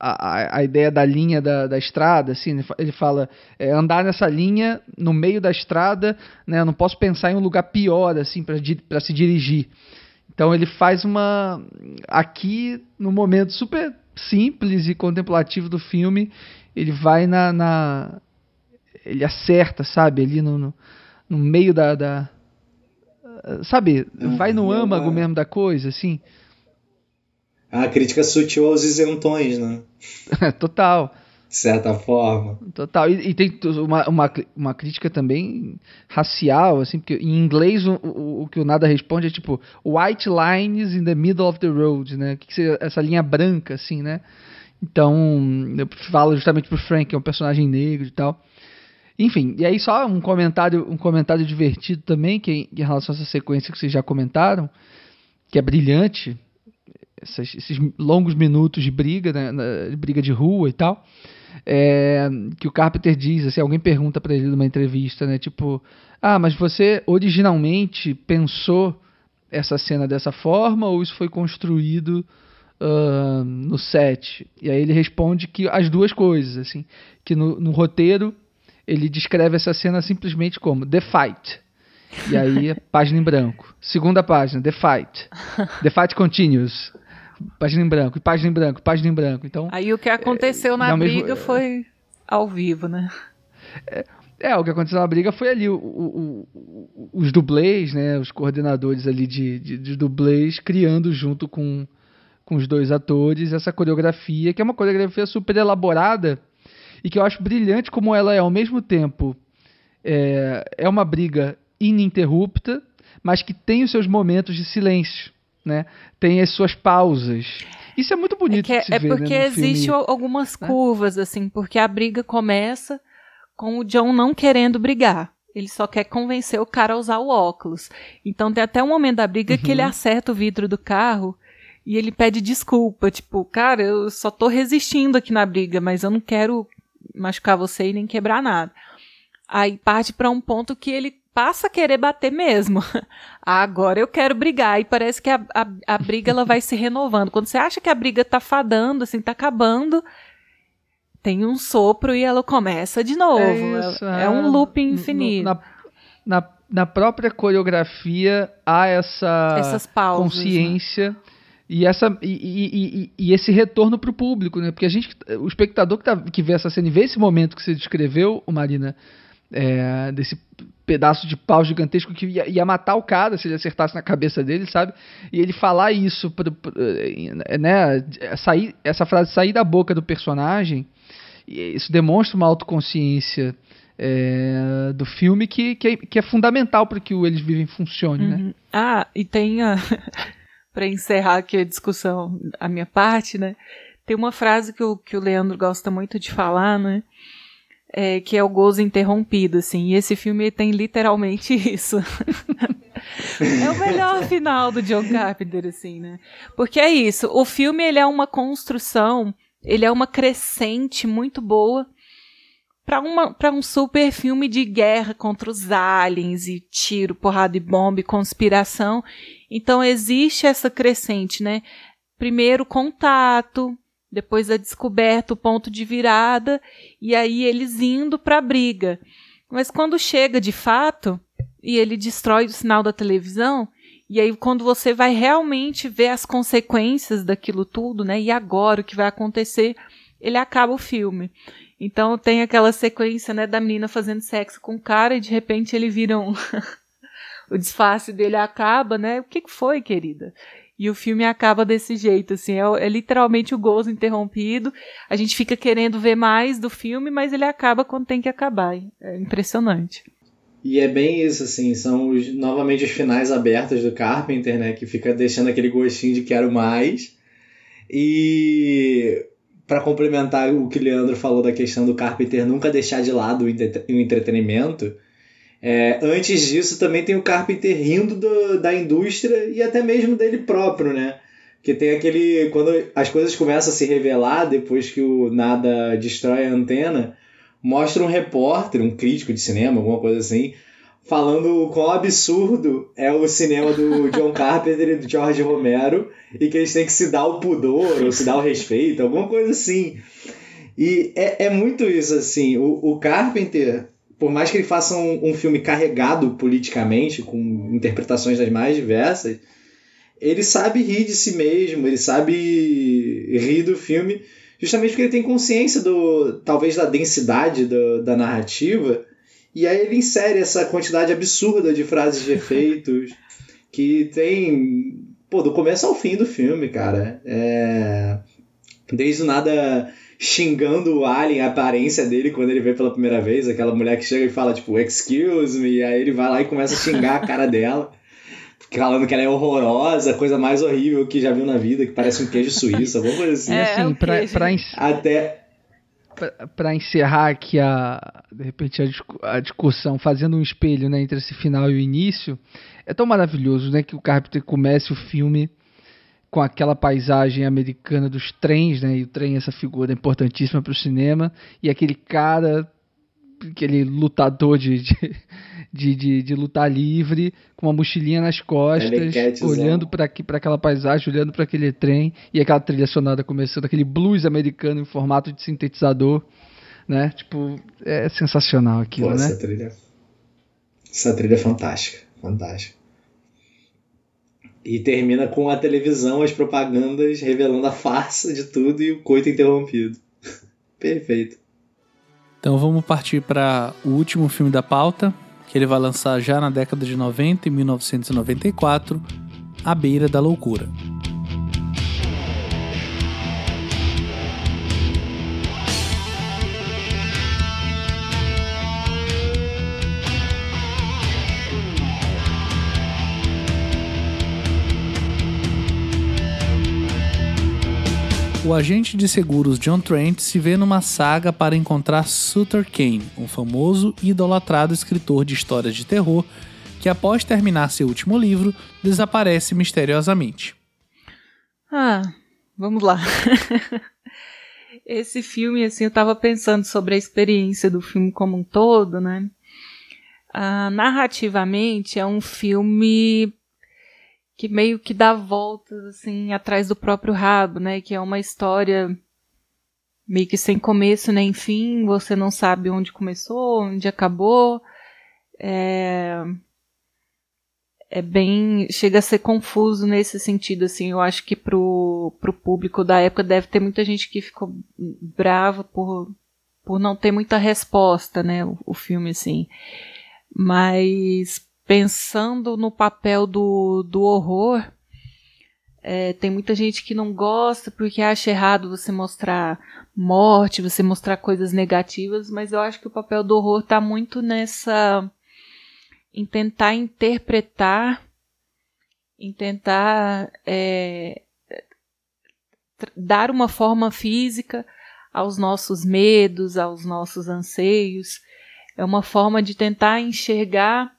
à, à, ideia da linha da, da estrada, assim, ele fala é, andar nessa linha no meio da estrada, né? Eu não posso pensar em um lugar pior assim para se dirigir. Então ele faz uma aqui no momento super simples e contemplativo do filme, ele vai na, na ele acerta, sabe, ali no, no no meio da. da sabe, vai no âmago mesmo da coisa, assim. A crítica sutil aos isentões, né? Total. De certa forma. Total. E, e, tem uma, uma, uma crítica também racial, assim, porque em inglês o, o, o, que o Nada responde é tipo white lines in the middle of the road, né? Que, que seria essa linha branca, assim, né? Então, eu falo justamente pro Frank, que é um personagem negro e tal. Enfim, e aí só um comentário, um comentário divertido também, que em relação a essa sequência que vocês já comentaram, que é brilhante, esses longos minutos de briga, né, briga de rua e tal, é, que o Carpenter diz, assim, alguém pergunta para ele numa entrevista, né, tipo, ah, mas você originalmente pensou essa cena dessa forma ou isso foi construído uh, no set? E aí ele responde que as duas coisas, assim, que no, no roteiro ele descreve essa cena simplesmente como The Fight. E aí, página em branco. Segunda página, The Fight. The Fight Continues. Página em branco, página em branco, página em branco. Então, aí o que aconteceu é, na briga mesmo, foi ao vivo, né? É, é, o que aconteceu na briga foi ali o, o, o, os dublês, né, os coordenadores ali de, de, de, dublês criando junto com, com os dois atores essa coreografia, que é uma coreografia super elaborada e que eu acho brilhante como ela é ao mesmo tempo é, é uma briga ininterrupta, mas que tem os seus momentos de silêncio, né? Tem as suas pausas. Isso é muito bonito é se é ver, porque né, existe algumas né? curvas assim, porque a briga começa com o John não querendo brigar. Ele só quer convencer o cara a usar o óculos. Então tem até um momento da briga uhum. que ele uhum. acerta o vidro do carro e ele pede desculpa, tipo, cara, eu só tô resistindo aqui na briga, mas eu não quero machucar você e nem quebrar nada. Aí parte para um ponto que ele passa a querer bater mesmo. Agora eu quero brigar. E parece que a, a, a, briga ela vai se renovando. Quando você acha que a briga tá fadando, assim, tá acabando, tem um sopro e ela começa de novo. É, isso, é, é um loop infinito. Na, na, na, própria coreografia há essa pausas, né? consciência. Né? E, essa, e, e, e, esse retorno para o público, né? Porque a gente, o espectador que, tá, que vê essa cena e vê esse momento que você descreveu, Marina, é, desse pedaço de pau gigantesco que ia, ia, matar o cara se ele acertasse na cabeça dele, sabe? E ele falar isso, pro, é, né? Sair, essa frase sair da boca do personagem, isso demonstra uma autoconsciência é, do filme que, que, é, que é fundamental para que o Eles Vivem funcione, né? uhum. né? Ah, e tem a. para encerrar aqui a discussão, a minha parte, né? Tem uma frase que o, que o Leandro gosta muito de falar, né? É, que é o gozo interrompido, assim. E esse filme tem literalmente isso. é o melhor final do John Carpenter, assim, né? Porque é isso. O filme ele é uma construção, ele é uma crescente muito boa para um super filme de guerra contra os aliens e tiro, porrada e bomba e conspiração. Então existe essa crescente, né? Primeiro contato, depois a descoberta, o ponto de virada e aí eles indo para a briga. Mas quando chega de fato e ele destrói o sinal da televisão, e aí quando você vai realmente ver as consequências daquilo tudo, né? E agora o que vai acontecer, ele acaba o filme. Então tem aquela sequência, né, da menina fazendo sexo com o cara e de repente ele vira um o disfarce dele acaba, né? O que foi, querida? E o filme acaba desse jeito, assim, é, é, literalmente o gozo interrompido. A gente fica querendo ver mais do filme, mas ele acaba quando tem que acabar. É impressionante. E é bem isso, assim, são os, novamente os finais abertos do Carpenter, né? Que fica deixando aquele gostinho de quero mais. E para complementar o que o Leandro falou da questão do Carpenter nunca deixar de lado o entretenimento, é, antes disso também tem o Carpenter rindo do, da indústria e até mesmo dele próprio, né? Que tem aquele. Quando as coisas começam a se revelar depois que o nada destrói a antena, mostra um repórter, um crítico de cinema, alguma coisa assim, falando o quão absurdo é o cinema do John Carpenter e do George Romero e que eles têm que se dar o pudor ou se dar o respeito, alguma coisa assim. E é, é muito isso, assim. O, o Carpenter, por mais que ele faça um, um filme carregado politicamente, com interpretações das mais diversas, ele sabe rir de si mesmo, ele sabe rir do filme justamente porque ele tem consciência do talvez da densidade do, da narrativa e aí ele insere essa quantidade absurda de frases de efeitos que tem pô do começo ao fim do filme cara. É... desde o nada xingando o alien a aparência dele quando ele vê pela primeira vez aquela mulher que chega e fala tipo excuse me e aí ele vai lá e começa a xingar a cara dela falando que ela é horrorosa, coisa mais horrível que já viu na vida, que parece um queijo suíço, alguma coisa assim. É, assim, pra, pra Até para encerrar aqui a de repente a, a, discussão fazendo um espelho né, entre esse final e o início é tão maravilhoso né que o Carpenter comece o filme com aquela paisagem americana dos trens né e o trem é essa figura importantíssima para o cinema e aquele cara aquele lutador de, de, de, de, de lutar livre, com uma mochilinha nas costas, olhando para aquela paisagem, olhando para aquele trem, e aquela trilha sonora começando, aquele blues americano em formato de sintetizador, né? Tipo, é sensacional aquilo, Pô, né? Essa trilha, essa trilha é fantástica, fantástica. E termina com a televisão, as propagandas revelando a farsa de tudo e o coito interrompido. Perfeito. Então vamos partir para o último filme da pauta, que ele vai lançar já na década de 90, em 1994, A Beira da Loucura. O agente de seguros John Trent se vê numa saga para encontrar Sutter Kane, um famoso e idolatrado escritor de histórias de terror que, após terminar seu último livro, desaparece misteriosamente. Ah, vamos lá. Esse filme, assim, eu tava pensando sobre a experiência do filme como um todo, né? Ah, narrativamente, é um filme que meio que dá voltas assim atrás do próprio rabo, né? Que é uma história meio que sem começo nem fim, você não sabe onde começou, onde acabou. É, é bem. chega a ser confuso nesse sentido, assim. Eu acho que pro, pro público da época deve ter muita gente que ficou brava por, por não ter muita resposta, né? O, o filme, assim. Mas pensando no papel do, do horror, é, tem muita gente que não gosta porque acha errado você mostrar morte, você mostrar coisas negativas, mas eu acho que o papel do horror está muito nessa. em tentar interpretar, em tentar é, dar uma forma física aos nossos medos, aos nossos anseios. É uma forma de tentar enxergar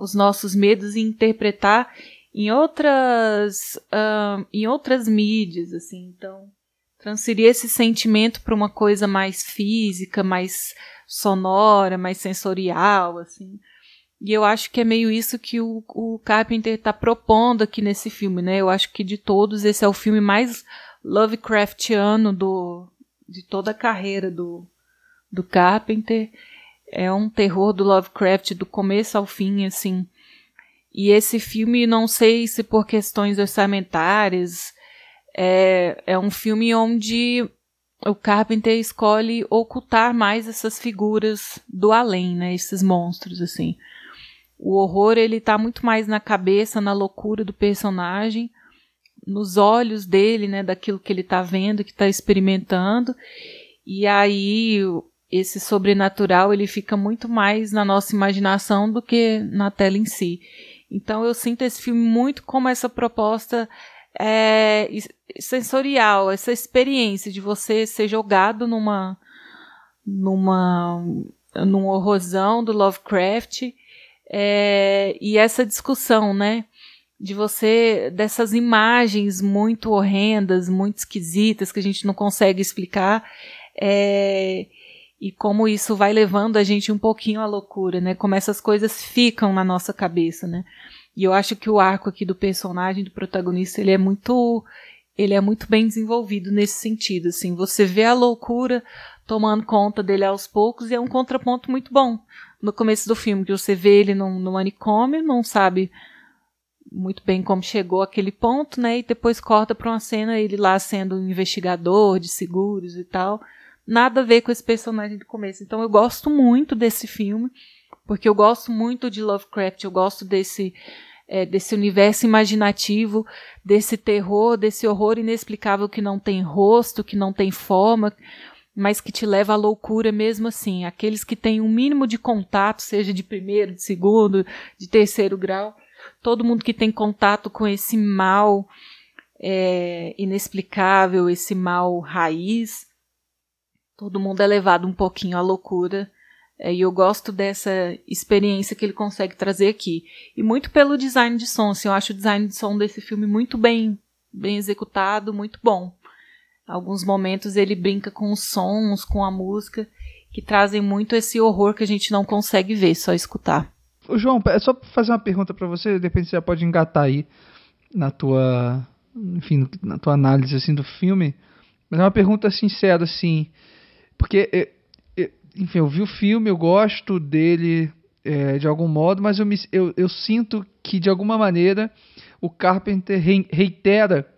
os nossos medos e interpretar em outras uh, em outras mídias assim. Então transferir esse sentimento para uma coisa mais física mais sonora mais sensorial assim. E eu acho que é meio isso que o, o Carpenter está propondo aqui nesse filme né? Eu acho que de todos esse é o filme mais Lovecraftiano do de toda a carreira do do Carpenter é um terror do Lovecraft do começo ao fim, assim. E esse filme, não sei se por questões orçamentárias, é, é um filme onde o Carpenter escolhe ocultar mais essas figuras do além, né? Esses monstros, assim. O horror, ele tá muito mais na cabeça, na loucura do personagem, nos olhos dele, né? Daquilo que ele tá vendo, que tá experimentando. E aí esse sobrenatural ele fica muito mais na nossa imaginação do que na tela em si. Então eu sinto esse filme muito como essa proposta é, sensorial, essa experiência de você ser jogado numa numa num horrorzão do Lovecraft é, e essa discussão, né? De você, dessas imagens muito horrendas, muito esquisitas, que a gente não consegue explicar, é, e como isso vai levando a gente um pouquinho à loucura, né? Como essas coisas ficam na nossa cabeça, né? E eu acho que o arco aqui do personagem, do protagonista, ele é muito ele é muito bem desenvolvido nesse sentido, assim, você vê a loucura tomando conta dele aos poucos e é um contraponto muito bom no começo do filme, que você vê ele no, manicômio, não sabe muito bem como chegou aquele ponto, né, e depois corta para uma cena ele lá sendo um investigador de seguros e tal, nada a ver com esse personagem do começo. Então eu gosto muito desse filme, porque eu gosto muito de Lovecraft, eu gosto desse é, desse universo imaginativo, desse terror, desse horror inexplicável que não tem rosto, que não tem forma, mas que te leva à loucura mesmo assim. Aqueles que têm um mínimo de contato, seja de primeiro, de segundo, de terceiro grau, todo mundo que tem contato com esse mal é, inexplicável, esse mal raiz, todo mundo é levado um pouquinho à loucura é, e eu gosto dessa experiência que ele consegue trazer aqui. E muito pelo design de som. Assim, eu acho o design de som desse filme muito bem, bem executado, muito bom. Alguns momentos ele brinca com os sons, com a música, que trazem muito esse horror que a gente não consegue ver, só escutar. Ô, João, é só fazer uma pergunta para você, de repente você já pode engatar aí na tua, enfim, na tua análise assim do filme. Mas é uma pergunta sincera assim, porque é, enfim, eu vi o filme, eu gosto dele é, de algum modo, mas eu, me, eu, eu sinto que de alguma maneira o Carpenter reitera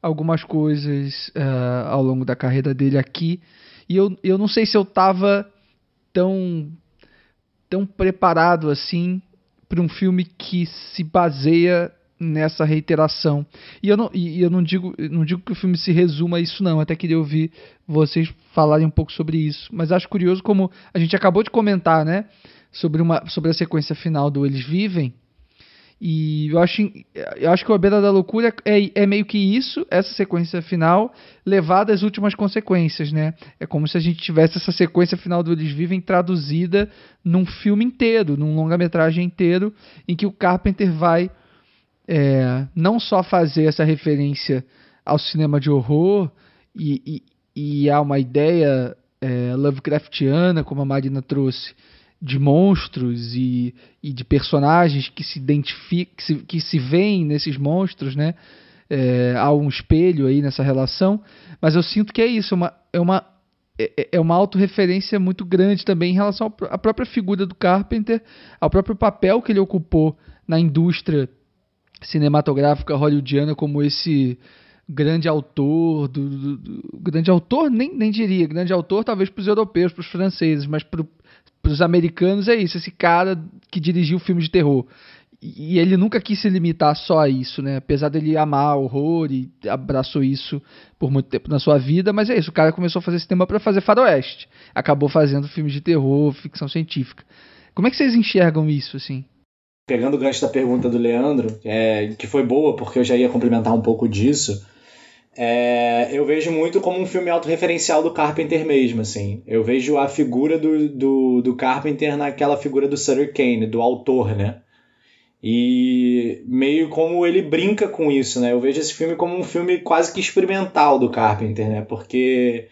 algumas coisas uh, ao longo da carreira dele aqui. E eu, eu não sei se eu estava tão, tão preparado assim para um filme que se baseia nessa reiteração. E eu não, e eu não digo, não digo que o filme se resuma a isso não, até queria ouvir vocês falarem um pouco sobre isso. Mas acho curioso como a gente acabou de comentar, né, sobre uma sobre a sequência final do Eles Vivem. E eu acho, eu acho que o A Beira da Loucura é, é meio que isso, essa sequência final, levada às últimas consequências, né? É como se a gente tivesse essa sequência final do Eles Vivem traduzida num filme inteiro, num longa-metragem inteiro, em que o Carpenter vai é, não só fazer essa referência ao cinema de horror e, e, e a uma ideia é, Lovecraftiana, como a Marina trouxe, de monstros e, e de personagens que se identificam, que se, que se veem nesses monstros, né? É, há um espelho aí nessa relação, mas eu sinto que é isso, é uma, é uma, é, é uma autorreferência muito grande também em relação à própria figura do Carpenter, ao próprio papel que ele ocupou na indústria cinematográfica hollywoodiana como esse grande autor do, do, do, grande autor nem, nem diria grande autor talvez para os europeus para os franceses mas para os americanos é isso esse cara que dirigiu filme de terror. E, ele nunca quis se limitar só a isso né? Apesar dele amar horror e abraçou isso por muito tempo na sua vida mas é isso o cara começou a fazer tema para fazer faroeste. Acabou fazendo filmes de terror ficção científica. Como é que vocês enxergam isso assim pegando o gancho da pergunta do Leandro, é, que foi boa, porque eu já ia complementar um pouco disso, é, eu vejo muito como um filme autorreferencial do Carpenter mesmo, assim. Eu vejo a figura do, do, do Carpenter naquela figura do Sutter Kane, do autor, né? E meio como ele brinca com isso, né? Eu vejo esse filme como um filme quase que experimental do Carpenter, né? Porque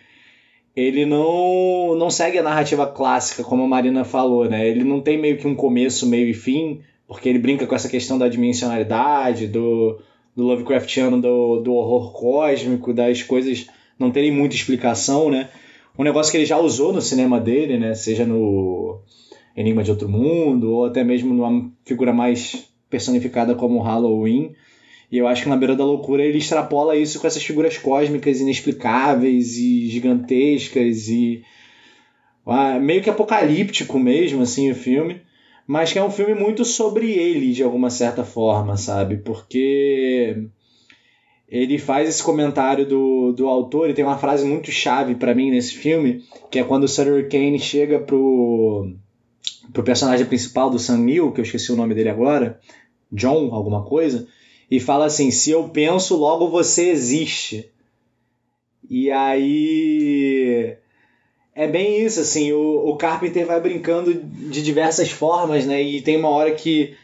ele não, não segue a narrativa clássica, como a Marina falou, né? Ele não tem meio que um começo, meio e fim porque ele brinca com essa questão da dimensionalidade, do, do Lovecraftiano, do, do horror cósmico, das coisas não terem muita explicação, né? Um negócio que ele já usou no cinema dele, né? Seja no Enigma de Outro Mundo, ou até mesmo numa figura mais personificada como Halloween. E eu acho que na beira da loucura ele extrapola isso com essas figuras cósmicas inexplicáveis e gigantescas e ah, meio que apocalíptico mesmo assim o filme mas que é um filme muito sobre ele de alguma certa forma, sabe? Porque ele faz esse comentário do, do autor e tem uma frase muito chave para mim nesse filme, que é quando o Sutter Kane chega pro, pro personagem principal do Sam Neill, que eu esqueci o nome dele agora, John, alguma coisa, e fala assim: se eu penso, logo você existe. E aí. É bem isso, assim, o, o Carpenter vai brincando de diversas formas, né? E tem uma hora que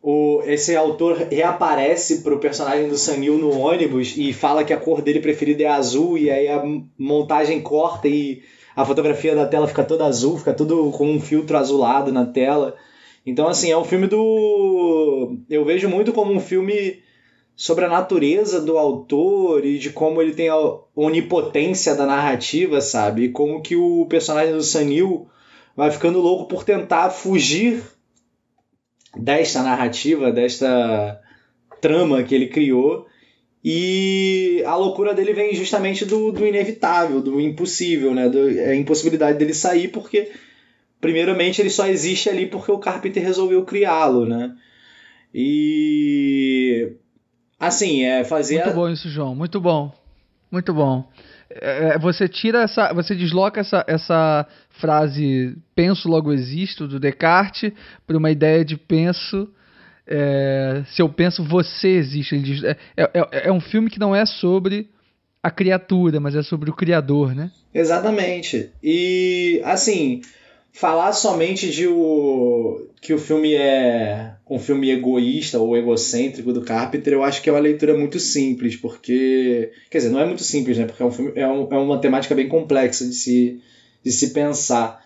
o, esse autor reaparece pro personagem do Sanil no ônibus e fala que a cor dele preferida é azul, e aí a montagem corta e a fotografia da tela fica toda azul, fica tudo com um filtro azulado na tela. Então, assim, é um filme do. Eu vejo muito como um filme sobre a natureza do autor e de como ele tem a onipotência da narrativa, sabe? E como que o personagem do Sanil vai ficando louco por tentar fugir desta narrativa, desta trama que ele criou. E a loucura dele vem justamente do, do inevitável, do impossível, né? Do, a impossibilidade dele sair porque primeiramente ele só existe ali porque o Carpenter resolveu criá-lo, né? E assim, é fazer Muito bom isso, João, muito bom. Muito bom. É, é, você tira essa, você desloca essa, essa frase penso logo existo do Descartes para uma ideia de penso é, se eu penso você existe. Diz, é, é, é, um filme que não é sobre a criatura, mas é sobre o criador, né? Exatamente. E assim, falar somente de o que o filme é um filme egoísta ou egocêntrico do Carpenter, eu acho que é uma leitura muito simples, porque quer dizer, não é muito simples, né? Porque é um filme é, um, é uma temática bem complexa de se de se pensar.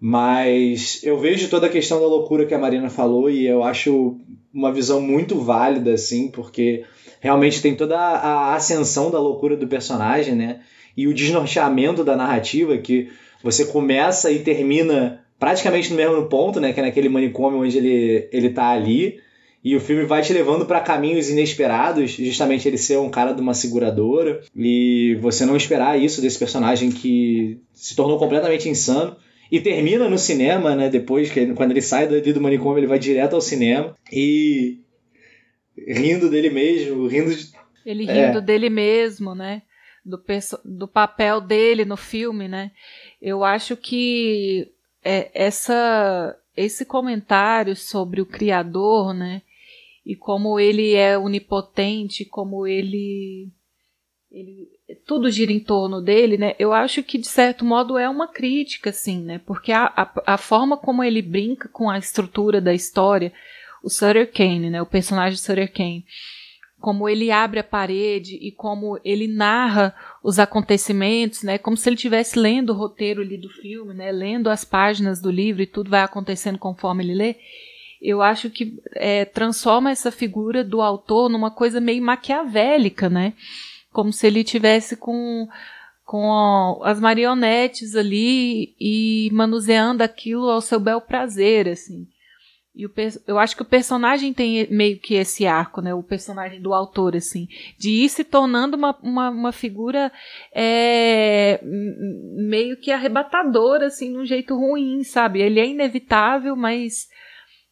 Mas eu vejo toda a questão da loucura que a Marina falou e eu acho uma visão muito válida, assim, porque realmente tem toda a ascensão da loucura do personagem, né? E o desnorteamento da narrativa que você começa e termina praticamente no mesmo ponto, né? Que é naquele manicômio onde ele, ele tá ali. E o filme vai te levando para caminhos inesperados, justamente ele ser um cara de uma seguradora. E você não esperar isso desse personagem que se tornou completamente insano. E termina no cinema, né? Depois, que quando ele sai do, do manicômio, ele vai direto ao cinema. E rindo dele mesmo, rindo de... Ele rindo é. dele mesmo, né? Do, do papel dele no filme, né? Eu acho que é, essa, esse comentário sobre o Criador, né? E como ele é onipotente, como ele, ele tudo gira em torno dele, né? Eu acho que de certo modo é uma crítica, assim, né? Porque a, a, a forma como ele brinca com a estrutura da história, o Sutter Kane, né? O personagem Sutter Kane, como ele abre a parede e como ele narra os acontecimentos, né? Como se ele estivesse lendo o roteiro ali do filme, né? Lendo as páginas do livro e tudo vai acontecendo conforme ele lê. Eu acho que é, transforma essa figura do autor numa coisa meio maquiavélica, né? Como se ele tivesse com com as marionetes ali e manuseando aquilo ao seu bel prazer, assim. E o, eu acho que o personagem tem meio que esse arco, né? O personagem do autor, assim, de ir se tornando uma, uma, uma figura é, meio que arrebatadora, assim, num jeito ruim, sabe? Ele é inevitável, mas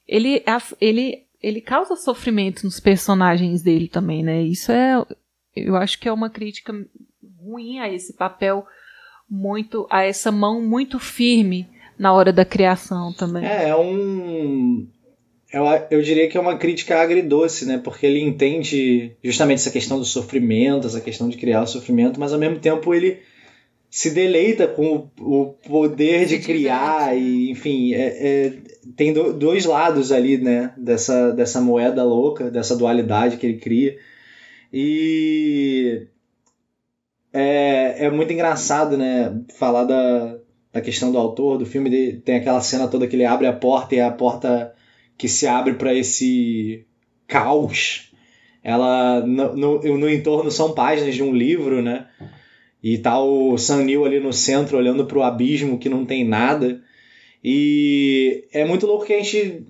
ele, ele, ele causa sofrimento nos personagens dele também, né? Isso é, eu acho que é uma crítica ruim a esse papel muito, a essa mão muito firme na hora da criação também. É, é um. Eu, eu diria que é uma crítica agridoce, né? Porque ele entende justamente essa questão do sofrimento, essa questão de criar o sofrimento, mas ao mesmo tempo ele se deleita com o, o poder de criar e enfim é, é, tem do, dois lados ali né dessa, dessa moeda louca dessa dualidade que ele cria e é, é muito engraçado né falar da, da questão do autor do filme tem aquela cena toda que ele abre a porta e a porta que se abre para esse caos. Ela no, no, no, entorno são páginas de um livro né? E tá o Sam Neill ali no centro olhando para o abismo que não tem nada. E é muito louco que a gente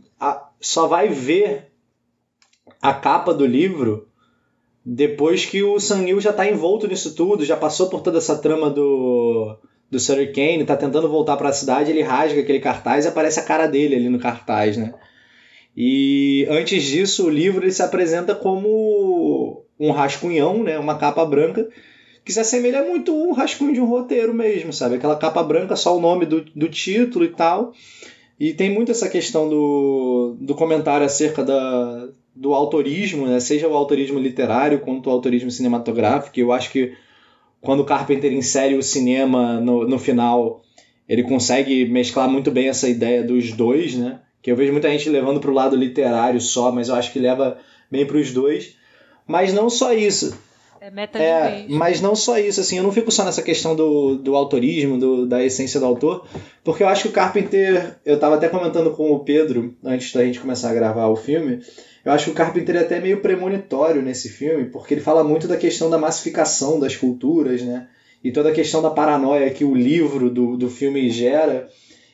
só vai ver a capa do livro depois que o Sam Neill já está envolto nisso tudo, já passou por toda essa trama do do Sutter Kane, tá tentando voltar para a cidade, ele rasga aquele cartaz e aparece a cara dele ali no cartaz, né? E antes disso, o livro ele se apresenta como um rascunhão, né, uma capa branca, que se assemelha muito um rascunho de um roteiro mesmo, sabe? Aquela capa branca, só o nome do, do título e tal. E tem muito essa questão do, do comentário acerca da, do autorismo, né? seja o autorismo literário quanto o autorismo cinematográfico. Eu acho que quando o Carpenter insere o cinema no, no final, ele consegue mesclar muito bem essa ideia dos dois, né? Que eu vejo muita gente levando para o lado literário só, mas eu acho que leva bem para os dois. Mas não só isso. É meta é, mas não só isso, assim, eu não fico só nessa questão do, do autorismo, do, da essência do autor, porque eu acho que o Carpenter, eu estava até comentando com o Pedro, antes da gente começar a gravar o filme, eu acho que o Carpenter é até meio premonitório nesse filme, porque ele fala muito da questão da massificação das culturas, né? E toda a questão da paranoia que o livro do, do filme gera.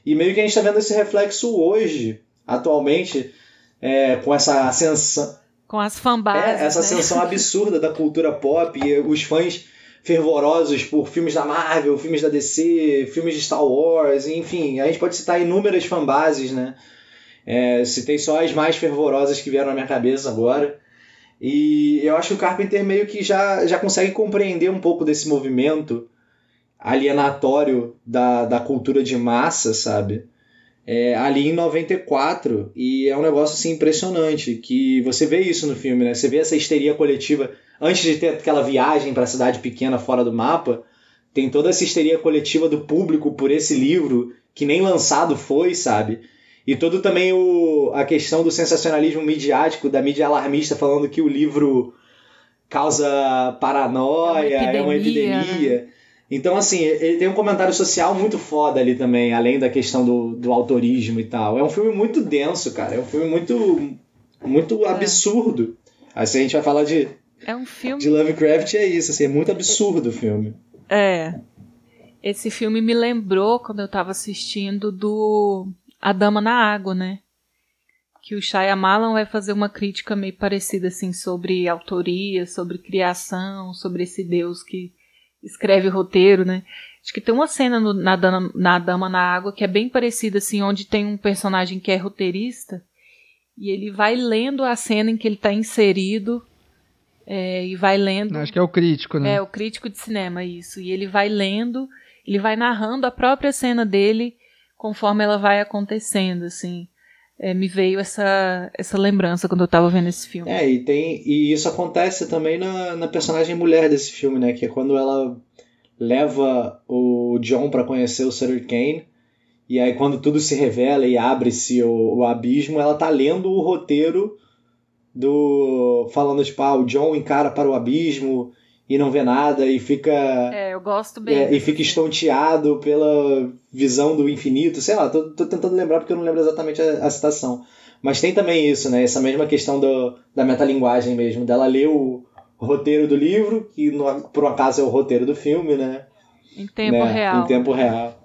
E meio que a gente está vendo esse reflexo hoje, atualmente, é, com essa ascensão. Com as fanbases. É, essa né? ascensão absurda da cultura pop e os fãs fervorosos por filmes da Marvel, filmes da DC, filmes de Star Wars, enfim, a gente pode citar inúmeras fanbases, né? É, citei só as mais fervorosas que vieram na minha cabeça agora. E eu acho que o Carpenter meio que já, já consegue compreender um pouco desse movimento alienatório da, da cultura de massa, sabe? É, ali em 94, e é um negócio assim impressionante, que você vê isso no filme, né? Você vê essa histeria coletiva, antes de ter aquela viagem para a cidade pequena fora do mapa, tem toda essa histeria coletiva do público por esse livro, que nem lançado foi, sabe? E todo também o, a questão do sensacionalismo midiático, da mídia alarmista, falando que o livro causa paranoia, é uma epidemia. É uma epidemia. Né? Então, assim, ele tem um comentário social muito foda ali também, além da questão do, do autorismo e tal. É um filme muito denso, cara. É um filme muito, muito é. absurdo. Assim, a gente vai falar de, é um filme... de Lovecraft, é isso. Assim, é muito absurdo o filme. É. Esse filme me lembrou, quando eu tava assistindo, do a Dama na Água, né? Que o Shyamalan vai fazer uma crítica meio parecida assim sobre autoria, sobre criação, sobre esse Deus que escreve o roteiro, né? Acho que tem uma cena no, na, Dama, na Dama na Água que é bem parecida assim, onde tem um personagem que é roteirista e ele vai lendo a cena em que ele está inserido é, e vai lendo. Acho que é o crítico, né? É, o crítico de cinema, isso. E ele vai lendo, ele vai narrando a própria cena dele conforme ela vai acontecendo, assim. É, me veio essa, essa lembrança quando eu tava vendo esse filme. É, e, tem, e isso acontece também na, na personagem mulher desse filme, né? Que é quando ela leva o John para conhecer o Sutter Kane. E aí, quando tudo se revela e abre-se o, o abismo, ela tá lendo o roteiro do. falando, tipo, ah, o John encara para o abismo e não vê nada e fica. É, eu gosto bem. É, e fica estonteado pela visão do infinito. Sei lá, tô, tô tentando lembrar porque eu não lembro exatamente a, a, citação. Mas tem também isso, né? Essa mesma questão do, da metalinguagem mesmo, dela ler o roteiro do livro, que no, por um acaso é o roteiro do filme, né? Em tempo né? real. Em tempo real.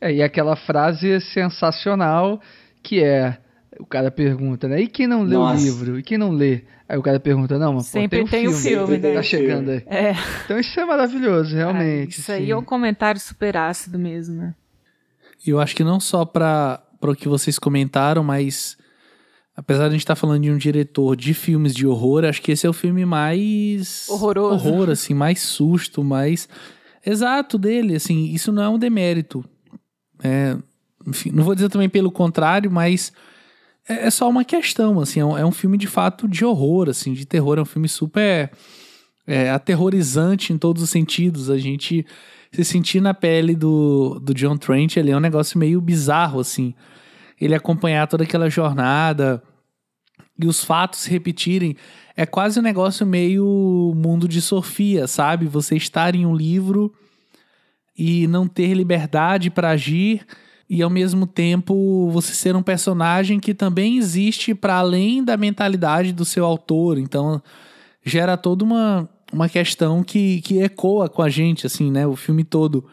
É, e aquela frase sensacional que é. O cara pergunta, né? E quem não lê Nossa. o livro? E quem não lê? Aí o cara pergunta, não, mas Sempre pô, tem um tem filme, filme né? tá chegando aí. É. Então isso é maravilhoso, realmente. Ah, isso aí é um comentário super ácido mesmo, né? E eu acho que não só para o que vocês comentaram, mas apesar de a gente estar tá falando de um diretor de filmes de horror, acho que esse é o filme mais horroroso, horror, assim, mais susto, mais exato dele, assim, isso não é um demérito. É, enfim, não vou dizer também pelo contrário, mas é, é só uma questão, assim, é um, é um, filme de fato de horror, assim, de terror, é um filme super é, aterrorizante em todos os sentidos, a gente se sentir na pele do, do John Trent, ele é um negócio meio bizarro, assim, ele acompanhar toda aquela jornada e os fatos se repetirem, é quase um negócio meio mundo de Sofia, sabe? Você estar em um livro e não ter liberdade para agir e ao mesmo tempo você ser um personagem que também existe para além da mentalidade do seu autor. Então gera toda uma, uma questão que, que ecoa com a gente, assim, né? O filme todo.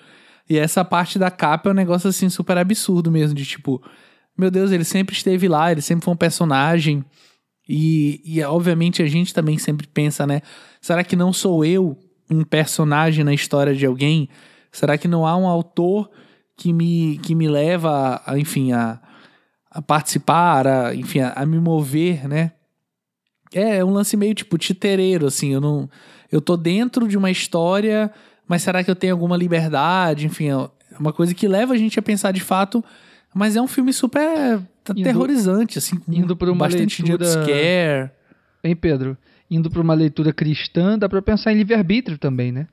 E essa parte da capa é um negócio assim super absurdo mesmo, de tipo, meu Deus, ele sempre esteve lá, ele sempre foi um personagem. E, e obviamente a gente também sempre pensa, né? Será que não sou eu um personagem na história de alguém? Será que não há um autor que me, que me leva, a, enfim, a, a participar, a, enfim, a, a, me mover, né? É, é um lance meio tipo titereiro, assim. Eu não. Eu tô dentro de uma história, mas será que eu tenho alguma liberdade? Enfim, é uma coisa que leva a gente a pensar de fato. Mas é um filme super aterrorizante, assim. Indo por uma bastante leitura... jumpscare. Hein, Pedro? Indo para uma leitura cristã, dá pra pensar em livre-arbítrio também, né?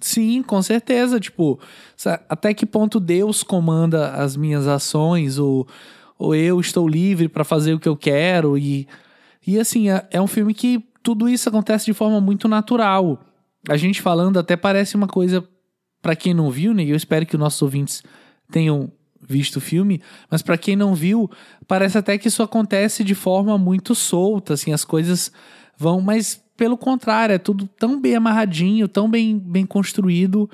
Sim, com certeza. Tipo, até que ponto Deus comanda as minhas ações, ou, ou eu estou livre para fazer o que eu quero. E, e assim, é, é um filme que tudo isso acontece de forma muito natural. A gente falando até parece uma coisa, para quem não viu, né? Eu espero que os nossos ouvintes tenham visto o filme, mas para quem não viu, parece até que isso acontece de forma muito solta, assim, as coisas vão, mas pelo contrário, é tudo tão bem amarradinho, tão bem, bem construído,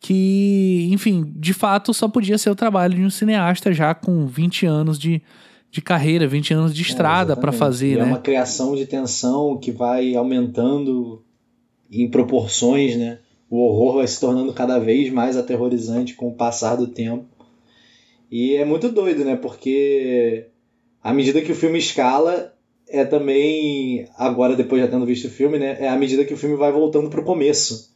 que, enfim, de fato só podia ser o trabalho de um cineasta já com 20 anos de, de carreira, 20 anos de é, estrada é, para fazer, e né? É uma criação de tensão que vai aumentando em proporções, né? O horror vai se tornando cada vez mais aterrorizante com o passar do tempo. E é muito doido, né? Porque à medida que o filme escala, é também, agora depois já tendo visto o filme, né? É à medida que o filme vai voltando pro começo.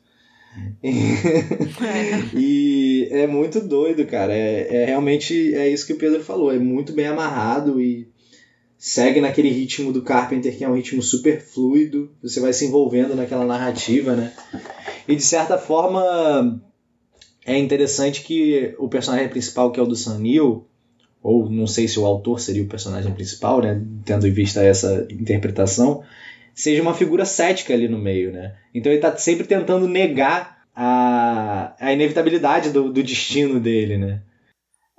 E é muito doido, cara. É, é realmente é isso que o Pedro falou. É muito bem amarrado e segue naquele ritmo do Carpenter que é um ritmo super fluido. Você vai se envolvendo naquela narrativa, né? E de certa forma é interessante que o personagem principal, que é o do Sam Neill, ou não sei se o autor seria o personagem principal, né, tendo em vista essa interpretação, seja uma figura cética ali no meio, né? Então ele está sempre tentando negar a, a inevitabilidade do, do destino dele, né?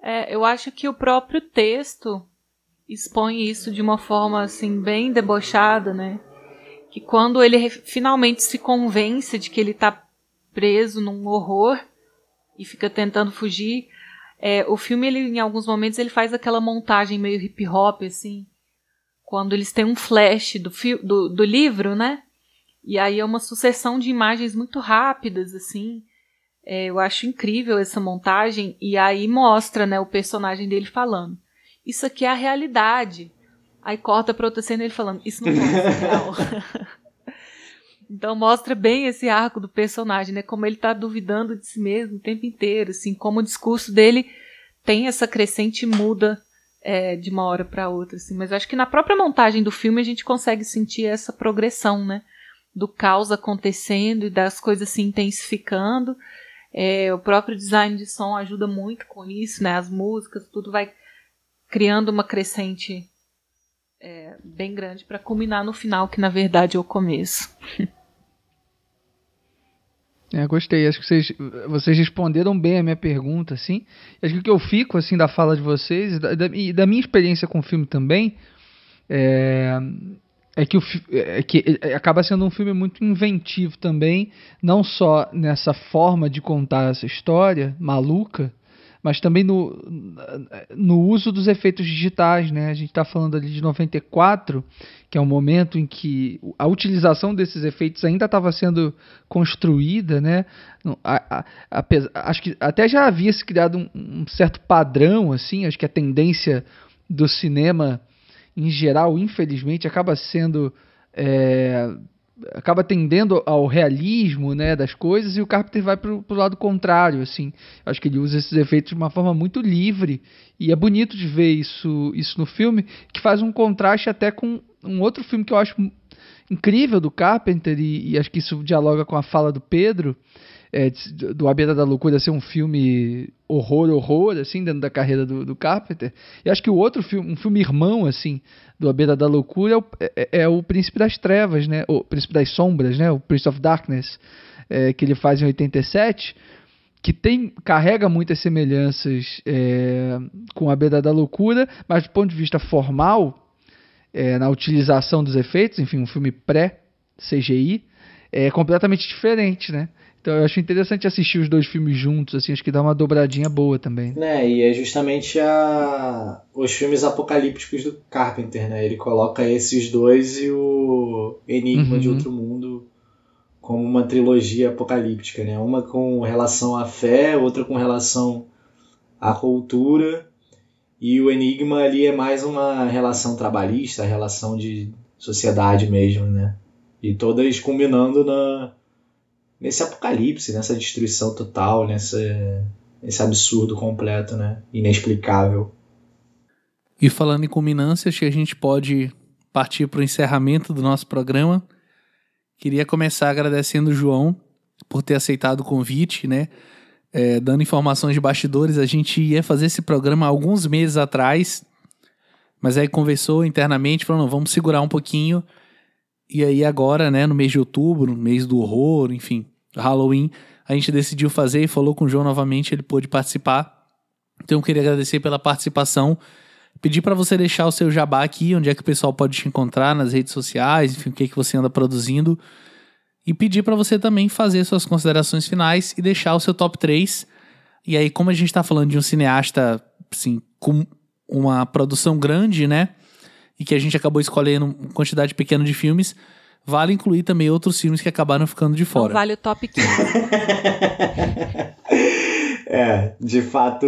É, eu acho que o próprio texto expõe isso de uma forma assim bem debochada, né? Que quando ele finalmente se convence de que ele está preso num horror e fica tentando fugir, é, o filme, ele, em alguns momentos, ele faz aquela montagem meio hip hop, assim. Quando eles têm um flash do, do, do livro, né? E aí é uma sucessão de imagens muito rápidas, assim. É, eu acho incrível essa montagem. E aí mostra, né, o personagem dele falando. Isso aqui é a realidade. Aí corta pra outra cena ele falando, isso não pode ser real. Então mostra bem esse arco do personagem, né? Como ele tá duvidando de si mesmo o tempo inteiro, assim, como o discurso dele tem essa crescente muda é, de uma hora para outra, assim. Mas acho que na própria montagem do filme a gente consegue sentir essa progressão, né? Do caos acontecendo e das coisas se intensificando. É, o próprio design de som ajuda muito com isso, né? As músicas, tudo vai criando uma crescente é, bem grande para culminar no final, que na verdade é o começo. É, gostei. Acho que vocês, vocês responderam bem a minha pergunta, assim. Acho que o que eu fico, assim, da fala de vocês e da, e da minha experiência com o filme também é, é que, o, é que acaba sendo um filme muito inventivo também, não só nessa forma de contar essa história maluca, mas também no, no uso dos efeitos digitais, né? A gente está falando ali de 94, que é um momento em que a utilização desses efeitos ainda estava sendo construída, né? A, a, a, acho que até já havia se criado um, um, certo padrão, assim, acho que a tendência do cinema em geral, infelizmente, acaba sendo é, acaba tendendo ao realismo né, das coisas e o Carpenter vai para o lado contrário. assim Acho que ele usa esses efeitos de uma forma muito livre e é bonito de ver isso, isso no filme, que faz um contraste até com um outro filme que eu acho incrível do Carpenter e, e acho que isso dialoga com a fala do Pedro, é, do A Beira da Loucura ser um filme horror, horror, assim, dentro da carreira do, do Carpenter. E acho que o outro filme, um filme irmão, assim, do A Beira da Loucura é o, é, é o Príncipe das Trevas, né? O Príncipe das Sombras, né? O Prince of Darkness, é, que ele faz em 87, que tem, carrega muitas semelhanças é, com A Beira da Loucura, mas do ponto de vista formal, é, na utilização dos efeitos, enfim, um filme pré-CGI, é completamente diferente, né? Então eu acho interessante assistir os dois filmes juntos, assim, acho que dá uma dobradinha boa também. Né, e é justamente a... os filmes apocalípticos do Carpenter, né? Ele coloca esses dois e o Enigma uhum. de Outro Mundo como uma trilogia apocalíptica, né? Uma com relação à fé, outra com relação à cultura, e o Enigma ali é mais uma relação trabalhista, relação de sociedade mesmo, né? E todas combinando na, nesse apocalipse, nessa destruição total, nessa, nesse absurdo completo, né? Inexplicável. E falando em culminâncias, que a gente pode partir para o encerramento do nosso programa. Queria começar agradecendo o João por ter aceitado o convite, né? É, dando informações de bastidores, a gente ia fazer esse programa alguns meses atrás, mas aí conversou internamente, falou, vamos segurar um pouquinho. E aí agora, né, no mês de outubro, no mês do horror, enfim, Halloween, a gente decidiu fazer e falou com o João novamente, ele pôde participar. Então eu queria agradecer pela participação. Pedir para você deixar o seu jabá aqui, onde é que o pessoal pode te encontrar nas redes sociais, enfim, o que, é que você anda produzindo. E pedir para você também fazer suas considerações finais e deixar o seu top 3. E aí, como a gente está falando de um cineasta, assim, com uma produção grande, né? E que a gente acabou escolhendo uma quantidade pequena de filmes, vale incluir também outros filmes que acabaram ficando de fora. Não vale o top 15. é, de fato,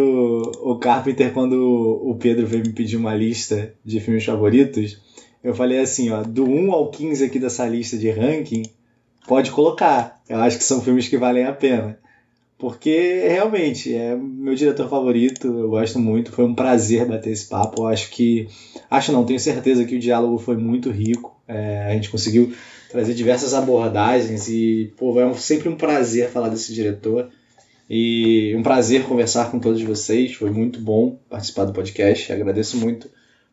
o Carpenter, quando o Pedro veio me pedir uma lista de filmes favoritos, eu falei assim, ó, do 1 ao 15 aqui dessa lista de ranking, pode colocar. Eu acho que são filmes que valem a pena. Porque realmente é meu diretor favorito, eu gosto muito, foi um prazer bater esse papo. Eu acho que. Acho não, tenho certeza que o diálogo foi muito rico. É, a gente conseguiu trazer diversas abordagens e, pô, é sempre um prazer falar desse diretor. E um prazer conversar com todos vocês. Foi muito bom participar do podcast. Agradeço muito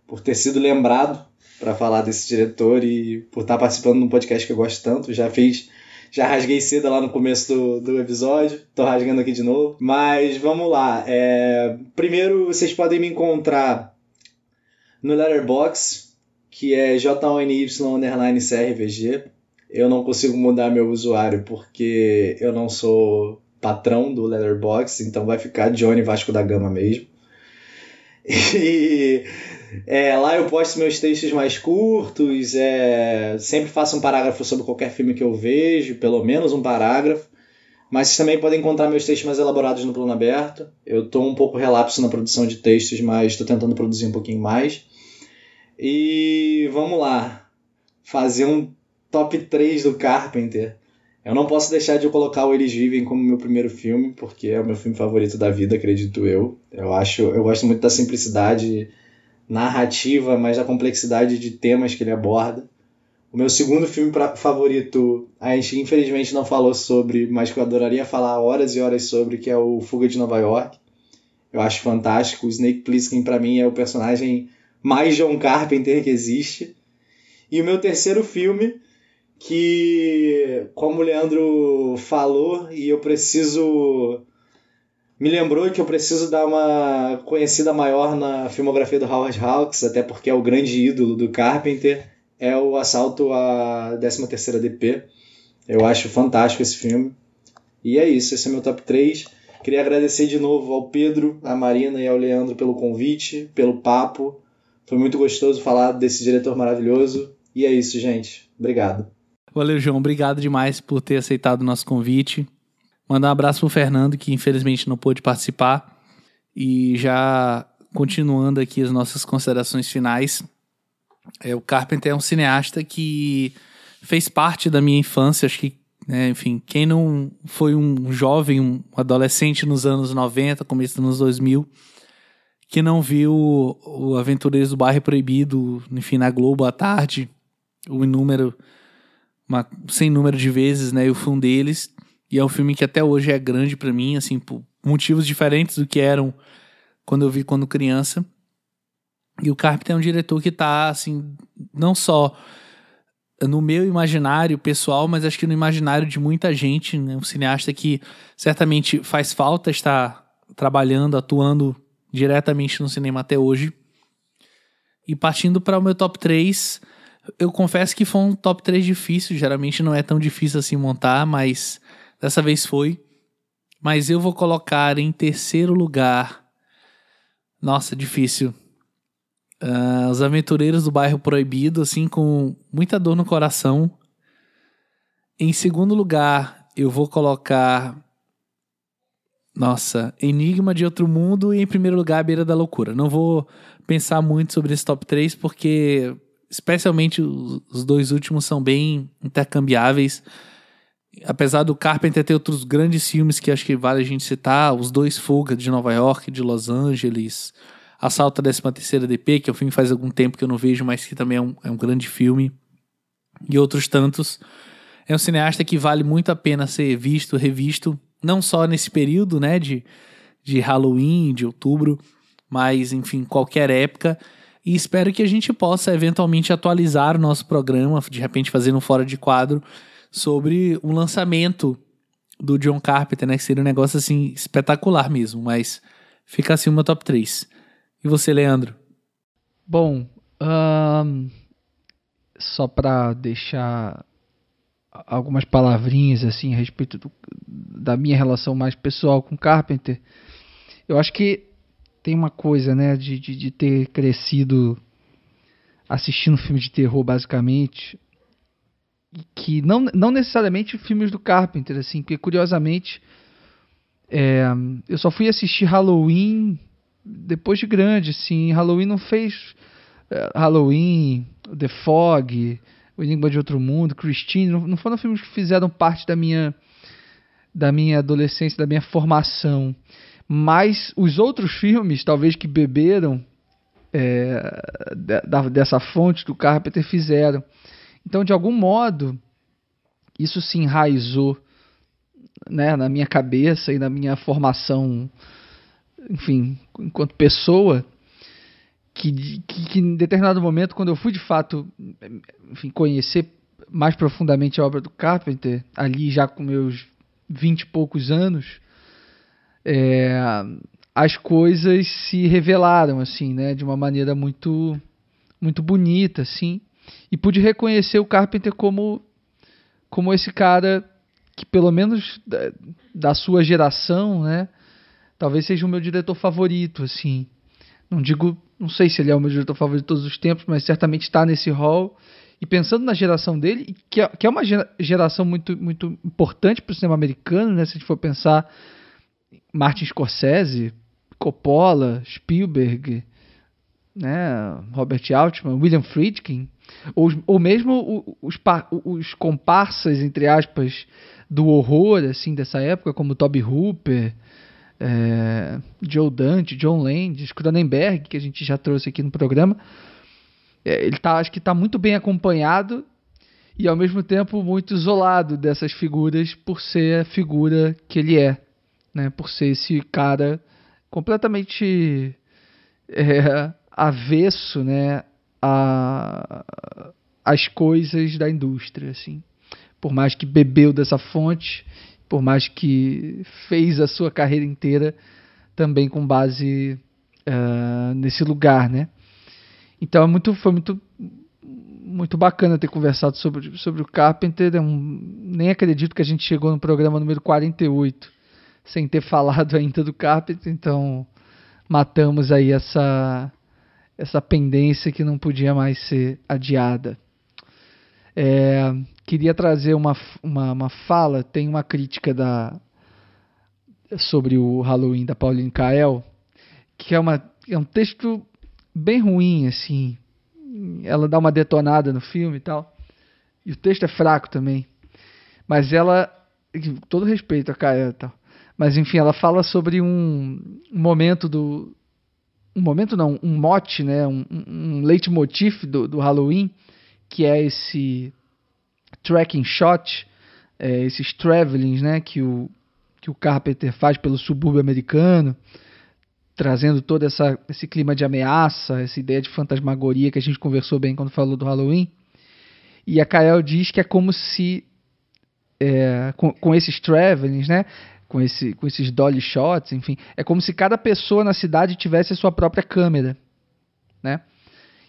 por ter sido lembrado para falar desse diretor e por estar participando de um podcast que eu gosto tanto. Já fiz já rasguei cedo lá no começo do, do episódio, tô rasgando aqui de novo. Mas vamos lá. É, primeiro, vocês podem me encontrar no Letterboxd, que é JONY_CRVG. Eu não consigo mudar meu usuário porque eu não sou patrão do Letterboxd, então vai ficar Johnny Vasco da Gama mesmo. E é, lá eu posto meus textos mais curtos, é, sempre faço um parágrafo sobre qualquer filme que eu vejo, pelo menos um parágrafo. Mas vocês também podem encontrar meus textos mais elaborados no plano aberto. Eu estou um pouco relapso na produção de textos, mas estou tentando produzir um pouquinho mais. E vamos lá, fazer um top 3 do Carpenter. Eu não posso deixar de colocar o Eles Vivem como meu primeiro filme, porque é o meu filme favorito da vida, acredito eu. Eu acho, eu gosto muito da simplicidade narrativa, mas da complexidade de temas que ele aborda. O meu segundo filme pra, favorito, a gente infelizmente não falou sobre, mas que eu adoraria falar horas e horas sobre, que é o Fuga de Nova York. Eu acho fantástico. O Snake Plissken, para mim, é o personagem mais John Carpenter que existe. E o meu terceiro filme, que, como o Leandro falou, e eu preciso me lembrou que eu preciso dar uma conhecida maior na filmografia do Howard Hawks, até porque é o grande ídolo do Carpenter, é o Assalto à 13ª DP. Eu acho fantástico esse filme. E é isso, esse é meu top 3. Queria agradecer de novo ao Pedro, à Marina e ao Leandro pelo convite, pelo papo. Foi muito gostoso falar desse diretor maravilhoso. E é isso, gente. Obrigado. Valeu, João. Obrigado demais por ter aceitado o nosso convite. Mandar um abraço pro Fernando, que infelizmente não pôde participar. E já continuando aqui as nossas considerações finais, é, o Carpenter é um cineasta que fez parte da minha infância, acho que, né, enfim, quem não foi um jovem, um adolescente nos anos 90, começo dos anos 2000, que não viu o Aventureiros do Bairro Proibido, enfim, na Globo à tarde, o número, uma, sem número de vezes, né, eu fui um deles, e é um filme que até hoje é grande para mim, assim, por motivos diferentes do que eram quando eu vi quando criança. E o Carpenter é um diretor que tá, assim, não só no meu imaginário pessoal, mas acho que no imaginário de muita gente, né? Um cineasta que certamente faz falta estar trabalhando, atuando diretamente no cinema até hoje. E partindo para o meu top 3, eu confesso que foi um top 3 difícil, geralmente não é tão difícil assim montar, mas Dessa vez foi. Mas eu vou colocar em terceiro lugar. Nossa, difícil. Uh, os Aventureiros do Bairro Proibido, assim, com muita dor no coração. Em segundo lugar, eu vou colocar. Nossa, Enigma de Outro Mundo e em primeiro lugar, Beira da Loucura. Não vou pensar muito sobre esse top 3 porque especialmente os dois últimos são bem intercambiáveis. Apesar do Carpenter ter outros grandes filmes que acho que vale a gente citar, os dois Fuga de Nova York, de Los Angeles, Assalto à 13 terceira DP, que é um filme que faz algum tempo que eu não vejo, mas que também é um, é um grande filme, e outros tantos. É um cineasta que vale muito a pena ser visto, revisto, não só nesse período, né, de, de Halloween, de outubro, mas, enfim, qualquer época. E espero que a gente possa eventualmente atualizar o nosso programa, de repente fazer um fora de quadro, sobre o lançamento do John Carpenter, né? Que seria um negócio assim espetacular mesmo, mas fica assim uma top 3. E você, Leandro? Bom, um, só para deixar algumas palavrinhas assim a respeito do, da minha relação mais pessoal com Carpenter, eu acho que tem uma coisa, né, de, de, de ter crescido assistindo filmes de terror, basicamente, que não, não necessariamente filmes do Carpenter, assim, porque curiosamente é, eu só fui assistir Halloween depois de grande, assim, Halloween não fez é, Halloween, The Fog, O Enigma de Outro Mundo, Christine, não, não foram filmes que fizeram parte da minha da minha adolescência, da minha formação. Mas os outros filmes, talvez que beberam é, da, dessa fonte do Carpenter, fizeram. Então, de algum modo, isso se enraizou né, na minha cabeça e na minha formação, enfim, enquanto pessoa, que, que, que, em determinado momento, quando eu fui de fato enfim, conhecer mais profundamente a obra do Carpenter, ali já com meus vinte e poucos anos, é, as coisas se revelaram assim, né, de uma maneira muito muito bonita, assim, e pude reconhecer o Carpenter como como esse cara que pelo menos da, da sua geração, né, talvez seja o meu diretor favorito, assim. Não digo, não sei se ele é o meu diretor favorito de todos os tempos, mas certamente está nesse hall. E pensando na geração dele, que é, que é uma geração muito, muito importante para o cinema americano, né? Se a gente for pensar Martin Scorsese, Coppola, Spielberg, né, Robert Altman, William Friedkin, ou, ou mesmo os, os comparsas, entre aspas, do horror assim dessa época, como Toby Hooper, é, Joe Dante, John Landis, Cronenberg, que a gente já trouxe aqui no programa. É, ele tá, acho que está muito bem acompanhado e ao mesmo tempo muito isolado dessas figuras por ser a figura que ele é né, por ser esse cara completamente é, avesso, né, a, as coisas da indústria, assim. Por mais que bebeu dessa fonte, por mais que fez a sua carreira inteira também com base uh, nesse lugar, né? Então é muito, foi muito muito bacana ter conversado sobre, sobre o Carpenter. Nem acredito que a gente chegou no programa número 48 sem ter falado ainda do Carpenter, então matamos aí essa essa pendência que não podia mais ser adiada. É, queria trazer uma, uma, uma, fala, tem uma crítica da sobre o Halloween da Pauline Kael, que é, uma, é um texto bem ruim, assim. Ela dá uma detonada no filme e tal. E o texto é fraco também. Mas ela, todo respeito a Kael e tal, mas enfim, ela fala sobre um, um momento do. Um momento não, um mote, né? Um, um leitmotiv do, do Halloween, que é esse tracking shot, é, esses travelings né, que, o, que o Carpenter faz pelo subúrbio americano, trazendo todo essa, esse clima de ameaça, essa ideia de fantasmagoria que a gente conversou bem quando falou do Halloween. E a Kael diz que é como se, é, com, com esses travelings, né, com, esse, com esses dolly shots, enfim. É como se cada pessoa na cidade tivesse a sua própria câmera, né?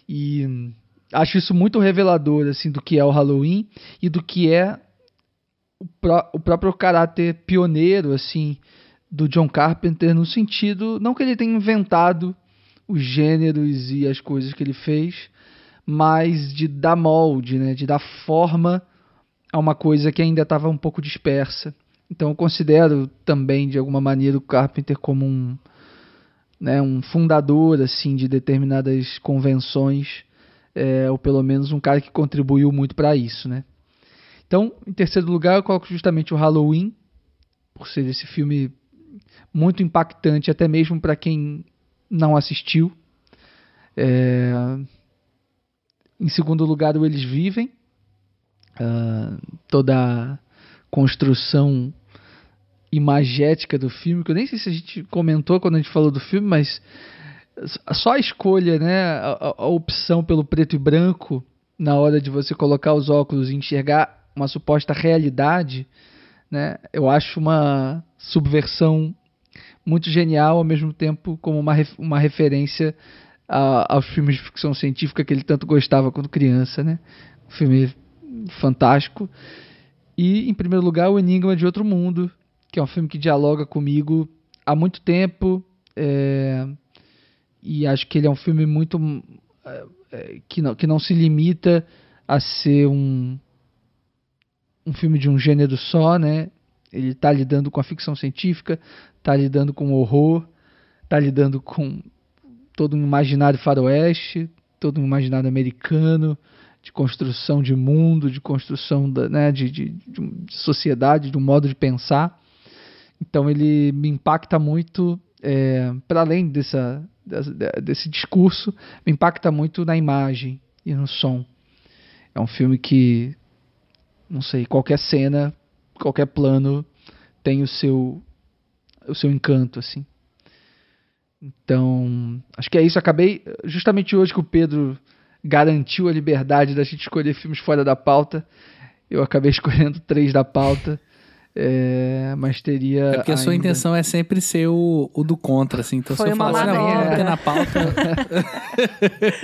E acho isso muito revelador, assim, do que é o Halloween e do que é o, pró o próprio caráter pioneiro, assim, do John Carpenter, no sentido, não que ele tenha inventado os gêneros e as coisas que ele fez, mas de dar molde, né, de dar forma a uma coisa que ainda estava um pouco dispersa. Então eu considero também de alguma maneira o Carpenter como um, né, um fundador assim de determinadas convenções é, ou pelo menos um cara que contribuiu muito para isso, né? Então, em terceiro lugar, eu coloco justamente o Halloween, por ser esse filme muito impactante, até mesmo para quem não assistiu. É... Em segundo lugar, o Eles Vivem, uh, toda a construção imagética do filme, que eu nem sei se a gente comentou quando a gente falou do filme, mas só a escolha, né, a, a, opção pelo preto e branco na hora de você colocar os óculos e enxergar uma suposta realidade, né, eu acho uma subversão muito genial, ao mesmo tempo como uma, uma referência a, aos filmes de ficção científica que ele tanto gostava quando criança, né, um filme fantástico. E, em primeiro lugar, O Enigma de Outro Mundo, que é um filme que dialoga comigo há muito tempo. É, e acho que ele é um filme muito. É, é, que, não, que não se limita a ser um, um filme de um gênero só, né? Ele está lidando com a ficção científica, está lidando com o horror, está lidando com todo um imaginário faroeste, todo um imaginário americano, de construção de mundo, de construção da, né, de, de, de, sociedade, de um modo de pensar. Então ele me impacta muito, é, para além dessa, dessa, desse discurso, me impacta muito na imagem e no som. É um filme que, não sei, qualquer cena, qualquer plano tem o seu, o seu encanto, assim. Então, acho que é isso. Acabei, justamente hoje que o Pedro garantiu a liberdade da gente escolher filmes fora da pauta, eu acabei escolhendo três da pauta. É, mas teria. É porque a sua intenção é sempre ser o, o do contra, assim. Então, Foi se eu falar assim, não, vamos na pauta.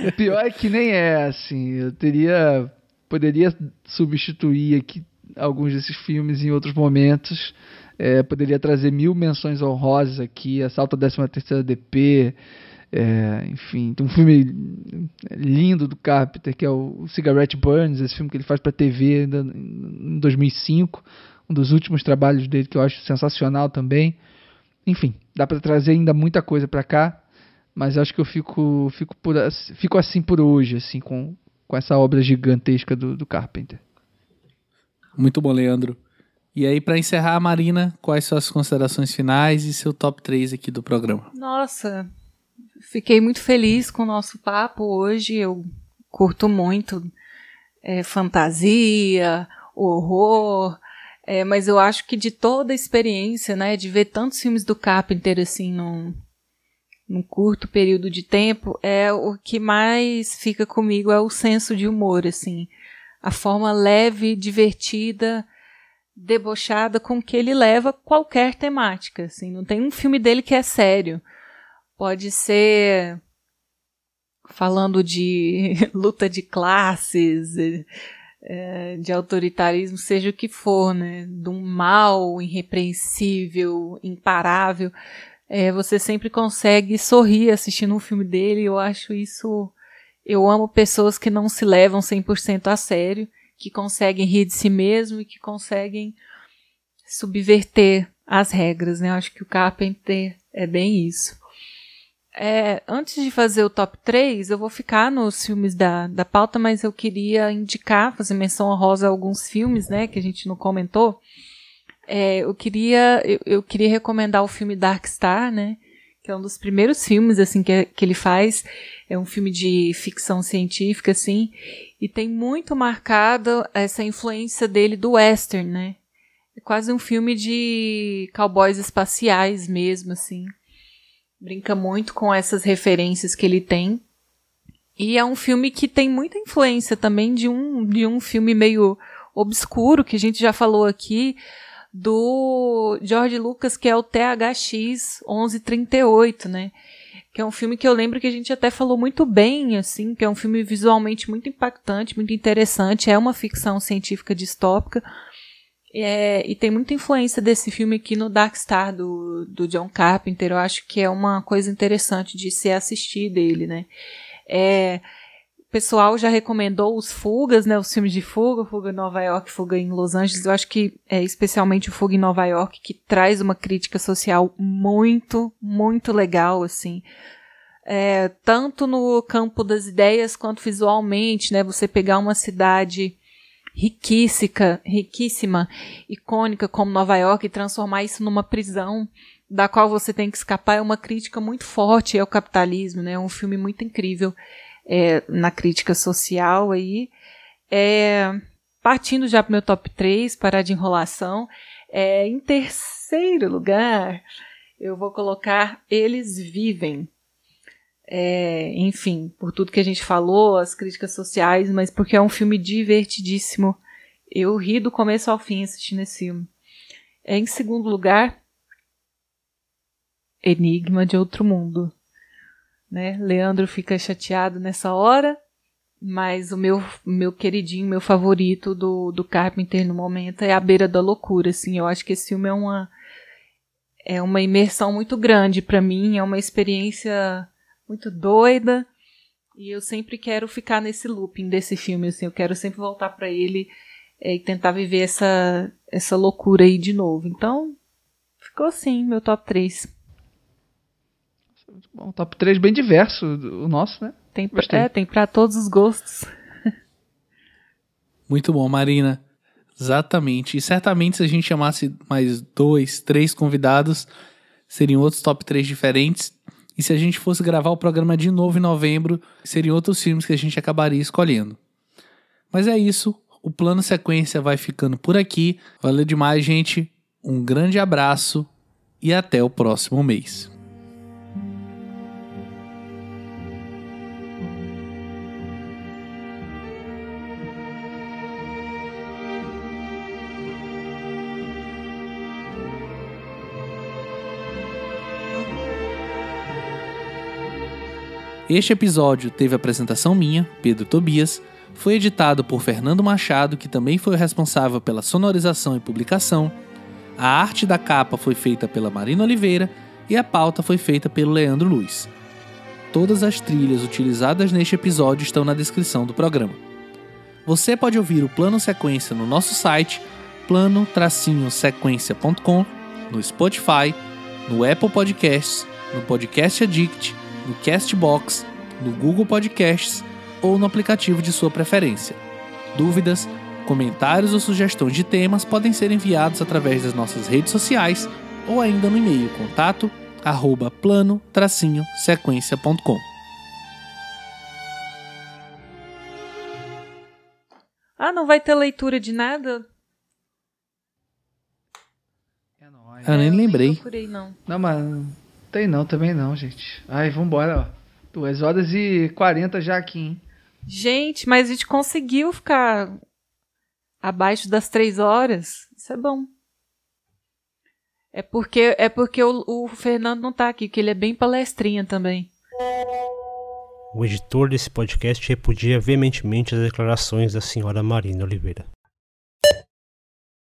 o pior é que nem é, assim. Eu teria. Poderia substituir aqui alguns desses filmes em outros momentos. É, poderia trazer mil menções honrosas aqui. Assalto a 13 terceira DP. É, enfim, tem um filme lindo do Carpenter que é o Cigarette Burns, esse filme que ele faz para TV ainda em 2005 um dos últimos trabalhos dele que eu acho sensacional também. Enfim, dá para trazer ainda muita coisa para cá, mas acho que eu fico fico por fico assim por hoje, assim com com essa obra gigantesca do, do Carpenter. Muito bom, Leandro. E aí, para encerrar, Marina, quais são as considerações finais e seu top 3 aqui do programa? Nossa, fiquei muito feliz com o nosso papo hoje. Eu curto muito é, fantasia, horror, é, mas eu acho que de toda a experiência, né, de ver tantos filmes do Carpenter assim num, num curto período de tempo, é o que mais fica comigo é o senso de humor, assim, a forma leve, divertida, debochada com que ele leva qualquer temática, assim, não tem um filme dele que é sério. Pode ser falando de luta de classes, é, de autoritarismo, seja o que for, né? Um mal irrepreensível, imparável, é, você sempre consegue sorrir assistindo um filme dele. Eu acho isso. Eu amo pessoas que não se levam 100% a sério, que conseguem rir de si mesmo e que conseguem subverter as regras, né? Eu acho que o Carpenter é bem isso. É, antes de fazer o top 3, eu vou ficar nos filmes da, da pauta, mas eu queria indicar, fazer menção honrosa a alguns filmes, né, que a gente não comentou. É, eu queria eu, eu, queria recomendar o filme Dark Star, né, que é um dos primeiros filmes assim que, que ele faz. É um filme de ficção científica, assim, e tem muito marcado essa influência dele do western, né. É quase um filme de cowboys espaciais mesmo, assim brinca muito com essas referências que ele tem. E é um filme que tem muita influência também de um, de um filme meio obscuro, que a gente já falou aqui, do George Lucas, que é o THX 1138, né? Que é um filme que eu lembro que a gente até falou muito bem, assim, que é um filme visualmente muito impactante, muito interessante, é uma ficção científica distópica, é, e tem muita influência desse filme aqui no Dark Star do, do John Carpenter. Eu acho que é uma coisa interessante de se assistir dele, né? É, o pessoal já recomendou os Fugas, né? Os filmes de fuga, Fuga em Nova York, Fuga em Los Angeles. Eu acho que é especialmente o Fuga em Nova York que traz uma crítica social muito, muito legal, assim. é, tanto no campo das ideias quanto visualmente, né? Você pegar uma cidade riquíssima, riquíssima, icônica como Nova York e transformar isso numa prisão da qual você tem que escapar é uma crítica muito forte ao capitalismo, né? É um filme muito incrível é, na crítica social aí. É, partindo já para o meu top 3, parar de enrolação, é, em terceiro lugar, eu vou colocar Eles Vivem. É, enfim, por tudo que a gente falou, as críticas sociais, mas porque é um filme divertidíssimo. Eu ri do começo ao fim assistindo esse filme. É, em segundo lugar, Enigma de Outro Mundo. Né? Leandro fica chateado nessa hora, mas o meu, meu queridinho, meu favorito do, do Carpenter no momento é A Beira da Loucura. Assim, eu acho que esse filme é uma, é uma imersão muito grande para mim, é uma experiência muito doida. E eu sempre quero ficar nesse looping desse filme, assim, eu quero sempre voltar para ele é, e tentar viver essa, essa loucura aí de novo. Então, ficou assim, meu top 3. Muito bom, top 3 bem diverso, o nosso, né? Tem pra, é, tem pra todos os gostos. Muito bom, Marina. Exatamente. E certamente se a gente chamasse mais dois, três convidados, seriam outros top 3 diferentes. E se a gente fosse gravar o programa de novo em novembro, seriam outros filmes que a gente acabaria escolhendo. Mas é isso. O plano sequência vai ficando por aqui. Valeu demais, gente. Um grande abraço e até o próximo mês. Este episódio teve apresentação minha, Pedro Tobias, foi editado por Fernando Machado, que também foi o responsável pela sonorização e publicação. A arte da capa foi feita pela Marina Oliveira e a pauta foi feita pelo Leandro Luiz. Todas as trilhas utilizadas neste episódio estão na descrição do programa. Você pode ouvir o Plano Sequência no nosso site plano-sequência.com, no Spotify, no Apple Podcasts, no Podcast Addict no Castbox, no Google Podcasts ou no aplicativo de sua preferência. Dúvidas, comentários ou sugestões de temas podem ser enviados através das nossas redes sociais ou ainda no e-mail contato arroba plano-sequência.com. Ah, não vai ter leitura de nada? É nóis. Eu nem lembrei. Não procurei, não. Não, mas tem não, também não, gente. Ai, vambora, ó. Duas horas e quarenta já aqui, hein? Gente, mas a gente conseguiu ficar abaixo das três horas. Isso é bom. É porque, é porque o, o Fernando não tá aqui, que ele é bem palestrinha também. O editor desse podcast repudia veementemente as declarações da senhora Marina Oliveira.